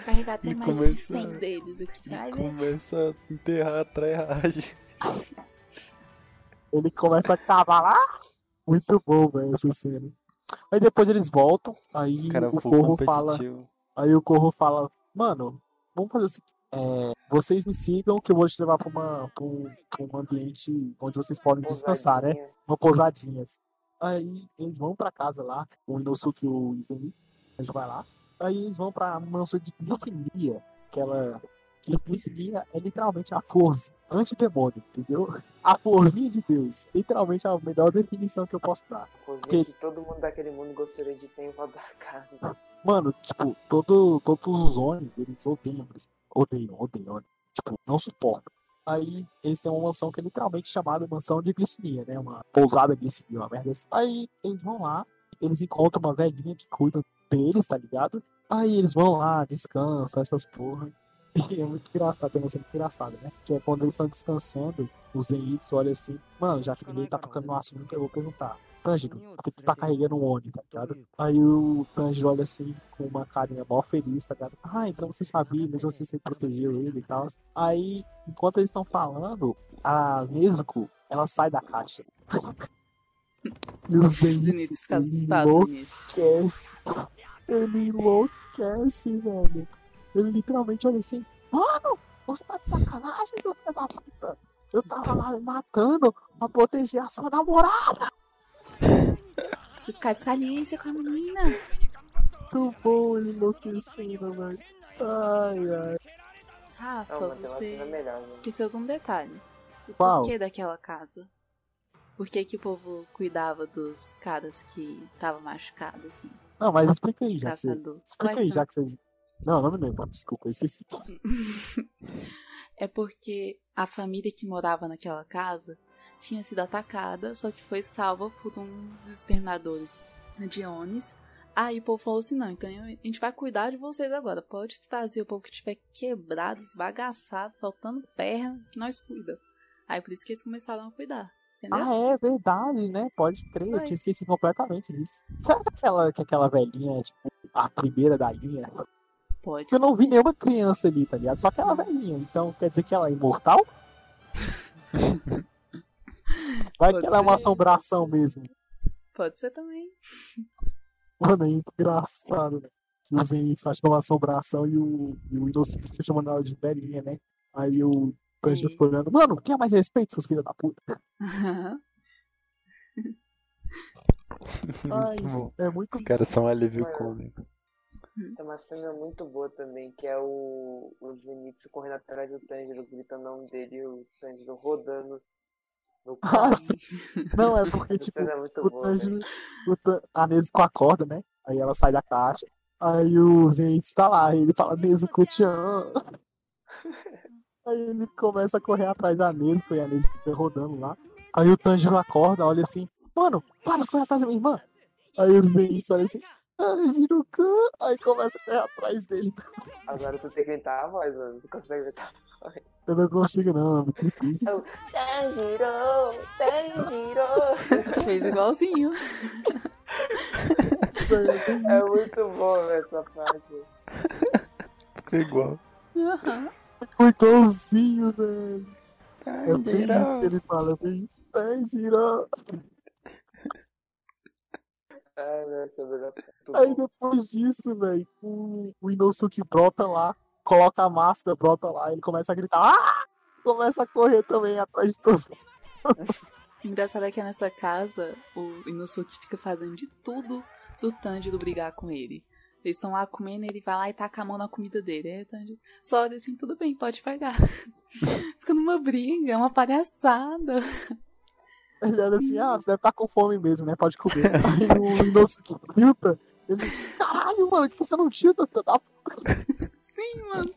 Carregar até mais de começa- 100 deles aqui, ver. Começa a enterrar a trairagem. Ele começa a cavar lá. Muito bom, velho, essa cena. Aí depois eles voltam, aí Cara, o Corro fala. Aí o Corro fala, mano, vamos fazer o seguinte. é, vocês me sigam que eu vou te levar pra, uma, pra, um, pra um ambiente onde vocês podem descansar, né? Uma pousadinha. assim. Aí eles vão pra casa lá, o Inosuke e o Izumi, a gente vai lá. Aí eles vão pra mansão de glicemia, que ela. Que glicemia é literalmente a força antidemônio, entendeu? A florzinha de Deus. Literalmente a melhor definição que eu posso dar. Cozinha Que- que todo mundo daquele mundo gostaria de ter em volta da casa. Mano, tipo, todo, todos os Onis, eles odeiam, eles odeiam, odeiam, tipo, não suportam. Aí eles têm uma mansão que é literalmente chamada mansão de glicemia, né? Uma pousada glicemia, uma merda assim. Aí eles vão lá, eles encontram uma velhinha que cuida deles, tá ligado? Aí eles vão lá, descansam, essas porra. E é muito engraçado, tem uma cena engraçada, né? Que é quando eles estão descansando, o Zenitsu olha assim, mano, já que ninguém tá tocando no assunto, eu vou perguntar. Tanjiro, por que tu tá carregando um Oni, tá ligado? Aí o Tanjiro olha assim, com uma carinha mó feliz, tá ligado? Ah, então você sabia, mesmo assim você protegeu ele e tal. Aí, enquanto eles estão falando, a Nezuko, ela sai da caixa. e o Zenitsu, Zenitsu fica assustado com isso. enlouquece. Ele enlouquece, velho. Ele literalmente olha assim, mano, você tá de sacanagem, seu filho da puta. Eu tava lá me matando pra proteger a sua namorada. Você ficar de saliência com a menina. Muito bom ele enlouquecendo, velho. Ai, ai. Rafa, Não, você melhor, né? esqueceu de um detalhe. O Qual? porquê daquela casa? Por que, que o povo cuidava dos caras que estavam machucados, assim? Não, mas explica aí, já que caçador. Explica Quais aí, são? já que você... Não, não me lembro. Desculpa, eu esqueci. É porque a família que morava naquela casa tinha sido atacada, só que foi salva por um dos exterminadores de Onis. Aí o povo falou assim: não, então a gente vai cuidar de vocês agora. Pode trazer o povo que tiver quebrado, esbagaçado, faltando perna, que nós cuida. Aí por isso que eles começaram a cuidar. Entendeu? Ah, é verdade, né? Pode crer, eu Foi. tinha esquecido completamente disso. Será que aquela, que aquela velhinha é, tipo, a primeira da linha? Pode Eu não vi ser. nenhuma criança ali, tá ligado? Só aquela velhinha. Então quer dizer que ela é imortal? Vai Pode que ela é uma ser, assombração pode mesmo. Pode ser também. Mano, é engraçado, né? O Zenitsu acha que é uma assombração e o, e o Inosuke fica chamando ela de velhinha, né? Aí o Tanjiro Sim. fica olhando, mano, quer mais respeito, seus filhos da puta? Ai, Muito é muito Os caras são um alívio Mano. cômico. Tem uma cena muito boa também, que é o, o Zenitsu correndo atrás do Tanjiro, gritando o nome dele e o Tanjiro rodando no carro. Não, é porque, Essa tipo, cena é muito o boa. Tanjiro, o Tan- a Nezuko acorda, né? Aí ela sai da caixa. Aí o Zenitsu tá lá, e ele fala, Nezuko, te amo. Aí ele começa a correr atrás da Nezuko e a Nezuko fica rodando lá. Aí o Tanjiro acorda, olha assim, mano, para, corre atrás da minha irmã. Aí o Zenitsu olha assim, Tanjiro-kun. Aí começa a correr atrás dele. Agora tu tem que gritar a voz, mano. Tu consegue gritar. Eu não consigo não, é muito difícil. Tanjiro! Tanjiro! Fez igualzinho. É muito bom essa parte. Ficou igual. Ficou igualzinho, velho. É bem Tanjiro. isso que ele fala, bem isso. Tanjiro. Ai, Aí depois disso, velho, o, o Inosuke brota lá, coloca a máscara, brota lá, ele começa a gritar, ah! Começa a correr também atrás de todos. O engraçado é que nessa casa, o Inosuke fica fazendo de tudo do Tanjiro brigar com ele. Eles estão lá comendo, ele vai lá e taca a mão na comida dele. Aí o Tanjiro só olha assim, tudo bem, pode pegar. fica numa briga, é uma palhaçada. Ele olha assim, ah, você deve estar com fome mesmo, né? Pode comer. Aí o Inosuke tilta, ele, caralho, mano, que você não tilta, filho da p-?" Sim, mano.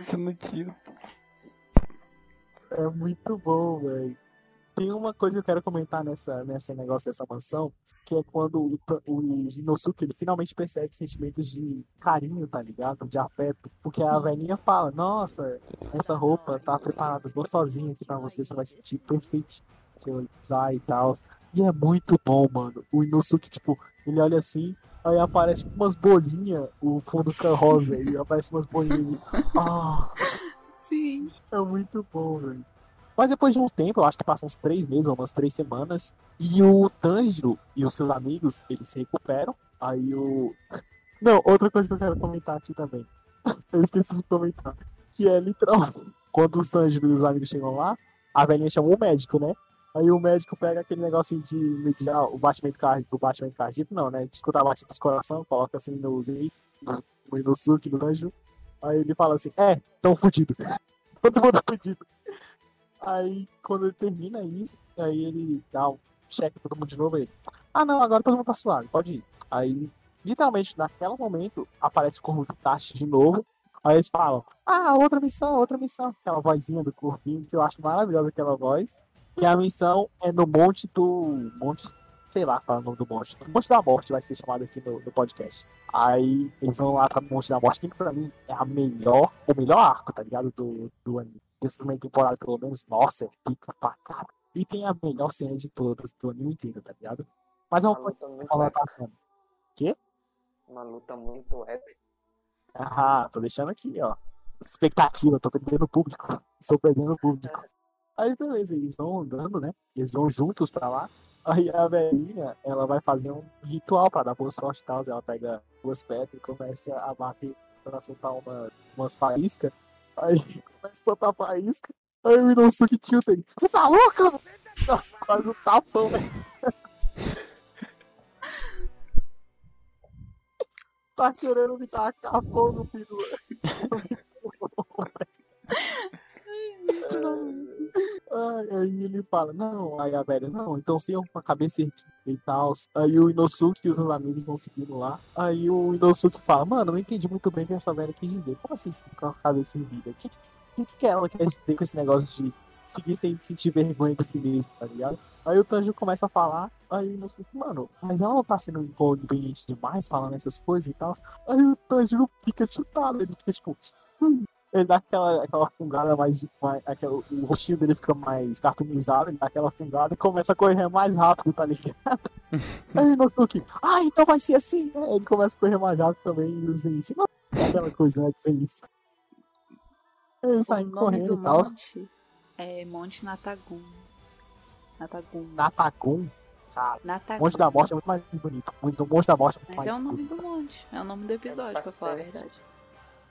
Isso não tinha. É muito bom, velho. Tem uma coisa que eu quero comentar nessa, nessa negócio dessa mansão, que é quando o, o Inosuke ele finalmente percebe sentimentos de carinho, tá ligado? De afeto. Porque a velhinha fala, nossa, essa roupa tá preparada, vou sozinha aqui pra você, você vai sentir perfeito se usar e tal. E é muito bom, mano. O Inosuke, tipo, ele olha assim, aí aparece tipo, umas bolinhas, o fundo fica rosa, e aparece umas bolinhas. Ah, Sim. é muito bom, velho. Mas depois de um tempo, eu acho que passam uns três meses ou umas três semanas, e o Tanjiro e os seus amigos, eles se recuperam. Aí o. Não, outra coisa que eu quero comentar aqui também. Eu esqueci de comentar. Que é literalmente. Quando os Tanjiro e os amigos chegam lá, a velhinha chamou o médico, né? Aí o médico pega aquele negocinho de medir o batimento cardíaco, o batimento cardíaco, não, né? De escutar batida do coração, coloca assim no Zen, no, no Inosuke, no Tanjiro. Aí ele fala assim, é, tão fudido. Todo mundo fudido. Aí, quando ele termina isso, aí ele dá um cheque todo mundo de novo. Aí ah, não, agora todo mundo tá suave, pode ir. Aí, literalmente, naquele momento, aparece o corvo de Tachi de novo. Aí eles falam, ah, outra missão, outra missão. Aquela vozinha do corvinho, que eu acho maravilhosa aquela voz. E a missão é no Monte do. Monte. Sei lá qual é o nome do monte. O Monte da Morte vai ser chamado aqui no, no podcast. Aí eles vão lá pra Monte da Morte, que pra mim é a melhor, o melhor arco, tá ligado? Do, do anime. Dessa primeira temporada, pelo menos, nossa, é pica pra cara. E tem a melhor cena de todas do anime inteiro, tá ligado? Mas é Uma coisa que eu vou épica. falar cena. Uma luta muito épica. Ah, tô deixando aqui, ó. Expectativa, tô perdendo o público. Estou perdendo o público. Aí, beleza, eles vão andando, né? Eles vão juntos pra lá. Aí a velhinha, ela vai fazer um ritual pra dar boa sorte e tal. Ela pega duas pedras e começa a bater pra soltar uma, umas faíscas. Aí começa a soltar faísca. Aí o Inosuke tilta ele. Você tá louco? Quase um tapão. tá querendo me tacar fogo no pino. aí ele fala, não, aí a velha, não, então sim, com a cabeça e tal. Aí o Inosuke e os amigos vão seguindo lá. Aí o Inosuke fala, mano, não entendi muito bem o que essa velha quis dizer. Como assim com a cabeça erguida? O que, que, que, ela quer dizer com esse negócio de seguir sem sentir vergonha de si mesmo, tá ligado? Aí o Tanjo começa a falar, aí o Inosuke, mano, mas ela não tá sendo inconveniente demais falando essas coisas e tal. Aí o Tanjiro fica chutado, ele fica tipo, hum. Ele dá aquela, aquela fungada mais. mais aquela, o rostinho dele fica mais cartoonizado, ele dá aquela fungada e começa a correr mais rápido, tá ligado? Aí o Inosuke, ah, então vai ser assim. Aí ele começa a correr mais rápido também e o Zenitsu, não, aquela coisa, né, Zenitsu. Ele O sai nome correndo do e tal. monte é Monte Natagum. Natagum. Natagum, cara. Natagum. Monte da Morte é muito mais bonito. Muito, o Monte da Morte é muito Mas mais é o nome escuro. do monte. É o nome do episódio, pra falar a verdade.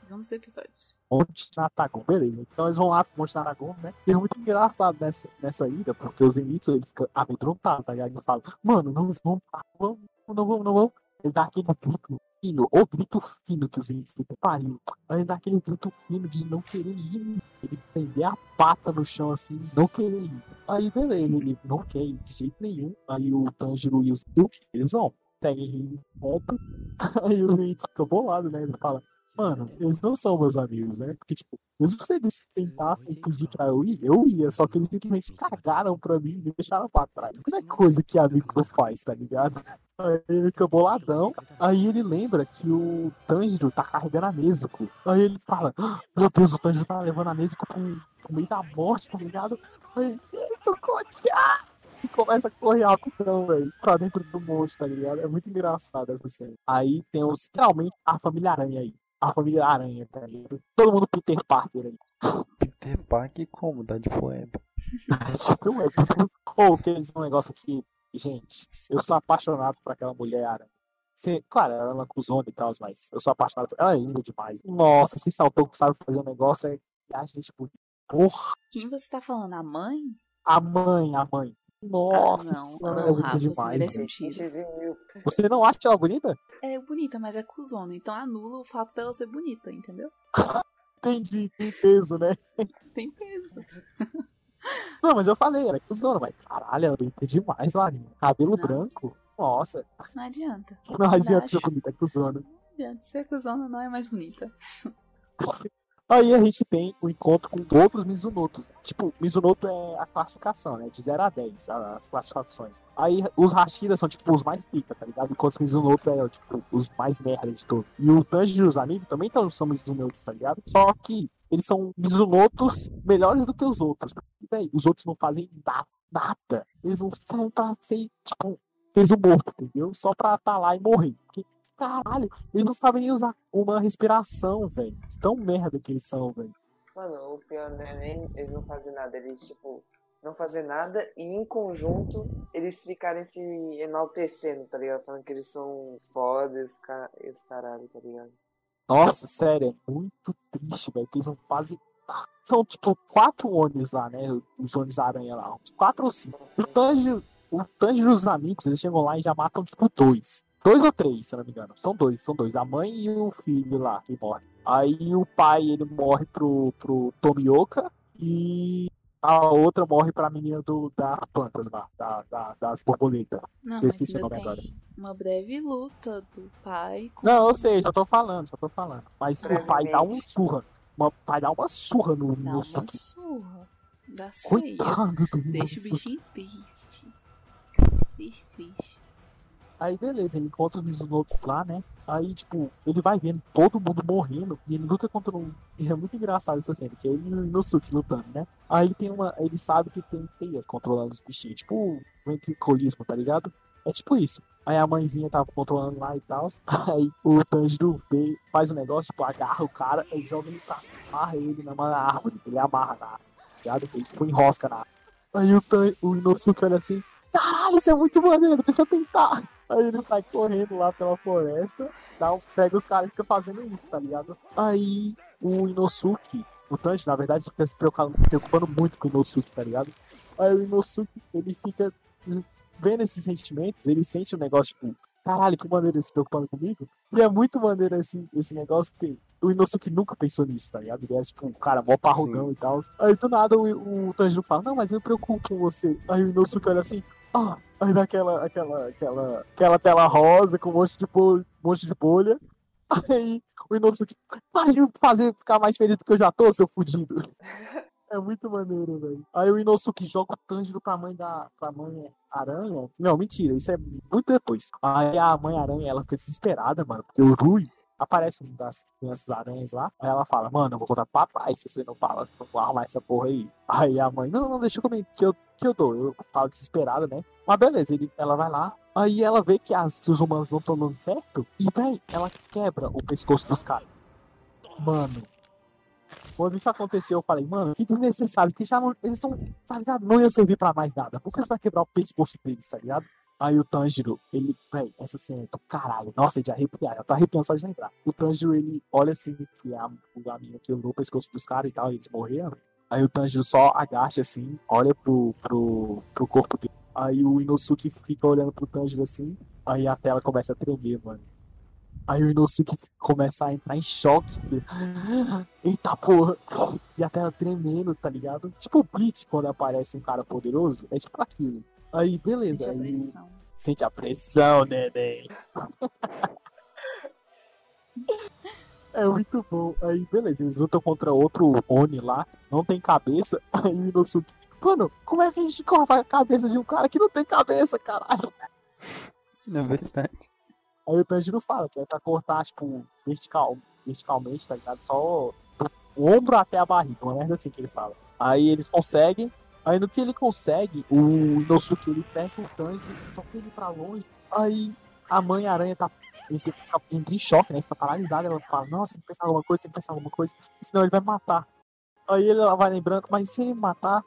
Dos episódios. Monte Natagum, beleza. Então eles vão lá pro Monte Natagum, né? E é muito engraçado nessa, nessa ida, porque o Zenitsu ele fica amedrontado, tá ligado? Ele fala, mano, não vamos, vamos, não vamos, não vamos. Ele dá aquele grito fino, ou grito fino que o Zenitsu pariu. Ele dá aquele grito fino de não querer ir. Ele prender a pata no chão assim, não querer ir. Aí beleza, ele não quer ir de jeito nenhum. Aí o Tanjiro e o Zenitsu, eles vão. Seguem rindo, voltam. Aí o Zenitsu fica bolado, né? Ele fala, Mano, eles não são meus amigos, né? Porque, tipo, mesmo se eles tentassem pedir pra eu ir, eu ia, só que eles simplesmente cagaram pra mim e me deixaram pra trás. Não é coisa que amigo faz, tá ligado? Aí ele fica boladão, aí ele lembra que o Tanjiro tá carregando a Nezuko. Aí ele fala, "Ah, meu Deus, o Tanjiro tá levando a Nezuko pro, pro meio da morte, tá ligado? Aí ele, Kotia! E começa a correr rapidão, velho, pra dentro do monte, tá ligado? É muito engraçado essa cena. Aí tem os, finalmente a família Aranha aí. A família Aranha, tá ligado? Todo mundo Peter Parker aí. Peter Parker como? Dá de poema. Tipo, é tudo- Ou que eles um negócio aqui, gente, eu sou apaixonado por aquela mulher aranha. Você, claro, ela é cuzona e tal, mas eu sou apaixonado por ela. é linda demais. Nossa, se saltou que sabe fazer um negócio, é a gente bonita. Porra, Quem você tá falando? A mãe? a mãe, a mãe. Nossa, Ah, não, não, é bonita Rafa, você demais. merece um. Você não acha ela bonita? É bonita, mas é cuzona. Então anula o fato dela ser bonita, entendeu? Entendi, tem peso, né? Tem peso. Não, mas eu falei, ela é cuzona, mas caralho, ela é bonita demais, Larinha. Cabelo Não. branco. Nossa, Não adianta. não adianta acho. ser bonita, é cuzona. Não adianta. Ser cuzona não é mais bonita. Aí a gente tem o encontro com outros Mizunotos. Tipo, Mizunoto é a classificação, né? De 0 a 10, a- as classificações. Aí os Hashiras são, tipo, os mais pica, tá ligado? Enquanto os Mizunoto é, tipo, os mais merda de todos. E o Tanjiro e os amigos também tão, são Mizunotos, tá ligado? Só que eles são Mizunotos melhores do que os outros. Véi, os outros não fazem nada. Eles não saem pra ser, tipo, fez o morto, entendeu? Só pra tá lá e morrer. Porque, caralho, eles não sabem nem usar uma respiração, velho. Tão merda que eles são, velho. Mano, o pior não é nem eles não fazem nada, eles, tipo, não fazem nada e em conjunto eles ficarem se enaltecendo, tá ligado? Falando que eles são fodas, ca... esse caralho, tá ligado? Nossa, sério, é muito triste, velho. Que eles não fazem. São, tipo, quatro Onis lá, né? Os Onis Aranha lá. Uns quatro ou cinco. O Tanjiro, o Tanjiro e os amigos, eles chegam lá e já matam, tipo, dois. Dois ou três, se eu não me engano. São dois, são dois. A mãe e o filho lá que morre. Aí o pai, ele morre pro, pro Tomioka e a outra morre pra menina do, das plantas lá, da, da- das borboletas. Não, Eu mas esqueci o nome agora. uma breve luta do pai com Não, eu sei, já tô falando, já tô falando. Mas o pai dá uma Brevemente. surra. Uma, o pai dá uma surra no Dá uma Inosuke. surra. Das feias. Coitado do Deixa o bichinho triste. Triste, triste. Aí beleza, ele encontra os Mizunotos lá, né? Aí, tipo, ele vai vendo todo mundo morrendo e ele luta contra um. E é muito engraçado essa cena, que é ele e o Inosuke lutando, né? Aí tem uma. Ele sabe que tem teias controlando os bichinhos, tipo o ventricolismo, tá ligado? É tipo isso. Aí a mãezinha tava controlando lá e tal. Aí o Tanjiro vê, faz o negócio, tipo, agarra o cara e joga ele pra cima, amarra ele na árvore. Ele amarra na árvore, tá ligado? Tipo enrosca na árvore. Aí o, Tan, o Inosuke olha assim, caralho, isso é muito maneiro, deixa eu tentar. Aí ele sai correndo lá pela floresta, dá pega os caras e fica fazendo isso, tá ligado? Aí o Inosuke, o Tanjiro, na verdade, fica se preocupando, muito com o Inosuke, tá ligado? Aí o Inosuke, ele fica vendo esses sentimentos, ele sente um negócio, tipo, caralho, que maneiro ele se preocupando comigo. E é muito maneiro esse, esse negócio, porque o Inosuke nunca pensou nisso, tá ligado? Ele é tipo um cara mó parrudão e tal. Aí do nada o, o Tanjiro fala, não, mas eu me preocupo com você. Aí o Inosuke olha assim, aí dá aquela, aquela, aquela, aquela tela rosa com um monte de bolha, um monte de bolha. Aí o Inosuke, de me fazer ficar mais feliz do que eu já tô, seu fudido. É muito maneiro, velho. Aí o Inosuke joga o Tanjiro pra mãe da mãe aranha. Não, mentira, isso é muito depois. Aí a mãe aranha, ela fica desesperada, mano, porque o Rui aparece uma das crianças aranhas lá. Aí ela fala, mano, eu vou contar pro papai se você não fala, não vou arrumar essa porra aí. Aí a mãe, não, não, deixa comer, que eu, que eu dou. Eu falo desesperada, né? Mas beleza, ele, ela vai lá. Aí ela vê que, as, que os humanos não estão dando certo. E, véi, ela quebra o pescoço dos caras. Mano, quando isso aconteceu, eu falei, mano, que desnecessário, que já não, eles estão, tá ligado? Não ia servir pra mais nada. Por que você vai quebrar o pescoço deles, tá ligado? Aí o Tanjiro, ele, véi, essa cena é do caralho. Nossa, de arrepiar, eu tô arrepiando só de lembrar. O Tanjiro, ele olha assim, que é a, a menina quebrou o pescoço dos caras e tal, e eles morreram. Aí o Tanjiro só agacha assim, olha pro, pro, pro corpo dele. Aí o Inosuke fica olhando pro Tanjiro assim, aí a tela começa a tremer, mano. Aí o Inosuke começa a entrar em choque. Eita porra! E a tela tremendo, tá ligado? Tipo o Bleach quando aparece um cara poderoso. É tipo aquilo. Aí, beleza. Sente a Aí, pressão. sente a pressão, neném. É muito bom. Aí, beleza, eles lutam contra outro Oni lá, não tem cabeça. Aí o Inosuke, mano, como é que a gente corta a cabeça de um cara que não tem cabeça, caralho? Na verdade. Aí o Tanjiro fala que é pra cortar, tipo, vertical, verticalmente, tá ligado? Só do ombro até a barriga, uma merda assim que ele fala. Aí eles conseguem, aí no que ele consegue, o Inosuke ele pega o Tanjiro, joga ele pra longe. Aí a mãe aranha tá entra, entra em choque, né? Fica paralisada, ela fala, nossa, tem que pensar alguma coisa, tem que pensar alguma coisa, senão ele vai matar. Aí ela vai lembrando, mas se ele matar,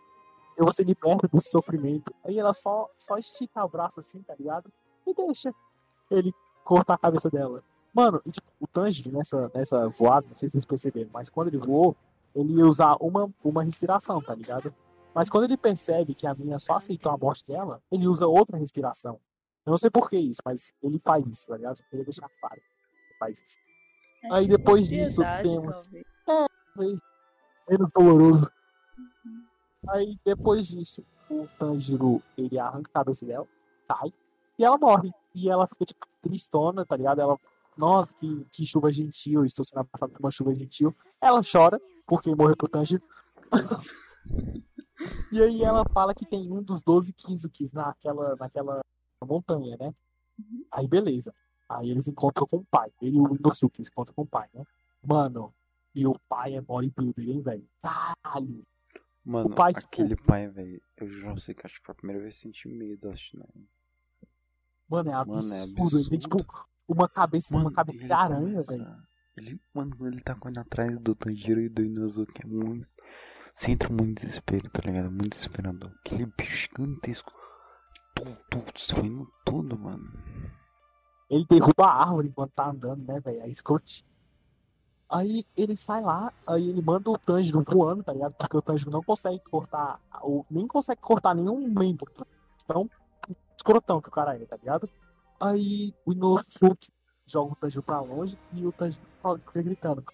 eu vou ser liberta desse sofrimento. Aí ela só, só estica o braço assim, tá ligado? E deixa ele cortar a cabeça dela. Mano, e, tipo, o Tanjiro nessa, nessa voada, não sei se vocês perceberam, mas quando ele voou, ele ia usar uma, uma respiração, tá ligado? Mas quando ele percebe que a menina só aceitou a morte dela, ele usa outra respiração. Eu não sei por que isso, mas ele faz isso, tá ligado? Eu queria deixar claro. Ele faz isso. Acho Aí depois disso temos- talvez. Menos doloroso. Aí depois disso, o Tanjiro, ele arranca a cabeça dela, sai, e ela morre. E ela fica, tipo, tristona, tá ligado? Ela, nossa, que, que chuva gentil, estou sendo abraçada por uma chuva gentil. Ela chora, porque morreu pro Tanjiro. e aí ela fala que tem um dos 12 Kizukis naquela, naquela montanha, né? Aí beleza. Aí eles encontram com o pai. Ele e o Inosuke encontram com o pai, né? Mano, e o pai é bodybuilder, hein, velho? Caralho! Mano, pai, tipo- aquele pai, velho. Eu já sei que acho que foi a primeira vez que senti medo assistindo. Mano, é Mano, absurdo. é Ele tem, absurdo. tipo, uma cabeça, uma cabeça de aranha, velho. Ele, mano, quando ele tá correndo atrás do Tanjiro e do Inosuke, é muito. Você entra muito desespero, tá ligado? Muito desesperador. Aquele bicho gigantesco. Tudo, tudo, destruindo tudo, mano. Ele derruba a árvore enquanto tá andando, né, velho? É escrotinho. Aí ele sai lá, aí ele manda o Tanjiro voando, tá ligado? Porque o Tanjiro não consegue cortar, ou nem consegue cortar nenhum membro. Tão escrotão que o cara é, tá ligado? Aí o Inosuke joga o Tanjiro pra longe e o Tanjiro fica gritando.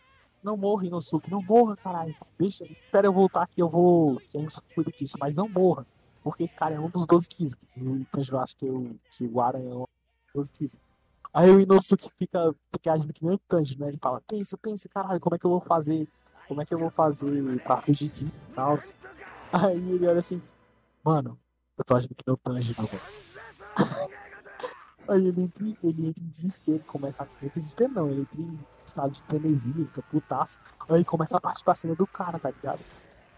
Não morra, Inosuke, não morra, caralho. Deixa, espera eu voltar aqui, eu vou. Gente cuida disso, mas não morra. Porque esse cara é um dos 12 Kizukis. E o Tanjiro acha que, o que o Aranha é um dos 12 Kizukis. Aí o Inosuke fica, fica agindo que nem o Tanjiro, né? Ele fala, pensa, pensa, caralho, como é que eu vou fazer? Como é que eu vou fazer pra fugir disso e tal? Aí ele olha assim, mano, eu tô agindo que nem o Tanjiro, velho. Aí ele entra, ele entra em desespero, começa a. Entra em desespero não, ele entra em estado de frenesia, fica putaço. Aí começa a partir pra cima do cara, tá ligado?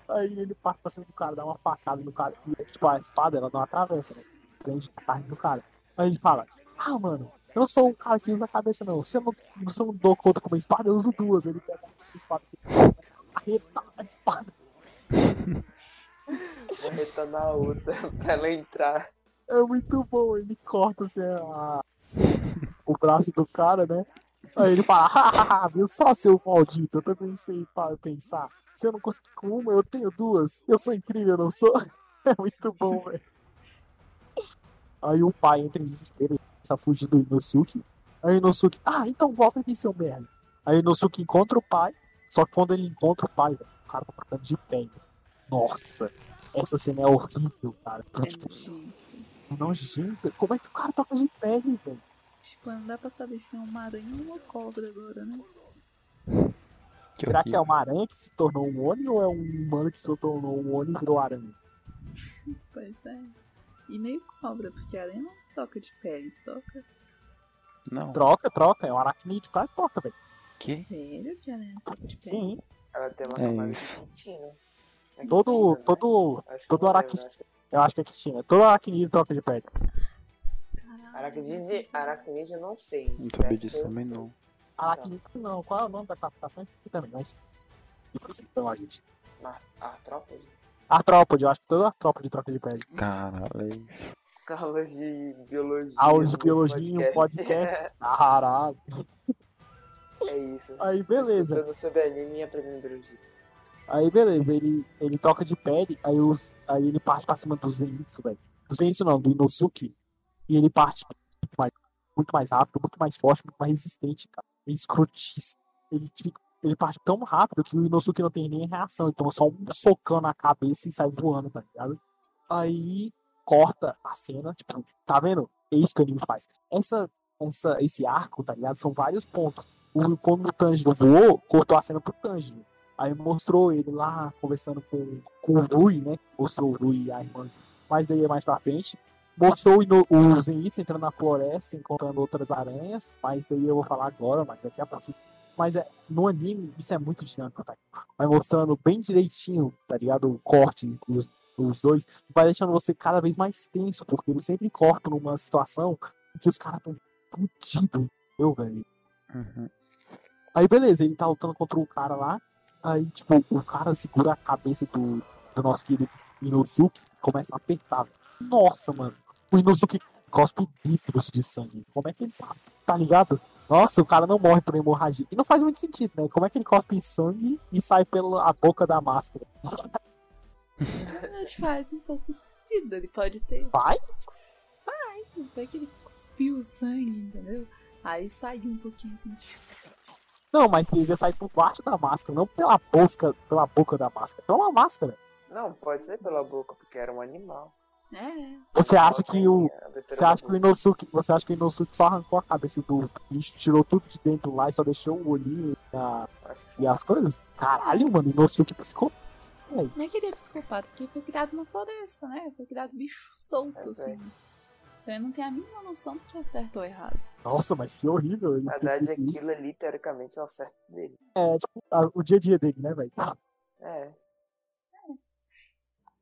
Aí ele parte pra cima do cara, dá uma facada no cara. E, tipo, a espada, ela não atravessa, né? Prende a carne do cara. Aí ele fala, ah, mano, eu não sou um cara que usa a cabeça, não. Se eu não, se não dou conta com uma espada, eu uso duas. Ele pega a espada arrebentar a espada. Arretando a outra pra ela entrar. É muito bom, ele corta assim, a- o braço do cara, né? Aí ele fala, viu só seu maldito, eu também sei para pensar. Se eu não conseguir com uma, eu tenho duas. Eu sou incrível, não sou? É muito bom, velho. Aí o pai entra em desespero, ele começa a fugir do Inosuke. Aí o Inosuke, ah, então volta aqui, seu merda. Aí o Inosuke encontra o pai, só que quando ele encontra o pai, velho, o cara tá trocando de pé. Nossa, essa cena é horrível, cara. É Tipo. Nojenta. Como é que o cara toca de pé, velho? Tipo, não dá pra saber se é uma aranha ou uma cobra agora, né? Que Será que é horrível. uma aranha que se tornou um Oni ou é um humano que se tornou um Oni e virou aranha? Pois é. E meio cobra, porque a aranha não troca de pele, troca. Não. Troca, troca, é um aracnídeo, claro que toca, velho. Que? Sério que a aranha não troca de pele? Sim, Ela tem uma É camada isso. de. É todo, quitina, né? todo, todo não eu acho que é quitina, todo aracnídeo troca de pele. Aracnídeo, aracnídeo eu não sei. Não sabia disso também sei. não. Aracnídeo não, qual é o nome da classificação? Esqueci também, mas... Esqueci então, a gente. Ar- Artrópode? Artrópode, eu acho que toda artrópode troca de pele. Caralho, é isso. Aulas de biologia. Aulas de no biologia em um podcast. Caralho. é isso. Aí, beleza. Estudando sobre anime e aprendendo biologia. Aí beleza, ele, ele troca de pele, aí, os, aí ele parte pra cima do Zenitsu, velho. Do Zenitsu não, do Inosuke. E ele parte muito mais, muito mais rápido, muito mais forte, muito mais resistente, cara. É escrotíssimo. Ele, ele parte tão rápido que o Inosuke não tem nem reação. Então é só um socão na cabeça e sai voando, tá ligado? Aí corta a cena, tipo, tá vendo? É isso que o anime faz. Essa, essa, esse arco, tá ligado? São vários pontos. O, quando o Tanjiro voou, cortou a cena pro Tanjiro. Aí mostrou ele lá conversando com, com o Rui, né? Mostrou o Rui e a irmãzinha. Mas daí é mais pra frente. Mostrou o, Zenitsu entrando na floresta, encontrando outras aranhas. Mas daí eu vou falar agora, mas daqui a pouco. Mas é, no anime isso é muito dinâmico, tá? Vai mostrando bem direitinho, tá ligado? O corte entre os, os dois. Vai deixando você cada vez mais tenso, porque ele sempre corta numa situação em que os caras estão fudidos, entendeu, velho? Uhum. Aí beleza, ele tá lutando contra o cara lá. Aí, tipo, o cara segura a cabeça do, do nosso querido Inosuke e começa a apertar. Nossa, mano. O Inosuke cospe litros de sangue. Como é que ele tá? Tá ligado? Nossa, o cara não morre por hemorragia. E não faz muito sentido, né? Como é que ele cospe sangue e sai pela boca da máscara? Mas faz um pouco de sentido. Ele pode ter. Vai? Faz, vai que ele cuspiu sangue, entendeu? Aí saiu um pouquinho assim. Não, mas ele sai por baixo da máscara, não pela boca, pela boca da máscara. É uma máscara. Não, pode ser pela boca, porque era um animal. É, Você acha que o. Você acha que o. Inosuke, você acha que o Inosuke só arrancou a cabeça do bicho, tirou tudo de dentro lá e só deixou o olhinho e, a- e as coisas? Caralho, mano, o Inosuke piscou. não é que ele é psicopata, porque foi criado na floresta, né? Foi criado bicho solto, É, assim. Então ele não tem a mínima noção do que é certo ou errado. Nossa, mas que horrível. Ele Na verdade, aquilo ali, teoricamente, é o certo dele. É, tipo, a- o dia a dia dele, né, velho? É.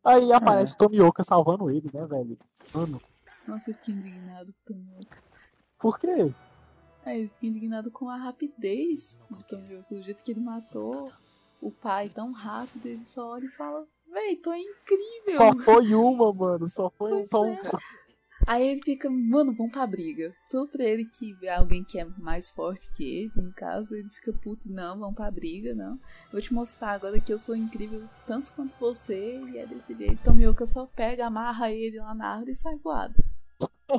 Aí aparece o Tomioka salvando ele, né, velho? Mano, Nossa, eu fiquei indignado com o Tomioka. por quê? Aí eu fiquei indignado com a rapidez do Tomioka, do jeito que ele matou o pai tão rápido, ele só olha e fala, véi, tô incrível. Só foi uma, mano. Só foi um. Pois Só... é. Aí ele fica, mano, vamos pra briga. Tudo pra ele que é alguém que é mais forte que ele, no caso, ele fica puto, não, vamos pra briga, não. Vou te mostrar agora que eu sou incrível tanto quanto você, e é desse jeito. Então Mioka só pega, amarra ele lá na árvore e sai voado.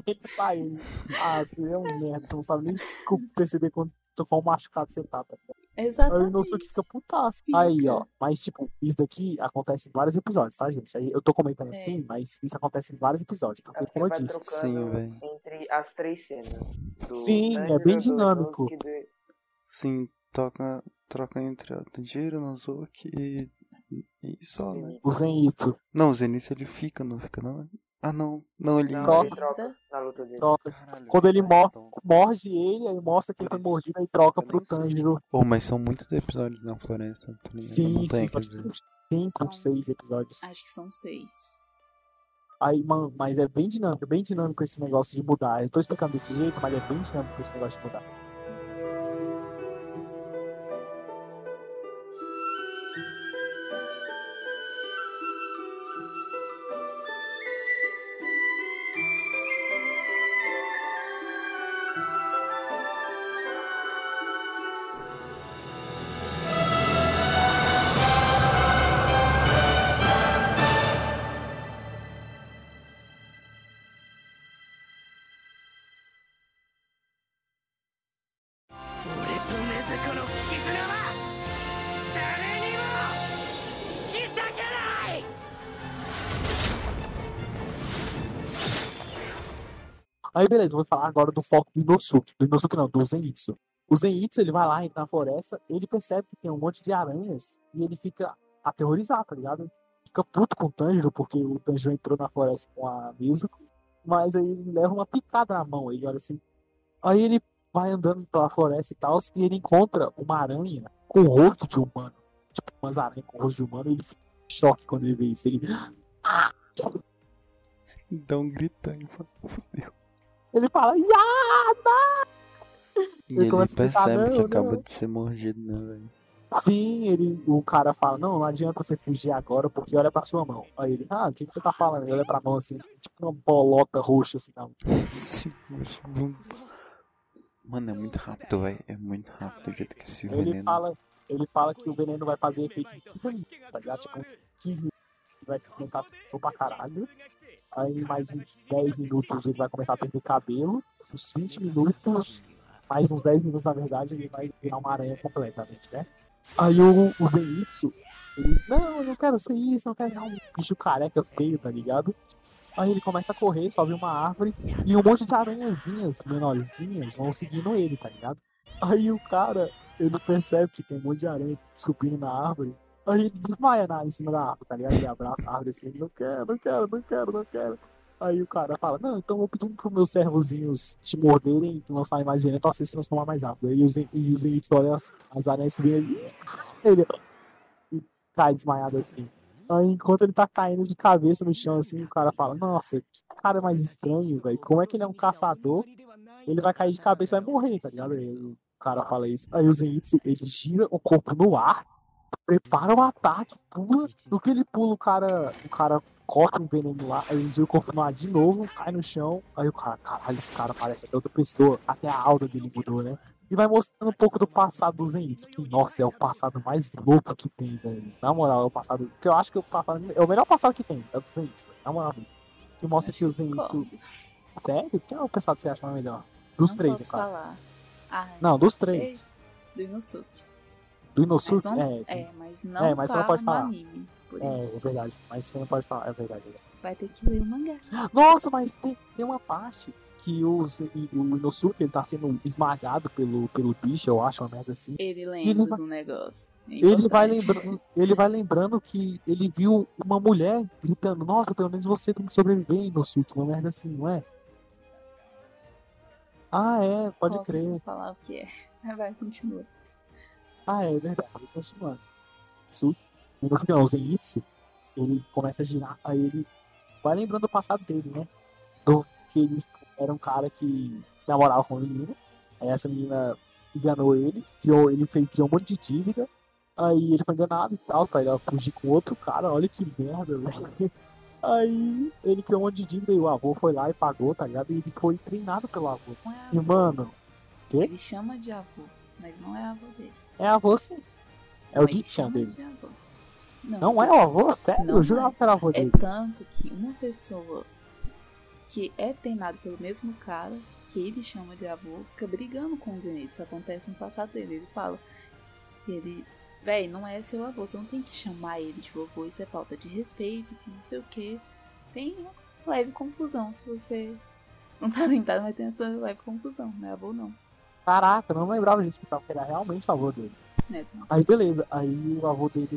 ele sai. ele- Ah, você é um merda. Não sabe nem desculpa, perceber quando tu for um machucado você tá, tá ligado? Aí o Exatamente. Inosuke fica putaço. Fica. Aí, ó. Mas, tipo, isso daqui acontece em vários episódios, tá, gente? Aí eu tô comentando É. assim, mas isso acontece em vários episódios. É Porque, porque como eu disse, Sim, velho. entre as três cenas. Do Sim, é bem dinâmico. Sim, toca, troca entre o Tanjiro, Nozoki e, e só, né? O Zenitsu Não, o Zenitsu ele fica, não fica não? Ah, não. Não, ele... Não, Troca. ele troca na luta dele. troca. Caralho, Quando ele que mor- então. Morde ele, aí mostra quem foi Isso. mordido e troca pro. Tanjiro. Pô, mas são muitos episódios na floresta, tá Sim, sim, tipo dizer. cinco, São- seis episódios. Acho que são seis. Aí, mano, mas é bem dinâmico, é bem dinâmico esse negócio de mudar. Eu tô explicando desse jeito, mas é bem dinâmico esse negócio de mudar. Aí beleza, vou falar agora do foco do Inosuke. Do Inosuke não, do Zenitsu. O Zenitsu, ele vai lá, entra na floresta, ele percebe que tem um monte de aranhas e ele fica aterrorizado, tá ligado? Fica puto com o Tanjiro, porque o Tanjiro entrou na floresta com a Mizuko, mas aí ele leva uma picada na mão, ele olha assim. Aí ele vai andando pela floresta e tal, e ele encontra uma aranha com o rosto de humano. Tipo, umas aranhas com o rosto de humano, e ele fica em choque quando ele vê isso. Ele, Dá um gritão fala, fudeu. Ele fala, Yada! E Ele ele percebe que "Não, acaba não." de ser mordido, né, velho? Sim, ele, o cara fala, não, não adianta você fugir agora, porque olha pra sua mão. Aí ele, ah, o que que você tá falando? Ele olha pra mão assim, tipo uma bolota roxa assim, não. Cinco segundos. Mano, é muito rápido, velho. É muito rápido o jeito que Ele veneno. fala, ele fala que o veneno vai fazer efeito em 15 minutos, tá ligado? Tipo, 15 minutos vai começar a se pra caralho. Aí mais uns 10 minutos ele vai começar a perder cabelo. Uns 20 minutos, mais uns 10 minutos na verdade, ele vai virar uma aranha completamente, né? Aí o, o Zenitsu, ele, não, eu não quero ser isso, eu quero virar um bicho careca feio, tá ligado? Aí ele começa a correr, sobe uma árvore e um monte de aranhazinhas menorzinhas vão seguindo ele, tá ligado? Aí o cara, ele percebe que tem um monte de aranha subindo na árvore. Aí desmaia na, em cima da árvore, tá ligado? Ele abraça a árvore assim, não quero, não quero, não quero, não quero. Aí o cara fala, não, então vou pedir pros meus servozinhos te morderem e lançarem mais veneno pra você se transformar mais rápido. Aí o Zen- e o Zenitsu olha as, as aranhas subindo ali, ele e cai desmaiado assim. Aí enquanto ele tá caindo de cabeça no chão assim, o cara fala, nossa, que cara mais estranho, velho. Como é que ele é um caçador? Ele vai cair de cabeça e vai morrer, tá ligado? Aí o cara fala isso. Aí o Zenitsu, ele gira o corpo no ar, prepara o ataque, pula. No que ele pula, o cara, o cara corta um veneno lá, aí o corpo no ar de novo, cai no chão. Aí o cara, caralho, esse cara parece até outra pessoa. Até a aura dele mudou, né? E vai mostrando um pouco do passado do Zenitsu. Que, nossa, é o passado mais louco que tem, velho. Na moral, é o passado. Porque eu acho que o passado. É o melhor passado que tem, é o do Zenitsu, velho. Na moral, velho. Que mostra que o Zenitsu. Discordo. Sério? Quem é o pessoal que você acha mais melhor? Dos não três, posso é claro. falar. Ah, Não, dos dos três. Do Inosuke. Do Mas Inosuke? não, É, é, mas não É, mas você não tá pode falar. anime. É, isso. é verdade. Mas você não pode falar, é verdade. é verdade. Vai ter que ler o mangá. Nossa, mas tem, tem uma parte que o, Ze- o Inosuke ele tá sendo esmagado pelo, pelo bicho, eu acho, uma merda assim. Ele Ele lembra vai- do negócio. É Ele vai, lembrando, ele vai lembrando que ele viu uma mulher gritando, nossa, pelo menos você tem que sobreviver, Inosuke, uma merda assim, não é? Ah, é, pode Posso crer. falar o que é. Mas vai, continua. Ah, é verdade, continuando. Isso, o Inosuke não, o Zenitsu, ele começa a girar, aí ele vai lembrando do passado dele, né? Do, que ele era um cara que namorava com uma menina, aí essa menina enganou ele, criou, ele fez, criou um monte de dívida, aí ele foi enganado e tal, pra ele fugir com outro cara, olha que merda, velho. Aí ele criou um monte de dívida e o avô foi lá e pagou, tá ligado? E ele foi treinado pelo avô. É E avô. mano, Ele chama de avô, mas não é avô dele. É avô sim. É Não, o chama dele. de avô. Não, Não é o avô? Sério? Não eu jurava é. que era avô É dele. tanto que uma pessoa que é treinado pelo mesmo cara, que ele chama de avô, fica brigando com o Zenitsu. Isso acontece no passado dele. Ele fala. Ele. Véi, não é seu avô, você não tem que chamar ele de vovô, isso é falta de respeito, que não sei o que. Tem uma leve confusão se você não tá lembrado, mas tem essa leve confusão, não é avô não. Caraca, eu não lembrava disso, pensava que era realmente o avô dele. Né? Aí beleza, aí o avô dele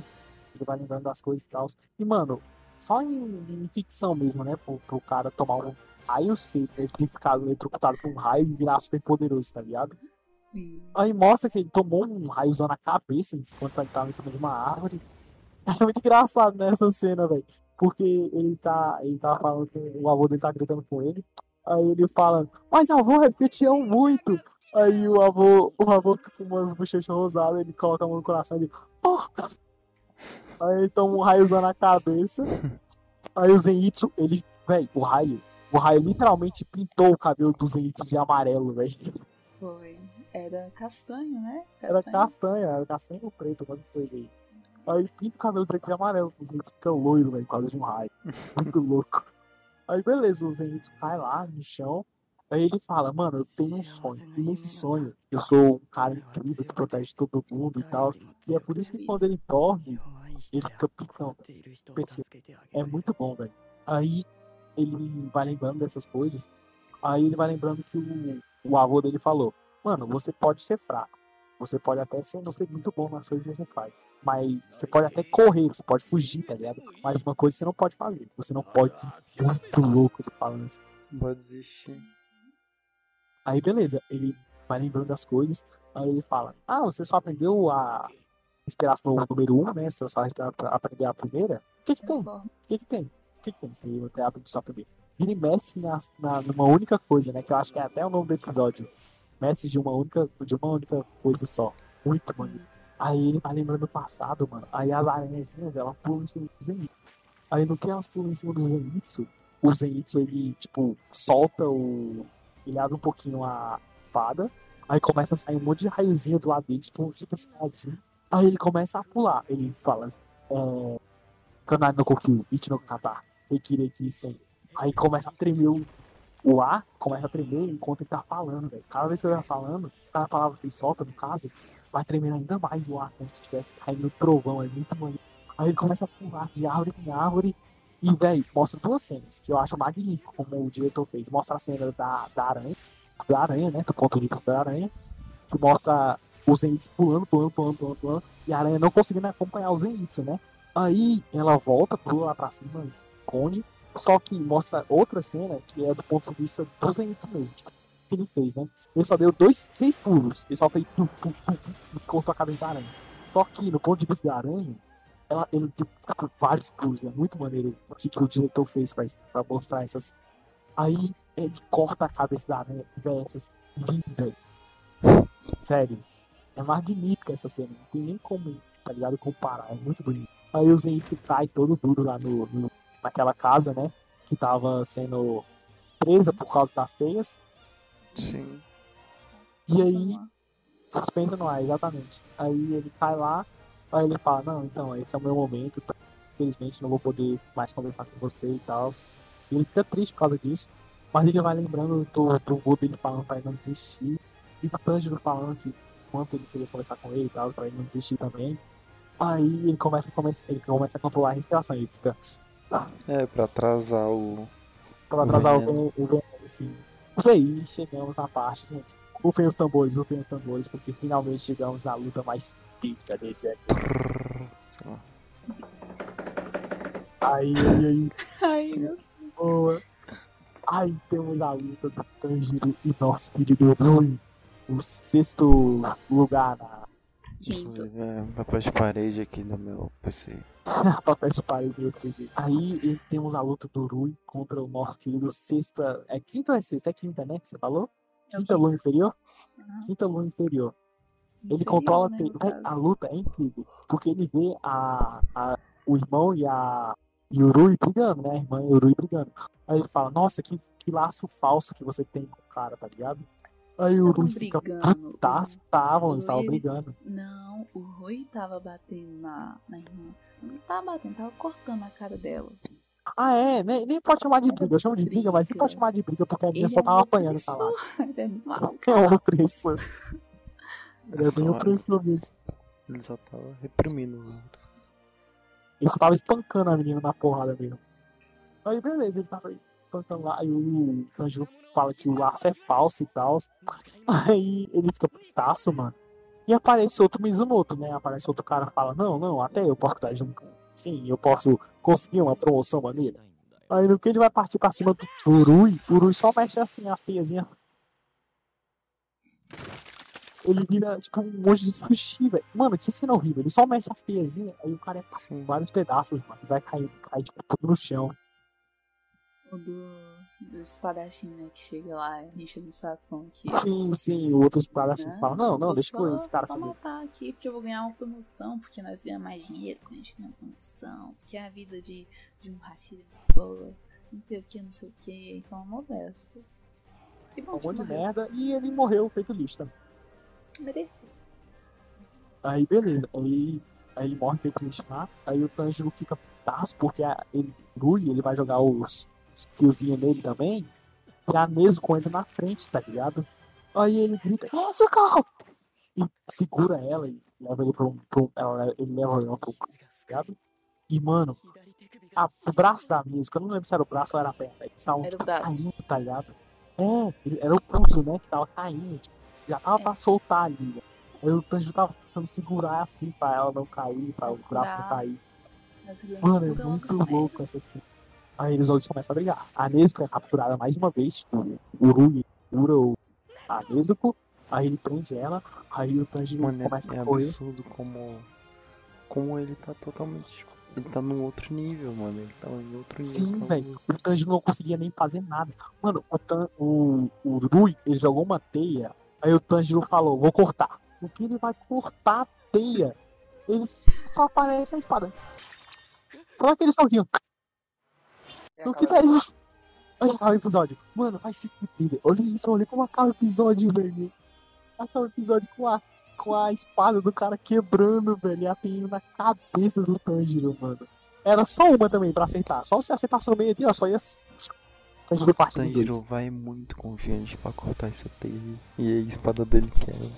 ele vai lembrando das coisas e tal. E mano, só em, em ficção mesmo, né? Pro, pro cara tomar um raio C, ele ficado eletrocutado por um raio e virar super poderoso, tá ligado? Sim. Aí mostra que ele tomou um raiozão na cabeça enquanto ele tava em cima de uma árvore. É muito engraçado nessa cena, velho. Porque ele tá. Ele tava falando que o avô dele tá gritando com ele. Aí ele fala, mas avô, é porque eu te amo muito. Aí o avô, o avô com umas bochechas rosadas, ele coloca a mão no coração e ele. Oh! Aí ele toma um raiozão na cabeça. Aí o Zenitsu, ele. Véi, o raio. O raio literalmente pintou o cabelo do Zenitsu de amarelo, velho. Foi. Era castanho, né? Era castanha, era castanho ou preto, quando dois aí. Aí ele pinta o cabelo dele de amarelo, o Zenitsu fica loiro, velho, por causa de um raio. Muito louco. Aí beleza, o Zenitsu cai lá no chão. Aí ele fala, mano, eu tenho um sonho. E nesse sonho, eu sou um cara incrível que protege todo mundo e tal. E é por isso que quando ele dorme, ele fica. Pensei, É muito bom, velho. Aí ele vai lembrando dessas coisas. Aí ele vai lembrando que o, o avô dele falou: Mano, você pode ser fraco. Você pode até ser, não ser muito bom nas coisas que você faz. Mas você pode até correr, você pode fugir, tá ligado? Mas uma coisa você não pode fazer. Você não pode. Muito louco ele falando assim. Pode desistir. Aí beleza, ele vai lembrando das coisas. Aí ele fala: Ah, você só aprendeu a esperar no número um, né? Você só aprender a primeira? O que que tem? O que que tem? O que que tem? Você até abre só primeiro. Vira e mexe na, na, numa única coisa, né? Que eu acho que é até o nome do episódio. Mestre de uma única, de uma única coisa só. Muito maneiro. Aí ele vai lembrando do passado, mano. Aí as aranhazinhas, elas pulam em cima do Zenitsu. Aí no que elas pulam em cima do Zenitsu, o Zenitsu, ele, tipo, solta o... Ele abre um pouquinho a espada. Aí começa a sair um monte de raiozinho do lado dele, tipo, super saiyajin. Aí ele começa a pular. Ele fala é... Kanai no Kokyu, Ichi no Kata. Aí começa a tremer o, o ar, começa a tremer enquanto ele tá falando, velho. Cada vez que ele tá falando, cada palavra que ele solta, no caso, vai tremendo ainda mais o ar, como se estivesse caindo no trovão, é muito maneiro. Aí ele começa a pular de árvore em árvore. E, velho, mostra duas cenas que eu acho magnífico, como o diretor fez. Mostra a cena da, da aranha, da aranha, né? Do ponto de vista da aranha. Que mostra o Zenitsu pulando, pulando, pulando, pulando, pulando. E a aranha não conseguindo acompanhar o Zenitsu, né? Aí ela volta, pula lá pra cima, esconde. Só que mostra outra cena que é do ponto de vista do Zenitsu mesmo. Tipo, que ele fez, né? Ele só deu dois, seis pulos. Ele só fez e cortou a cabeça da aranha. Só que no ponto de vista da aranha, ela, ele deu vários pulos. É muito maneiro o que, que o diretor fez pra, pra mostrar essas. Aí ele corta a cabeça da aranha e vê essas linda. Sério. É magnífica essa cena. Não tem nem como, tá ligado? Comparar. É muito bonito. Aí o Zenitsu cai todo duro lá no, no, naquela casa, né? Que tava sendo presa por causa das teias. Sim. E aí, suspensa no ar, exatamente. Aí ele cai lá, aí ele fala, não, então, esse é o meu momento, tá? infelizmente não vou poder mais conversar com você e tal. E ele fica triste por causa disso. Mas ele vai lembrando do, do vô dele falando pra ele não desistir. E do Tanjiro falando que quanto ele queria conversar com ele e tal, pra ele não desistir também. Aí ele começa, começa, ele começa a controlar a respiração, ele fica. É, pra atrasar o. Pra atrasar o veneno. o veneno, assim. E aí chegamos na parte, gente. Rufem os tambores, rufem os tambores, porque finalmente chegamos na luta mais pica desse aqui. Aí, aí, aí, Ai, boa. Aí temos a luta do Tanjiro e nosso querido Rui. O sexto lugar na quinto. É papel de parede aqui no meu PC. papel de parede do PC. Aí e temos a luta do Rui contra o nosso querido sexta. É quinta ou é sexta? É quinta, né? Que você falou? É Quinta lua inferior? Quinta lua inferior. Ele Inferior, controla. né, te- no a luta é incrível. Porque ele vê a, a, o irmão e a e o Rui brigando, né? A irmã e o Rui brigando. Aí ele fala, nossa, que, que laço falso que você tem com o cara, tá ligado? Aí o Rui fica estavam, o eles estavam brigando. Não, o Rui tava batendo na, na irmã. Não tava batendo, tava cortando a cara dela. Ah, é, nem, nem pode chamar de briga. Eu chamo de briga, mas nem Briga. pode chamar de briga porque a minha Ele só é tava apanhando, tá lá. é mau. É opressor. Ele é bem opressor mesmo. Ele só tava reprimindo os outros. Ele só tava espancando a menina na porrada mesmo. Aí beleza, ele tava espancando lá. Aí o Anjo fala que o laço é falso e tal. Aí ele fica putaço, mano. E aparece outro Mizumoto, né? Aparece outro cara e fala, não, não, até eu posso dar junto. Sim, eu posso conseguir uma promoção maneira. Aí no que ele vai partir pra cima do Urui, o Urui só mexe assim as teiazinhas. Ele vira tipo um monte de sushi, velho. Mano, que cena horrível. Ele só mexe as teiazinhas, aí o cara é com vários pedaços, mano. Vai cair, cair tipo tudo no chão. O do, do espadachim, né? Que chega lá, enche no sacão aqui. Sim, sim, o outro pedaços né? fala, não, não, Vou deixa só, com esse cara só fazer. matar aqui porque eu vou ganhar uma promoção, porque nós ganhamos mais dinheiro quando a gente ganha uma promoção, porque a vida de, de um Rashid é boa, não sei o que, não sei o que, então é uma besta. Que bom Um que monte de merda e ele morreu feito também. Mereceu. Aí beleza, aí, aí ele morre feito lixo lá, aí o Tanjiro fica putaço porque a, ele, Rui, ele vai jogar os, os fiozinhos nele também, e a Nezuko entra na frente, tá ligado? Aí ele grita, Nezuko! E segura ela e leva ele pra um, pra um- ela- ele leva ela pro tá ligado? E mano, a- o braço da Nezuko, eu não lembro se era o braço ou era a perna, Era o tipo, braço. caindo, tá ligado? É, ele- era o pulso, né, que tava caindo. tipo, já tava pra soltar ali. né. Aí o Tanjiro tava tentando segurar assim pra ela não cair, pra o braço não cair. Ele Mano, é muito louco essa cena. Aí eles dois começam a brigar. A Nezuko é capturada mais uma vez, tipo, o Urui cura o a Nezuko, aí ele prende ela, aí o Tanjiro Mano, começa é, é a correr. absurdo como. Como ele tá totalmente. tipo, Ele tá num outro nível, mano. Ele tá em outro nível. Sim, é o velho. O Tanjiro não conseguia nem fazer nada. Mano, o, Tan, o, o Rui, ele jogou uma teia, aí o Tanjiro falou, vou cortar. O que ele vai cortar a teia? Ele só aparece a espada. Só aquele sozinho. E No que aquela- dá isso? Olha acaba o episódio. Mano, vai se fuder. Olha isso, olha como acaba o episódio, velho. Acaba o episódio com a, com a espada do cara quebrando, velho. E a teia indo na cabeça do Tanjiro, mano. Era só uma também pra acertar. Só se acertasse no meio aqui, ó, só ia. Tanjiro parte Tanjiro dois. vai muito confiante pra cortar essa teia. E a espada dele quebra.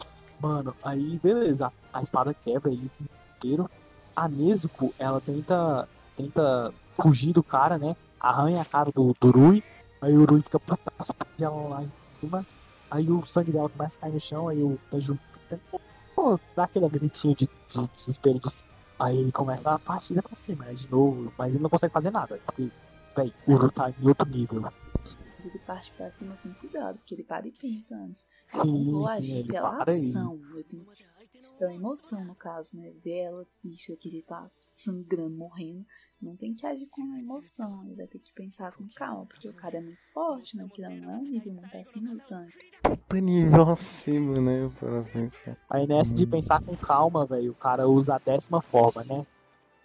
Mano, aí beleza. A espada quebra ele inteiro. A Nezuko, ela tenta. Tenta fugir do cara, né? Arranha a cara do, do Rui. Aí o Rui fica putaço, prende ela lá em cima. Aí o sangue dela começa a cair no chão. Aí o Tanjiro pô, dá aquele gritinho de, de desespero. De... Aí ele começa a partida pra cima, né? De novo. Mas ele não consegue fazer nada. Porque, véi, o Rui tá em outro nível. Mas ele parte pra cima com cuidado, porque ele para e pensa antes. Sim, vou sim, agir pela para aí. ação. Eu tenho. Pela emoção, no caso, né? Ver ela triste, que ele tá sangrando, morrendo. Não tem que agir com emoção. Ele vai ter que pensar com calma, porque o cara é muito forte, né? Que não é um nível muito acima do tanque. Puta nível acima, né? Para pensar. Aí nessa de Hum. pensar com calma, velho, o cara usa a décima forma, né?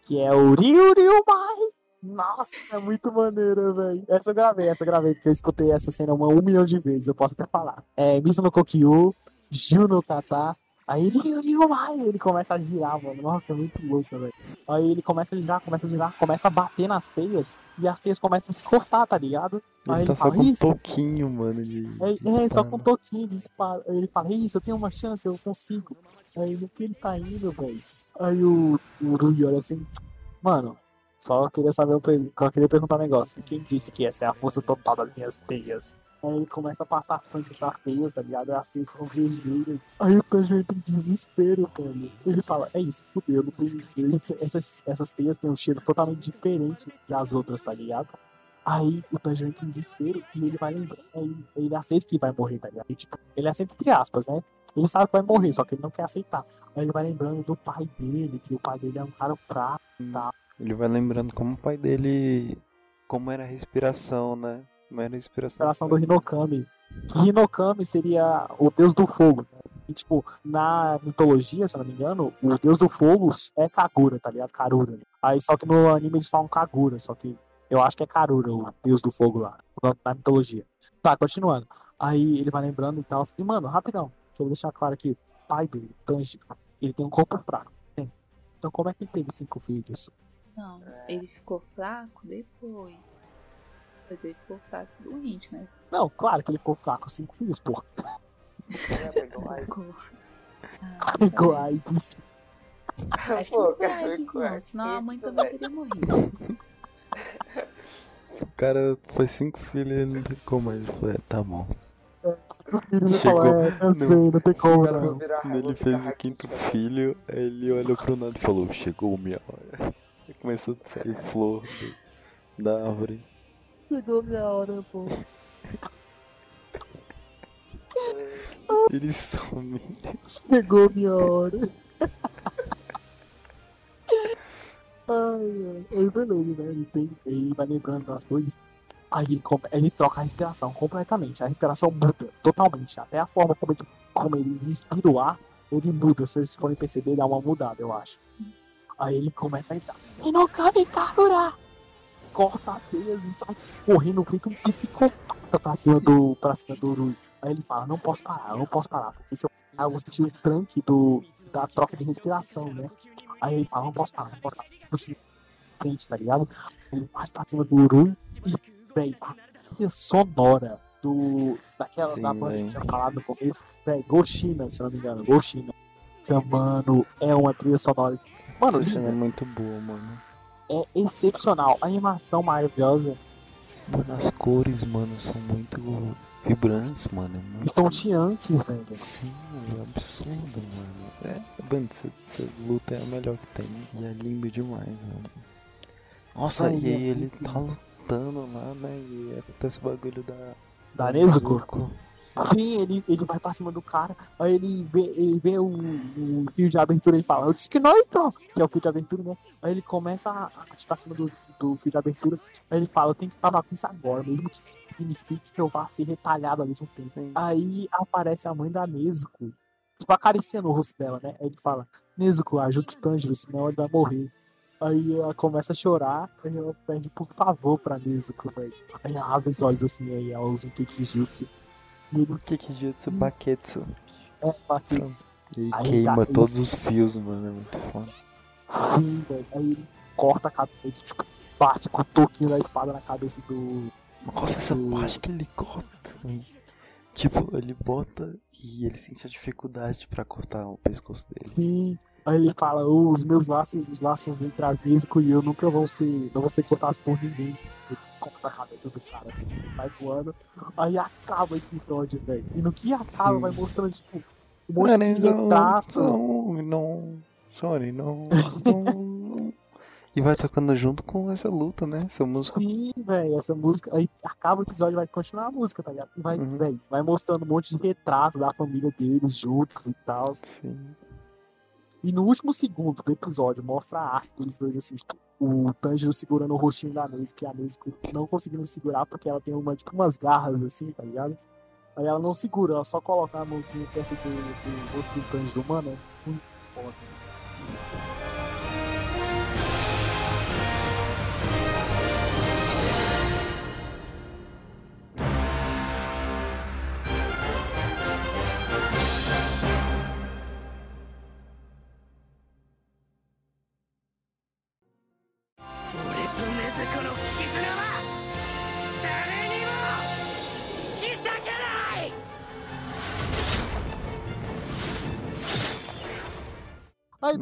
Que é o Ryu Ryu Mai. Nossa, é muito maneiro, velho. Essa eu gravei, essa eu gravei, porque eu escutei essa cena uma um milhão de vezes, eu posso até falar. É Mizu no Kokyu, Jiu no Kata, aí Ryu Ryu Mai, ele começa a girar, mano. Nossa, é muito louco, velho. Aí ele começa a girar, começa a girar, começa a bater nas teias, e as teias começam a se cortar, tá ligado? Aí Ele ele tá só fala, com um "Isso, toquinho, mano, de. é, de é, só espada. com um toquinho de espada. Aí ele fala, isso, eu tenho uma chance, eu consigo. Aí no que ele tá indo, velho. Aí o, o Rui olha assim, mano, só queria saber, só queria perguntar um negócio. Quem disse que essa é a força total das minhas teias? Aí ele começa a passar sangue pras teias, tá ligado? As teias são vermelhas. Aí o Tanjiro entra em desespero, velho. Ele fala, é isso, fudeu, não tem. essas, essas teias têm um cheiro totalmente diferente das outras, tá ligado? Aí o Tanjiro entra em desespero e ele vai lembrar. Aí ele aceita que vai morrer, tá ligado? E, tipo, ele aceita entre aspas, né? Ele sabe que vai morrer, só que ele não quer aceitar. Aí ele vai lembrando do pai dele, que o pai dele é um cara fraco. Ele vai lembrando como o pai dele. Como era a respiração, né? Como era a respiração. Relação do Hinokami. Que Hinokami seria o deus do fogo. né? E, tipo, na mitologia, se eu não me engano, o deus do fogo é Kagura, tá ligado? Karura. Aí só que no anime eles falam Kagura, só que eu acho que é Karura, o deus do fogo lá, na- na mitologia. Tá, continuando. Aí ele vai lembrando e tal. E, mano, rapidão, que eu vou deixar claro aqui. O pai dele, Tanjiro, ele tem um corpo fraco. Tem. Então como é que ele teve cinco filhos? Não, ele ficou fraco depois. Mas ele ficou fraco doente, né? Não, claro que ele ficou fraco, cinco filhos, porra. Já pegou. Ficou. Ah. Acho que Pô, não foi AIDS, não, senão a mãe também velho. teria morrido. O cara foi cinco filhos e ele não tem como mais. Ele falou, é, tá bom. Filhos Chegou. Não. sei, não tem como Cara, não. vou virar- Quando ele fez o quinto né? filho, ele olhou pro nada e falou, chegou minha hora. Começou a sair flor do- da árvore. Chegou minha hora, pô. Ele some. Chegou minha hora. Ai, ai. Beleza, né? Ele, tem, ele vai lembrando das coisas. Aí ele, ele troca a respiração completamente. A respiração muda totalmente. Até a forma como ele, como ele respira o ar, ele muda. Se vocês forem perceber, dá uma mudada, eu acho. Aí ele começa a entrar. Inokami Kagura! Corta as teias e sai correndo feito um psicopata pra cima do, pra cima do Rui. Aí ele fala, não posso parar, não posso parar. Porque se eu parar, eu vou sentir o tranque do, da troca de respiração, né? Aí ele fala, não posso parar, não posso parar. Puxa, frente, tá ligado? Ele parte pra cima do Urui e, véi, a trilha sonora do, daquela Sim, da banda que tinha falado no começo, véi, Goshina, se não me engano, Goshina. Mano, é uma trilha sonora. Mano, Essa é muito boa, mano. É excepcional. A animação maravilhosa. Mano, as cores, mano, são muito vibrantes, mano. É muito... Estonteantes, velho. Sim, é absurdo, mano. É, mano, essa, essa luta é a melhor que tem. E é lindo demais, mano. Nossa, Ai, e aí é ele tá lutando lá, né? E acontece o bagulho da. Da Nezuko? Sim, ele, ele vai pra cima do cara, aí ele vê, ele vê o, o fio de abertura e fala, eu disse que não então, que é o fio de abertura, né? Aí ele começa a, a ir pra cima do, do fio de abertura, aí ele fala, eu tenho que acabar com isso agora, mesmo que signifique que eu vá ser retalhado ao mesmo tempo. Sim. Aí aparece a mãe da Nezuko, tipo, acariciando o rosto dela, né? Aí ele fala, Nezuko, ajuda o Tanjiro, senão ele vai morrer. Aí ela começa a chorar, aí ela pede por favor pra Nezuko, velho. Aí ela abre os olhos assim, aí ela usa um Kikijutsu. E ele O que que jutsu Baketsu? é Matheus. E queima todos isso. os fios, mano. É muito foda. Sim, velho. Aí ele corta a cabeça, ele, tipo, bate com o toquinho da espada na cabeça do. Nossa, essa do- parte que ele corta. velho. Tipo, ele bota e ele sente a dificuldade pra cortar o pescoço dele. Sim. Aí ele fala, "Oh, os meus laços, os laços entre e eu nunca vão ser. não vão ser cortados por ninguém. Corta a cabeça do cara assim, sai voando. Aí acaba o episódio, velho. E no que acaba, Sim. vai mostrando, tipo, um monte Mano, de não, não, não. Sorry, não. não- e vai tocando junto com essa luta, né? Essa música. Sim, velho, essa música. Aí acaba o episódio vai continuar a música, tá ligado? Vai, Uhum. véi, vai mostrando um monte de retrato da família deles juntos e tal. Sim. E no último segundo do episódio mostra a arte deles dois assim, tipo, o Tanjiro segurando o rostinho da Nezuko, e a Nezuko não conseguindo segurar porque ela tem uma, tipo, umas garras assim, tá ligado? Aí ela não segura, ela só coloca a mãozinha perto do, do rosto do Tanjiro, mano, é muito foda.「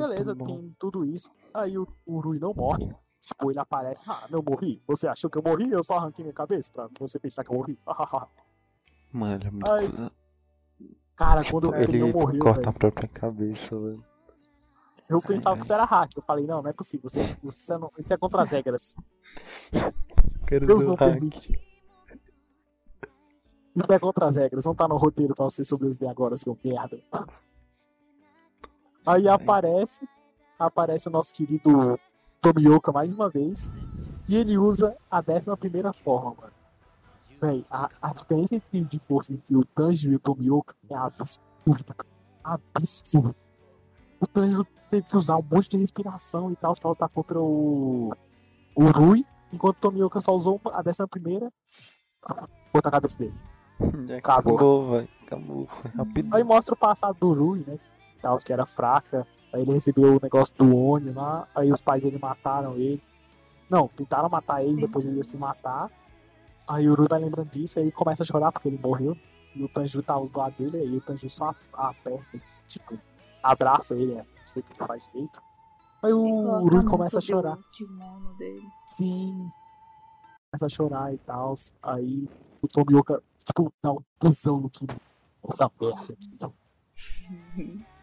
Aí beleza, tem tudo isso. Aí o, o Rui não morre. Tipo, ele aparece, ah, não morri. Você achou que eu morri? Eu só arranquei minha cabeça pra você pensar que eu morri. Mano, ele é muito. Ai, Cara, quando Tipo, eu ele ele não morreu, corta velho, a própria cabeça, velho. eu pensava que isso era hack. Eu falei, não, não é possível. Você, você não, isso é contra as regras. Cara Deus não hack. permite. Isso é contra as regras. Não tá no roteiro pra você sobreviver agora, seu merda. Aí aparece, aparece o nosso querido Tomioka mais uma vez. E ele usa a 11 primeira forma, mano. Véi, a, a diferença entre, de força entre o Tanjiro e o Tomioka é absurda. cara. Absurdo. O Tanjiro teve que usar um monte de respiração e tal pra lutar contra o, o Rui, enquanto o Tomioka só usou a 11 primeira contra a cabeça dele. Acabou, velho. Acabou, foi rápido. Aí mostra o passado do Rui, né? Tal, que era fraca. Aí ele recebeu o negócio do Oni lá. Aí os pais dele mataram ele. Não, tentaram matar ele, depois ele ia se matar. Aí o Rui vai lembrando disso, aí ele começa a chorar porque ele morreu. E o Tanjiro tá do lado dele, aí o Tanjiro só aperta, tipo, abraça ele, né? Não sei o que faz direito. Aí o mão começa a chorar. Sim. Começa a chorar e tal. Aí o Tomioka, tipo, dá um tesão no que essa merda.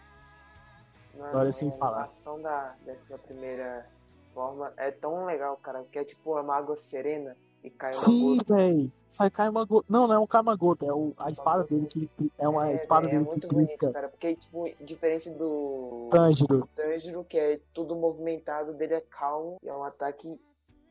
Agora sem a falar. animação da décima primeira forma é tão legal, cara, que é tipo uma água serena e cai uma Sim, gota. véi. Sai Kaimagota. Não, não é um Kaimagota, é o, a espada dele que é uma É, espada véi, é dele que muito bonito, cara, porque tipo, diferente do Tanjiro. Tanjiro, que é tudo movimentado, dele é calmo e é um ataque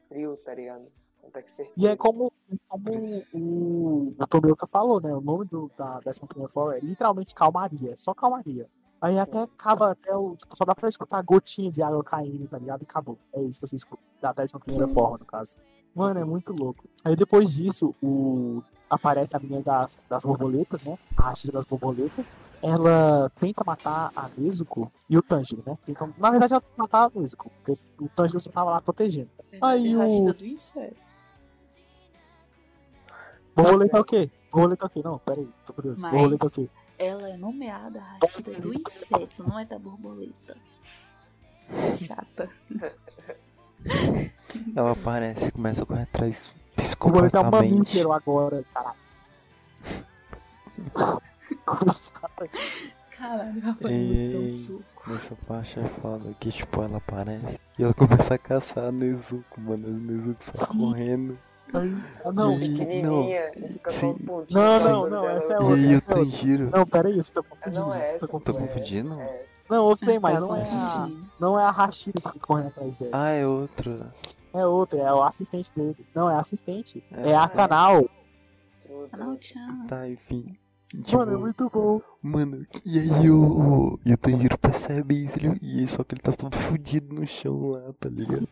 frio, tá ligado? Um ataque certeiro. E é como, como o, o Tomioka falou, né? O nome do, da 11 primeira forma é literalmente calmaria, é só calmaria. Aí até acaba, até o, tipo, só dá pra escutar a gotinha de água caindo, tá ligado? E acabou. É isso que você escuta, da 11 primeira forma, no caso. Mano, é muito louco. Aí depois disso, o... aparece a menina das, das borboletas, né? A arte das borboletas. Ela tenta matar a Nezuko e o Tanjiro, né? Tenta... Na verdade, ela tenta matar a Nezuko, porque o Tanjiro só tava lá protegendo. Aí o- Rashida do inseto. Borboleta é o quê? Borboleta é o quê? Não, pera aí, tô curioso. Mas- Borboleta é o quê? Ela é nomeada Rashida do inseto, não é da borboleta. Chata. Ela aparece, começa a correr atrás, Eu vou um psicopatamente. mamífero agora, caralho. Caralho, rapaz, Ei, muito um suco. Nessa parte é foda que, tipo, ela aparece e ela começa a caçar a Nezuko, mano. A Nezuko sai correndo. Ah, não, E- Pequenininha, e fica com os sim. pontinhos. Não, na não, não, dela. essa é E outra. aí o essa é outra. Tanjiro. Não, pera aí, você tá confundindo. Não é você essa. tá Tô confundindo. É. Não, sei, mas Tá não é, a, não é a Rashida que fica correndo atrás dele. Ah, é outro. É outra, é o assistente dele. Não, é a assistente. É. É a canal. Tá, enfim. Tipo, Mano, é muito bom. Mano, e aí o, e o Tanjiro percebe isso, ele, e só que ele tá todo fudido no chão lá, tá ligado?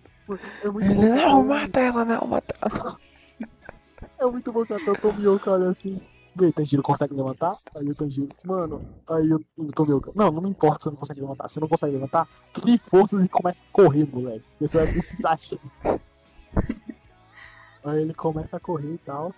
É muito Ele, bom. não, mata ela, não, mata ela. É muito bom que até o Tomioka olha assim. E aí, Tanjiro consegue levantar? Aí o Tanjiro, mano, aí o, Tomioka, não, não me importa se você não consegue levantar. Se você não consegue levantar, crie forças e comece a correr, moleque. Você vai precisar disso. Aí ele começa a correr e tal.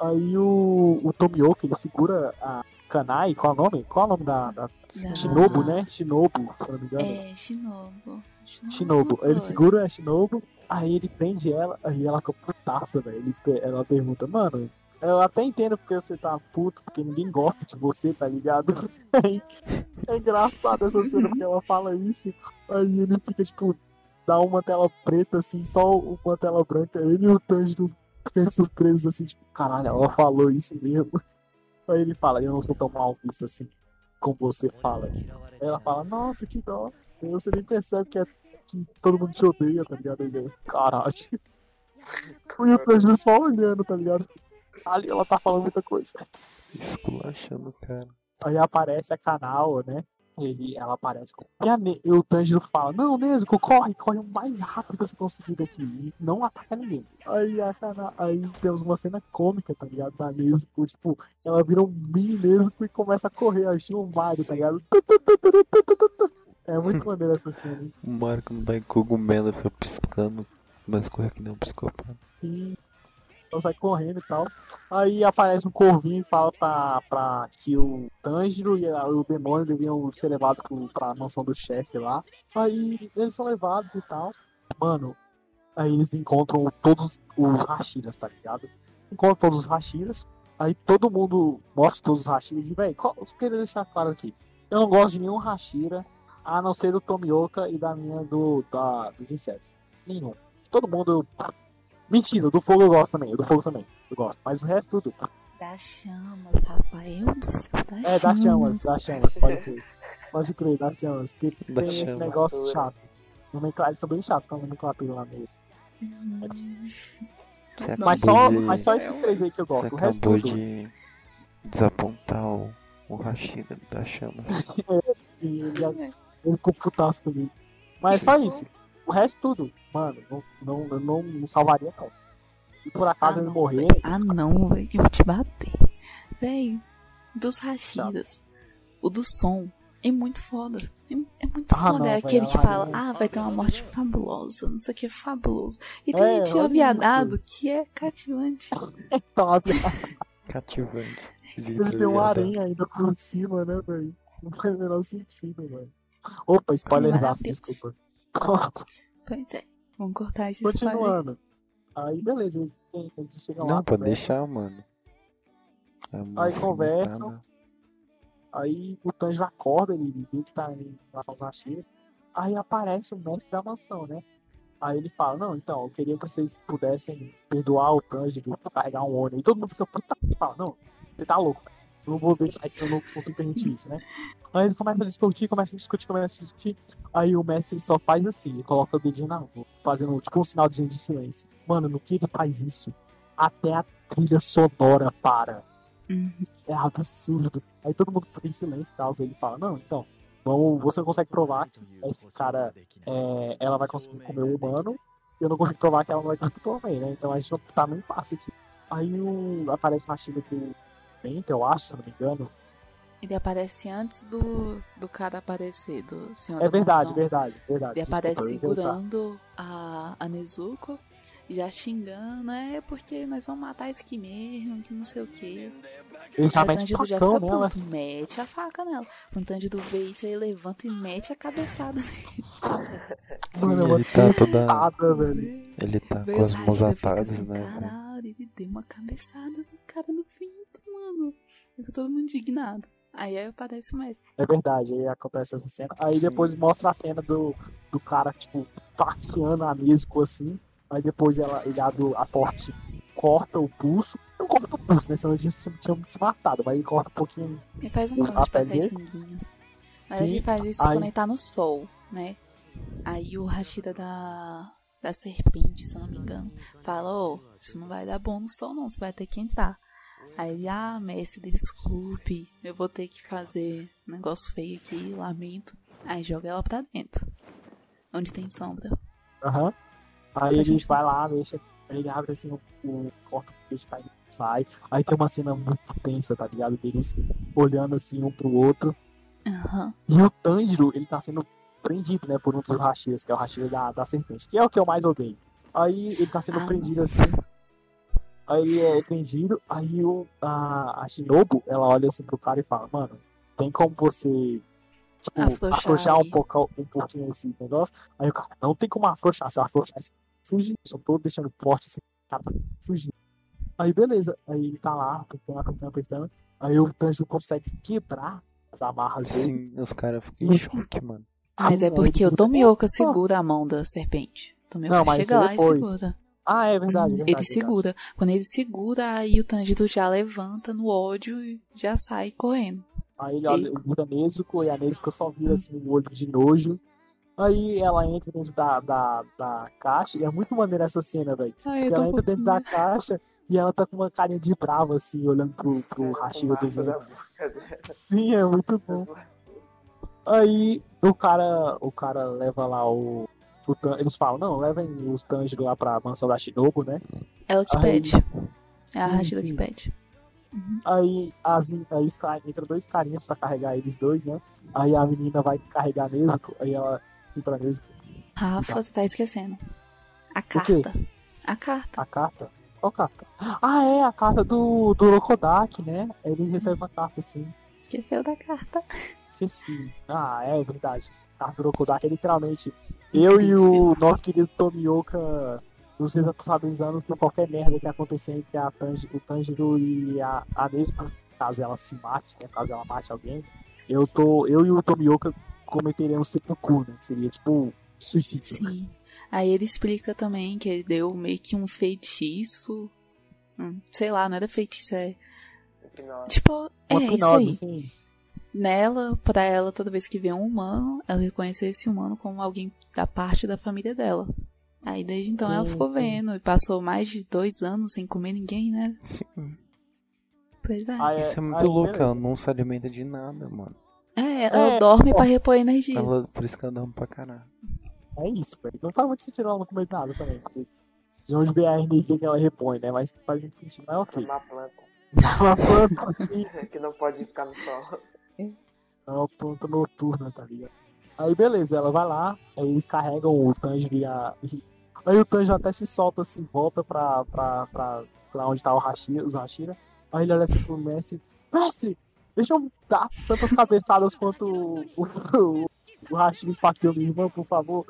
Aí o, o Tomioka, ele segura a Kanai, qual é o nome? Qual é o nome da. da... Da- Shinobu, né? Shinobu, se não me engano. É, Shinobu. Shinobu. Ele segura a Shinobu, aí ele prende ela, aí ela fica putaça, velho. Ela pergunta, mano, eu até entendo porque você tá puto, porque ninguém gosta de você, tá ligado? É engraçado essa cena porque ela fala isso, aí ele fica, tipo, dá uma tela preta, assim, só uma tela branca, ele e o Tanjiro ficam surpresos, assim, tipo, caralho, ela falou isso mesmo. Aí ele fala, eu não sou tão mal visto assim, como você fala. Aí ela fala, nossa, que dó. Você nem percebe que, é, que todo mundo te odeia, tá ligado? Ele, Caralho. O Tanjiro só olhando, tá ligado? Ali ela tá falando muita coisa. Esculachando cara. Aí aparece a canal, né? Ele, ela aparece. E, a e o Tanjiro fala: Não, Nezuko, corre, corre o mais rápido que você conseguir daqui. E não ataca ninguém. Aí a. Aí temos uma cena cômica, tá ligado? Da Nezuko, tipo, ela vira um mini Nezuko e começa a correr, a estilo Mario, tá ligado? É muito maneiro essa cena? O Marco não vai cogumelo, fica piscando, mas corre que nem um psicopata. Sim. Ela sai correndo e tal. Aí aparece um corvinho e fala pra, pra que o Tanjiro e a- o demônio deviam ser levados pro, pra mansão do chefe lá. Aí eles são levados e tal. Mano, aí eles encontram todos os Hashiras, tá ligado? Encontram todos os Hashiras. Aí todo mundo mostra todos os Hashiras. E, velho, eu queria deixar claro aqui. Eu não gosto de nenhum Hashira, a não ser do Tomioka e da minha do, da, dos insetos. Nenhum. Todo mundo. Mentira, o do fogo eu gosto também. Do fogo também. Eu gosto. Mas o resto tudo. Das chamas, Rafael do céu, das É, das chamas, das chamas, pode crer. Pode crer, das chamas. Porque tem esse negócio chato. Nomenclatura, eles são bem chatos com a nomenclatura lá meio. Hum, Você acabou Mas só, de... mas só esses três aí que eu Você gosto. O resto acabou tudo. de desapontar o, o Rashida das chamas. Sim, ele, já- ele ficou putaço comigo. Mas é só isso. O resto tudo, mano, não, não, eu não, não salvaria não. E por acaso Ah, ele não, morrer, Ah não, velho, eu vou te bater. Véi, dos Rashidas, o do som é muito foda. É, é muito Ah, foda. não, é aquele que fala, é- ah, vai ter uma morte fabulosa, não sei o que, fabuloso. E tem É, a tia olha viadado que é cativante. tá, Cativante. ele tem uma aranha ainda por cima, né, velho? Não faz o menor sentido, velho. Opa, spoilerzaço, Maravilhoso. desculpa. Pois é, vamos cortar esse spoiler. Continuando. Aí, beleza, eles, eles chegam lá. Não, pode conversam. deixar, mano. É Aí conversam. Aí o Tanjiro acorda, ele vê que tá em relação com a Shira. Aí aparece o mestre da mansão, né? Aí ele fala, não, então, eu queria que vocês pudessem perdoar o Tanjiro, carregar um ônibus. E todo mundo fica puta fala, não, você tá louco, velho não vou deixar isso, eu não permitir isso, né? Aí eles começam a discutir, começam a discutir, começam a discutir. Aí o mestre só faz assim, coloca o dedinho na rua, fazendo tipo um sinal de silêncio. Mano, no que ele faz isso? Até a trilha sonora para. Uhum. É absurdo. Aí todo mundo fica em silêncio e tal. Aí ele fala, não, então, vamos, você não consegue provar que esse cara, é, ela vai conseguir comer o humano. Eu não consigo provar que ela não vai conseguir comer, né? Então a gente tá num passe aqui. Aí o, aparece uma China que 40, eu acho, se não me engano. Ele aparece antes do, do cara aparecer, do senhor É verdade, mansão. verdade, verdade. Ele Desculpa, aparece segurando a, a Nezuko, já xingando, é porque nós vamos matar esse aqui mesmo, que não sei o quê. Ele já mete o já fica nela. puto, mete a faca nela. O Tandido vê isso, ele levanta e mete a cabeçada nele. Ele tá toda... Ele tá com as mãos atadas, né? Caralho, ele deu uma cabeçada no cara no fim mano. Ficou todo mundo indignado. Aí aparece o mestre. É verdade, aí acontece essa cena. Aí Sim. depois mostra a cena do, do cara, tipo, faqueando a Nezuko assim. Aí depois ela, ele abre a porta, corta o pulso. Não corta o pulso, né? Senão a gente tinha se matado, mas ele corta um pouquinho. Ele faz um corte pra sanguinho. Mas Sim, a gente faz isso aí- quando ele tá no sol, né? Aí o Rashida da, da serpente, se eu não me engano, fala, ô, isso não vai dar bom no sol não, você vai ter que entrar. Aí ah, mestre, desculpe, eu vou ter que fazer um negócio feio aqui, lamento. Aí joga ela pra dentro. Onde tem sombra. Aham. Aí Pode ele continuar. vai lá, deixa. Ele abre assim o, o corta o peixe cai sai. Aí tem uma cena muito tensa, tá ligado? Deles olhando assim um pro outro. Aham. E o Tanjiro, ele tá sendo prendido, né, por um dos Hashiras, que é o Hashira da, da serpente, que é o que eu mais odeio. Aí ele tá sendo Ah, prendido assim. Aí é prendido, aí o, a, a Shinobu, ela olha assim pro cara e fala, mano, tem como você tipo, Afrouxar afrouxar um, aí." pouco, um pouquinho esse negócio? Aí o cara, não tem como afrouxar, se eu afrouxar, você fugir, só tô deixando forte assim, cara tá fugindo. Aí beleza, aí ele tá lá, apertando, apertando, apertando. Aí o Tanjiro consegue quebrar as amarras dele. Sim, os caras ficam em choque, mano. Mas é porque o Tomioka segura a mão da serpente. O Tomioka Não, mas chega lá depois. e segura. Ah, é verdade, é verdade. ele verdade. segura. Quando ele segura, aí o Tanjiro já levanta no ódio e já sai correndo. Aí ele olha, vira a Nezuko e a Nezuko só vira assim o olho de nojo. Aí ela entra dentro da, da, da caixa e é muito maneira essa cena, velho. Porque ela entra dentro da caixa e ela tá com uma carinha de brava, assim, olhando pro, pro do da vento. boca dela. Sim, é muito bom. Aí o cara, o cara leva lá o. o Tan- eles falam, não, levem os Tanjiro lá pra mansão da Shinobu, né? Ela que Aí- pede. É a Sim, Rashida que pede. Aí, as, aí sai- entra dois carinhas pra carregar eles dois, né? Aí a menina vai carregar Nezuko, aí ela assim pra Nezuko, Rafa, você tá esquecendo. A carta. A carta. a carta. Qual carta? Ah, é, a carta do, do Rokodak, né? Ele recebe uma carta assim. Esqueceu da carta. Esqueci. Ah, é verdade. A carta do Rokodak é literalmente eu e o nosso querido Tomioka nos responsabilizando por qualquer merda que acontecer entre a Tanji, o Tanjiro e a, a Nezuko, caso ela se mate, né? Caso ela mate alguém. Eu, tô, eu e o Tomioka cometeremos seppuku, né? Que seria tipo suicídio. Sim. Aí ele explica também que ele deu meio que um feitiço. Hum, sei lá, não era feitiço, é. Hipnose. Tipo, é isso aí. assim. Nela, pra ela, toda vez que vê um humano, ela reconhecer esse humano como alguém da parte da família dela. Aí desde então ela Sim, ficou sim. vendo e passou mais de dois anos sem comer ninguém, né? Sim. Pois é. Isso é muito louco, beleza. ela não se alimenta de nada, mano. É, ela É, dorme ó. pra repor energia. Ela, por isso que ela dorme pra caralho. É isso, velho. Não faz muito sentido ela não comer nada também. De onde vem a energia que ela repõe, né? Mas faz muito sentido. Mas É ok. uma planta Uma planta que não pode ficar no sol. É uma planta noturna, tá ligado? Aí beleza, ela vai lá, aí eles carregam o Tanjiro e a. Aí o Tanjiro até se solta assim, volta pra, pra, pra, pra onde tá o Hashira, os Hashira. Aí ele olha assim pro mestre, mestre, deixa eu dar tantas cabeçadas quanto o, o, o Hashira esfaqueou minha irmã, por favor.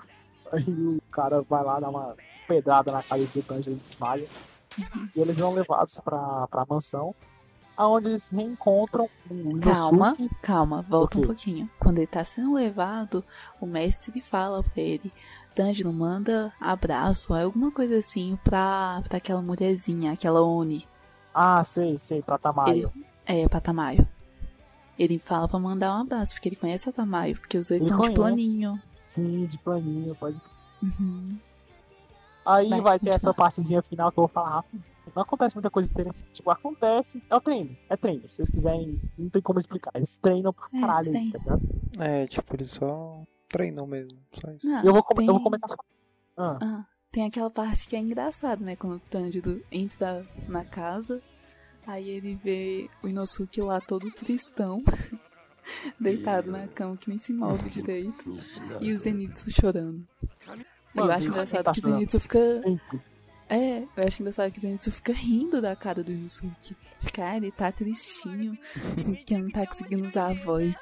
Aí o cara vai lá dar uma pedrada na cabeça do Tanjiro e desmaia. E eles são levados pra, pra mansão, aonde eles reencontram o Inosuke. Calma, calma, volta um pouquinho. Quando ele tá sendo levado, o mestre fala pra ele: Tanjiro, manda abraço, alguma coisa assim pra, pra aquela mulherzinha, aquela Oni. Ah, sei, sei, pra Tamayo. É, pra Tamayo. Ele fala pra mandar um abraço, porque ele conhece a Tamayo, porque os dois Ele estão de conhece. planinho. Sim, de planinho, pode. Uhum. Aí Vai, vai, ter essa partezinha final que eu vou falar rápido. Não acontece muita coisa interessante. Tipo, acontece. É o treino. É treino. Se vocês quiserem, não tem como explicar. Eles treinam pra É, caralho, tem. tá ligado? É, tipo, eles só treinam mesmo. Só isso. Não, Eu vou, tem... eu vou comentar só. Ah, Ah, tem aquela parte que é engraçada, né? Quando o Tanjiro entra na casa, aí ele vê o Inosuke lá todo tristão, deitado na cama que nem se move direito, e o Zenitsu chorando. Mano, eu acho engraçado que o. Zenitsu fica. sempre. É, eu acho engraçado que o Zenitsu fica rindo da cara do Inosuke. Fica, ah, ele tá tristinho, que não tá conseguindo usar a voz.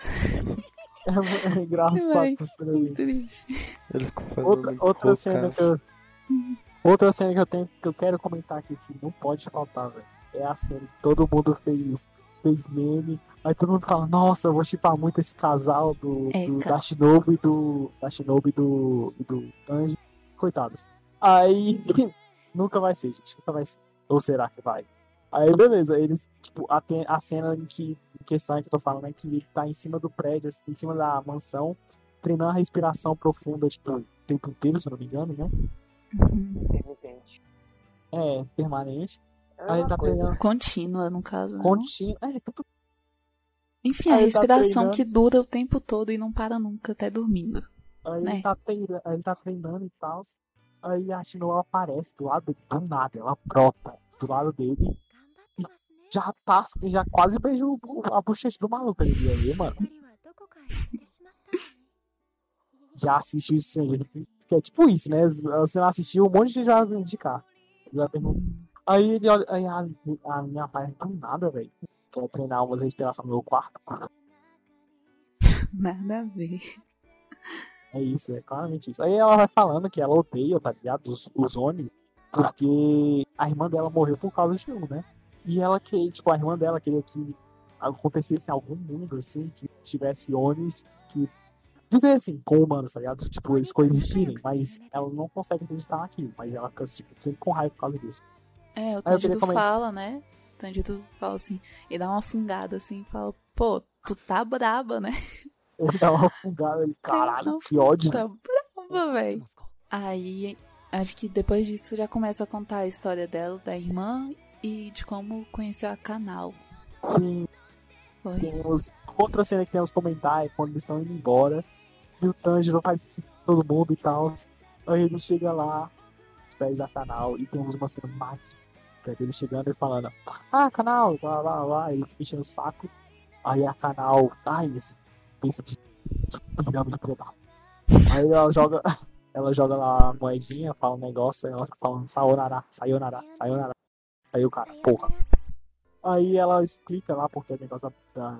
É, é engraçado. Cena aí. Triste. Ele ficou fazendo Outra, outra cena que eu. Outra cena que eu tenho que eu quero comentar aqui que não pode faltar, velho. É a cena que todo mundo fez, fez meme. Aí todo mundo fala, nossa, eu vou chipar muito esse casal do, É, do cara. da Shinobu e do. Da Shinobu e do. e do Tanji. Coitados. Aí nunca vai ser, gente. Nunca vai ser. Ou será que vai? Aí beleza, eles, tipo, a, a cena em que em questão que eu tô falando é que ele tá em cima do prédio, assim, em cima da mansão, treinando a respiração profunda, tipo, o tempo inteiro, se eu não me engano, né? Uhum. Intermitente. É, permanente. É a Aí ele tá coisa. treinando Contínua, no caso. né? contínuo. É, tudo. Enfim, a Aí ele tá respiração treinando. que dura o tempo todo e não para nunca, até dormindo. Aí Né? ele, tá treinando, aí ele tá treinando e tal. Aí a Shinoa aparece do lado do nada, ela brota do lado dele. E já tá, já quase beijou a bochecha do maluco ali. Aí, mano, já assistiu isso aí. Que é tipo isso, né? Você não assistiu, um monte de gente já vai indicar. Já. Aí ele olha, aí a, a minha aparece do nada, velho. Quer treinar umas respirações no meu quarto. Nada a ver. É isso, é claramente isso. Aí ela vai falando que ela odeia, tá ligado? Os, os Oni, porque a irmã dela morreu por causa de um, né? E ela que, tipo, a irmã dela queria que acontecesse em algum mundo, assim, que tivesse Onis que vivessem com humanos, tá ligado? Tipo, eles coexistirem, mas ela não consegue acreditar naquilo, mas ela fica, tipo, sempre com raiva por causa disso. É, o Tanjiro comentar- fala, né? O Tanjiro fala assim, e dá uma fungada assim, fala, pô, tu tá braba, né? Ele dá uma fungada, ele, caralho, que ódio. Tá braba, velho. Aí, acho que depois disso já começa a contar a história dela, da irmã, e de como conheceu a canal. Sim, Foi. temos outra cena que temos que comentar é quando eles estão indo embora e o Tanjiro faz todo mundo e tal. Aí ele chega lá, os pés da canal, e temos uma cena mágica dele chegando e falando: Ah, canal, lá, lá, lá. Ele fica enchendo o saco. Aí a canal, ai, esse pensa de, de pirâmide preta. Aí ela joga, ela joga lá a moedinha, fala um negócio, aí ela fica falando sayonara, sayonara, sayonara. Aí o cara, porra. Aí ela explica lá porque é o negócio da,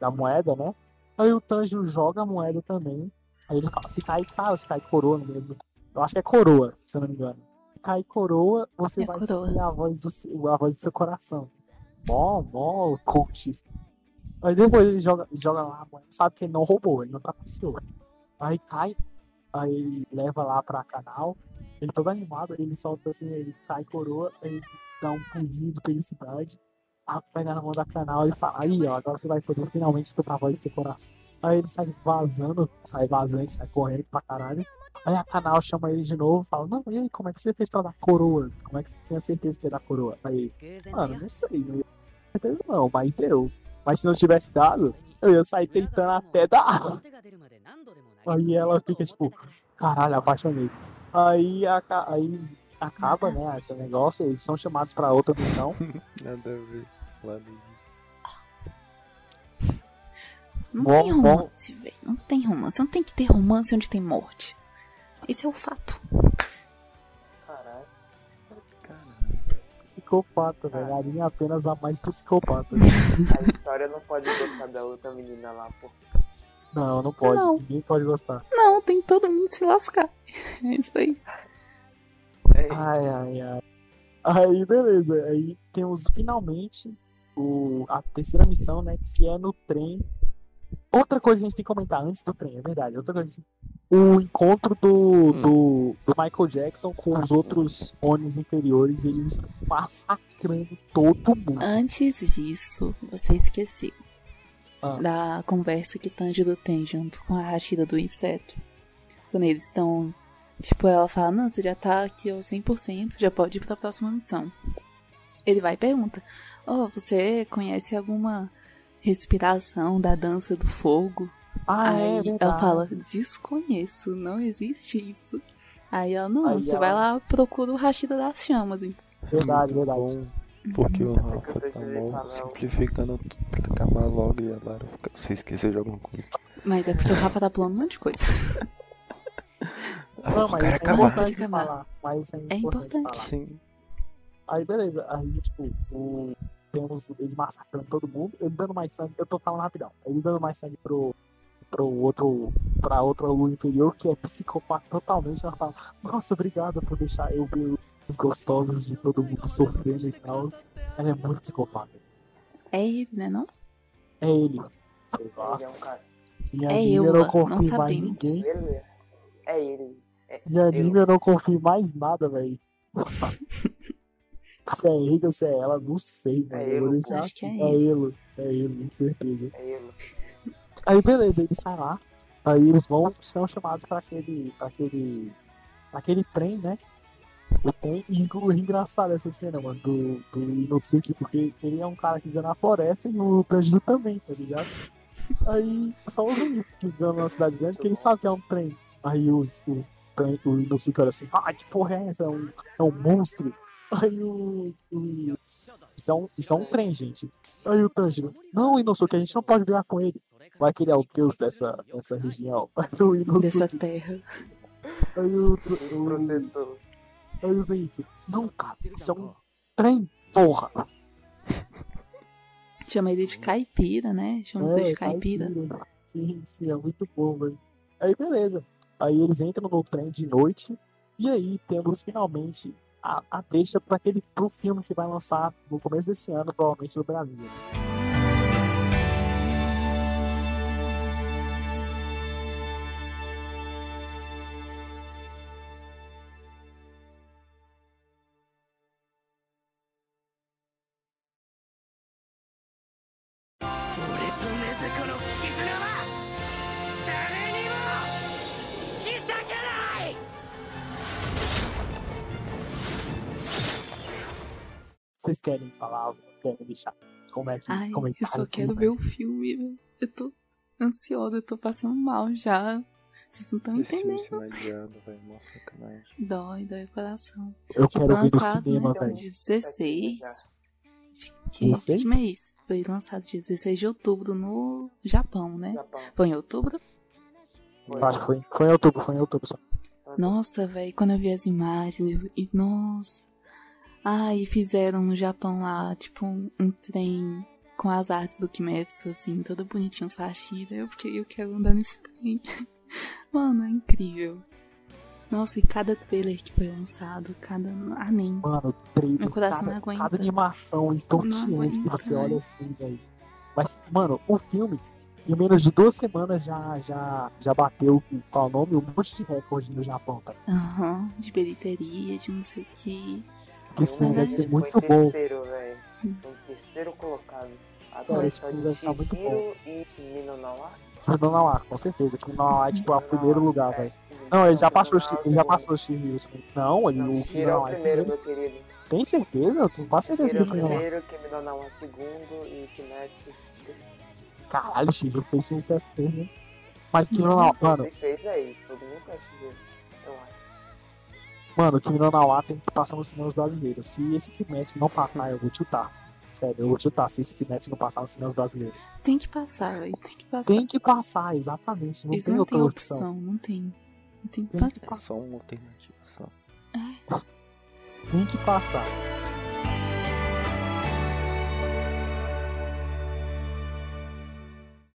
da moeda, né? Aí o Tanjiro joga a moeda também. Aí ele fala, se cair cara, se cair coroa, não me lembro. Eu acho que é coroa, se eu não me engano. Se cair coroa, você É vai coroa. sentir a voz, do, a voz do seu coração. Mó, mó, coach. Aí depois ele joga, joga lá sabe que ele não roubou, ele não trapaceou. Aí cai, aí leva lá pra canal, ele todo animado, ele solta assim, ele cai coroa, ele dá um pulinho de felicidade. Pega na mão da canal e fala, aí ó, agora você vai poder finalmente escutar a voz do seu coração. Aí ele sai vazando, sai vazando, sai correndo pra caralho. Aí a canal chama ele de novo fala, não, e aí, como é que você fez pra dar coroa? Como é que você tinha certeza que ia dar coroa? Aí, mano, não sei, não certeza não, mas deu. Mas se não tivesse dado, eu ia sair tentando até dar. Aí ela fica tipo, caralho, apaixonei. Aí, aca- aí acaba, né, esse negócio, eles são chamados pra outra missão. Nada a ver. Lá Não Bom, tem romance, velho. Não tem romance. Não tem que ter romance onde tem morte. Esse é o fato. Psicopata, velho. A linha é apenas a mais psicopata. A história não pode gostar da outra menina lá, pô. Não, não pode. Não. Ninguém pode gostar. Não, tem todo mundo se lascar. É isso aí. É, Ai, ai, ai. Aí, beleza. Aí temos finalmente o, a terceira missão, né? Que é no trem. Outra coisa que a gente tem que comentar antes do trem, é verdade. Outra coisa. que- O encontro do, do, do Michael Jackson com os outros Onis inferiores, eles massacrando todo mundo. Antes disso, você esqueceu Ah. da conversa que Tanjiro tem junto com a Rashida do inseto. Quando eles estão. Tipo, ela fala: Não, você já tá aqui ao 100%, já pode ir pra próxima missão. Ele vai e pergunta: Oh, você conhece alguma respiração da dança do fogo? Ah, Aí é verdade. ela fala: Desconheço, não existe isso. Aí ela: Não, Aí você ela- vai lá, procura o Rashida das chamas. então. Verdade, verdade. Bom, porque o É Rafa tá mal falar. simplificando tudo pra acabar logo e a Lara fica. Você esqueceu de alguma coisa. Mas é porque o Rafa tá pulando um monte de coisa. Não, o mas cara é acabou. importante Pode acabar. falar. Mas é É importante. importante. falar. Sim. Aí beleza, aí tipo, o... temos ele massacrando todo mundo, ele dando mais sangue, eu tô falando rapidão, ele dando mais sangue pro, pro outro, pra outra lua inferior, que é psicopata totalmente. Ela fala, nossa, obrigada por deixar eu ver os gostosos de todo mundo sofrendo e tal. Ela é muito psicopata. É ele, né, não? É ele. Sei lá. Ele é um cara. Em É anime eu, não confio mais em ninguém. Ele é ele. É, Em anime eu não confio mais nada, velho. se é ele ou se é ela, não sei, velho. É eu ele, acho que assim. é É ele. É ele, com certeza. é ele. Aí beleza, eles saem lá. Aí eles vão, são chamados pra aquele. Pra aquele. aquele trem, né? O trem, e o engraçado essa cena, mano, do, do Inosuke, porque ele é um cara que vive na floresta e o Tanjiro também, tá ligado? Aí só os únicos que vivem numa cidade grande que ele sabe que é um trem. Aí os, o, trem- o Inosuke olha assim, ah, que porra é essa? É um, é um monstro. Aí o. o isso, é um, isso é um trem, gente. Aí o Tanjiro, não, Inosuke, a gente não pode brigar com ele. Vai que ele é o deus dessa, dessa região. Dessa terra. aí o, o, protetor. aí o Zenitsu, não, cara, isso é um trem, porra. Chama ele de caipira, né? Chama É, você de caipira. Sim, sim, é muito bom, velho. Aí beleza. Aí eles entram no trem de noite. E aí temos finalmente a, a deixa para aquele pro filme que vai lançar no começo desse ano, provavelmente no Brasil. né?「Vocês querem falar, querem deixar? Como é que Ai, eu só quero né? ver o filme. né? Eu tô ansiosa, eu tô passando mal já. Vocês não estão filme entendendo. adiado. Nossa, sacanagem. Dói, dói o coração. Eu Que quero ver no lançado, cinema, né? velho. Dia 16. De que, 16? que mês? Foi lançado dia 16 de outubro no Japão, né? Japão. Foi em outubro? Foi. Acho que foi, foi em outubro, foi em outubro só. Nossa, velho, quando eu vi as imagens, eu- e nossa. Ah, e fizeram no Japão lá, tipo, um, um trem com as artes do Kimetsu, assim, todo bonitinho, Sashira. Eu fiquei, eu quero andar nesse trem. Mano, é incrível. Nossa, e cada trailer que foi lançado, cada. Ah. Mano, trailer, Meu coração cada, não aguenta. cada animação estonteante que aguenta, você olha assim, velho. Mas, mano, o filme, em menos de duas semanas já, já, já bateu, qual é o nome? Um monte de recorde no Japão, tá? Aham, de bilheteria, de não sei o que. Porque esse filme deve ser muito bom. terceiro, velho. Foi terceiro colocado. Atrás esse só de muito Shihiro e Kimi no Nawa. Não lá, com certeza. Que não lá é tipo é o primeiro Nawa, lugar, é. velho. Não, ele já passou, Nawa é o ele já passou o Shihiro. Não, ele Não, o Shihiro é o não, é primeiro, meu querido. Tem certeza? Eu tenho quase certeza que Shihiro é ele o foi lá. primeiro, Kimi no Nawa é segundo e Kimetsu terceiro. Caralho, o Shihiro fez sucesso mesmo, hein? Mas que não, mano, Você fez aí, todo mundo conhece Shihiro. Mano, o no Nawa tem que passar nos cinemas brasileiros. Se esse Kimetsu não passar, eu vou chutar. Sério, eu vou chutar se esse Kimetsu não passar nos cinemas brasileiros. Tem que passar, velho. Tem que passar. Tem que passar, exatamente. Não Isso tem não outra tem opção. opção, não tem. Não tem que Tem que passar. É só uma alternativa só. Tem que passar.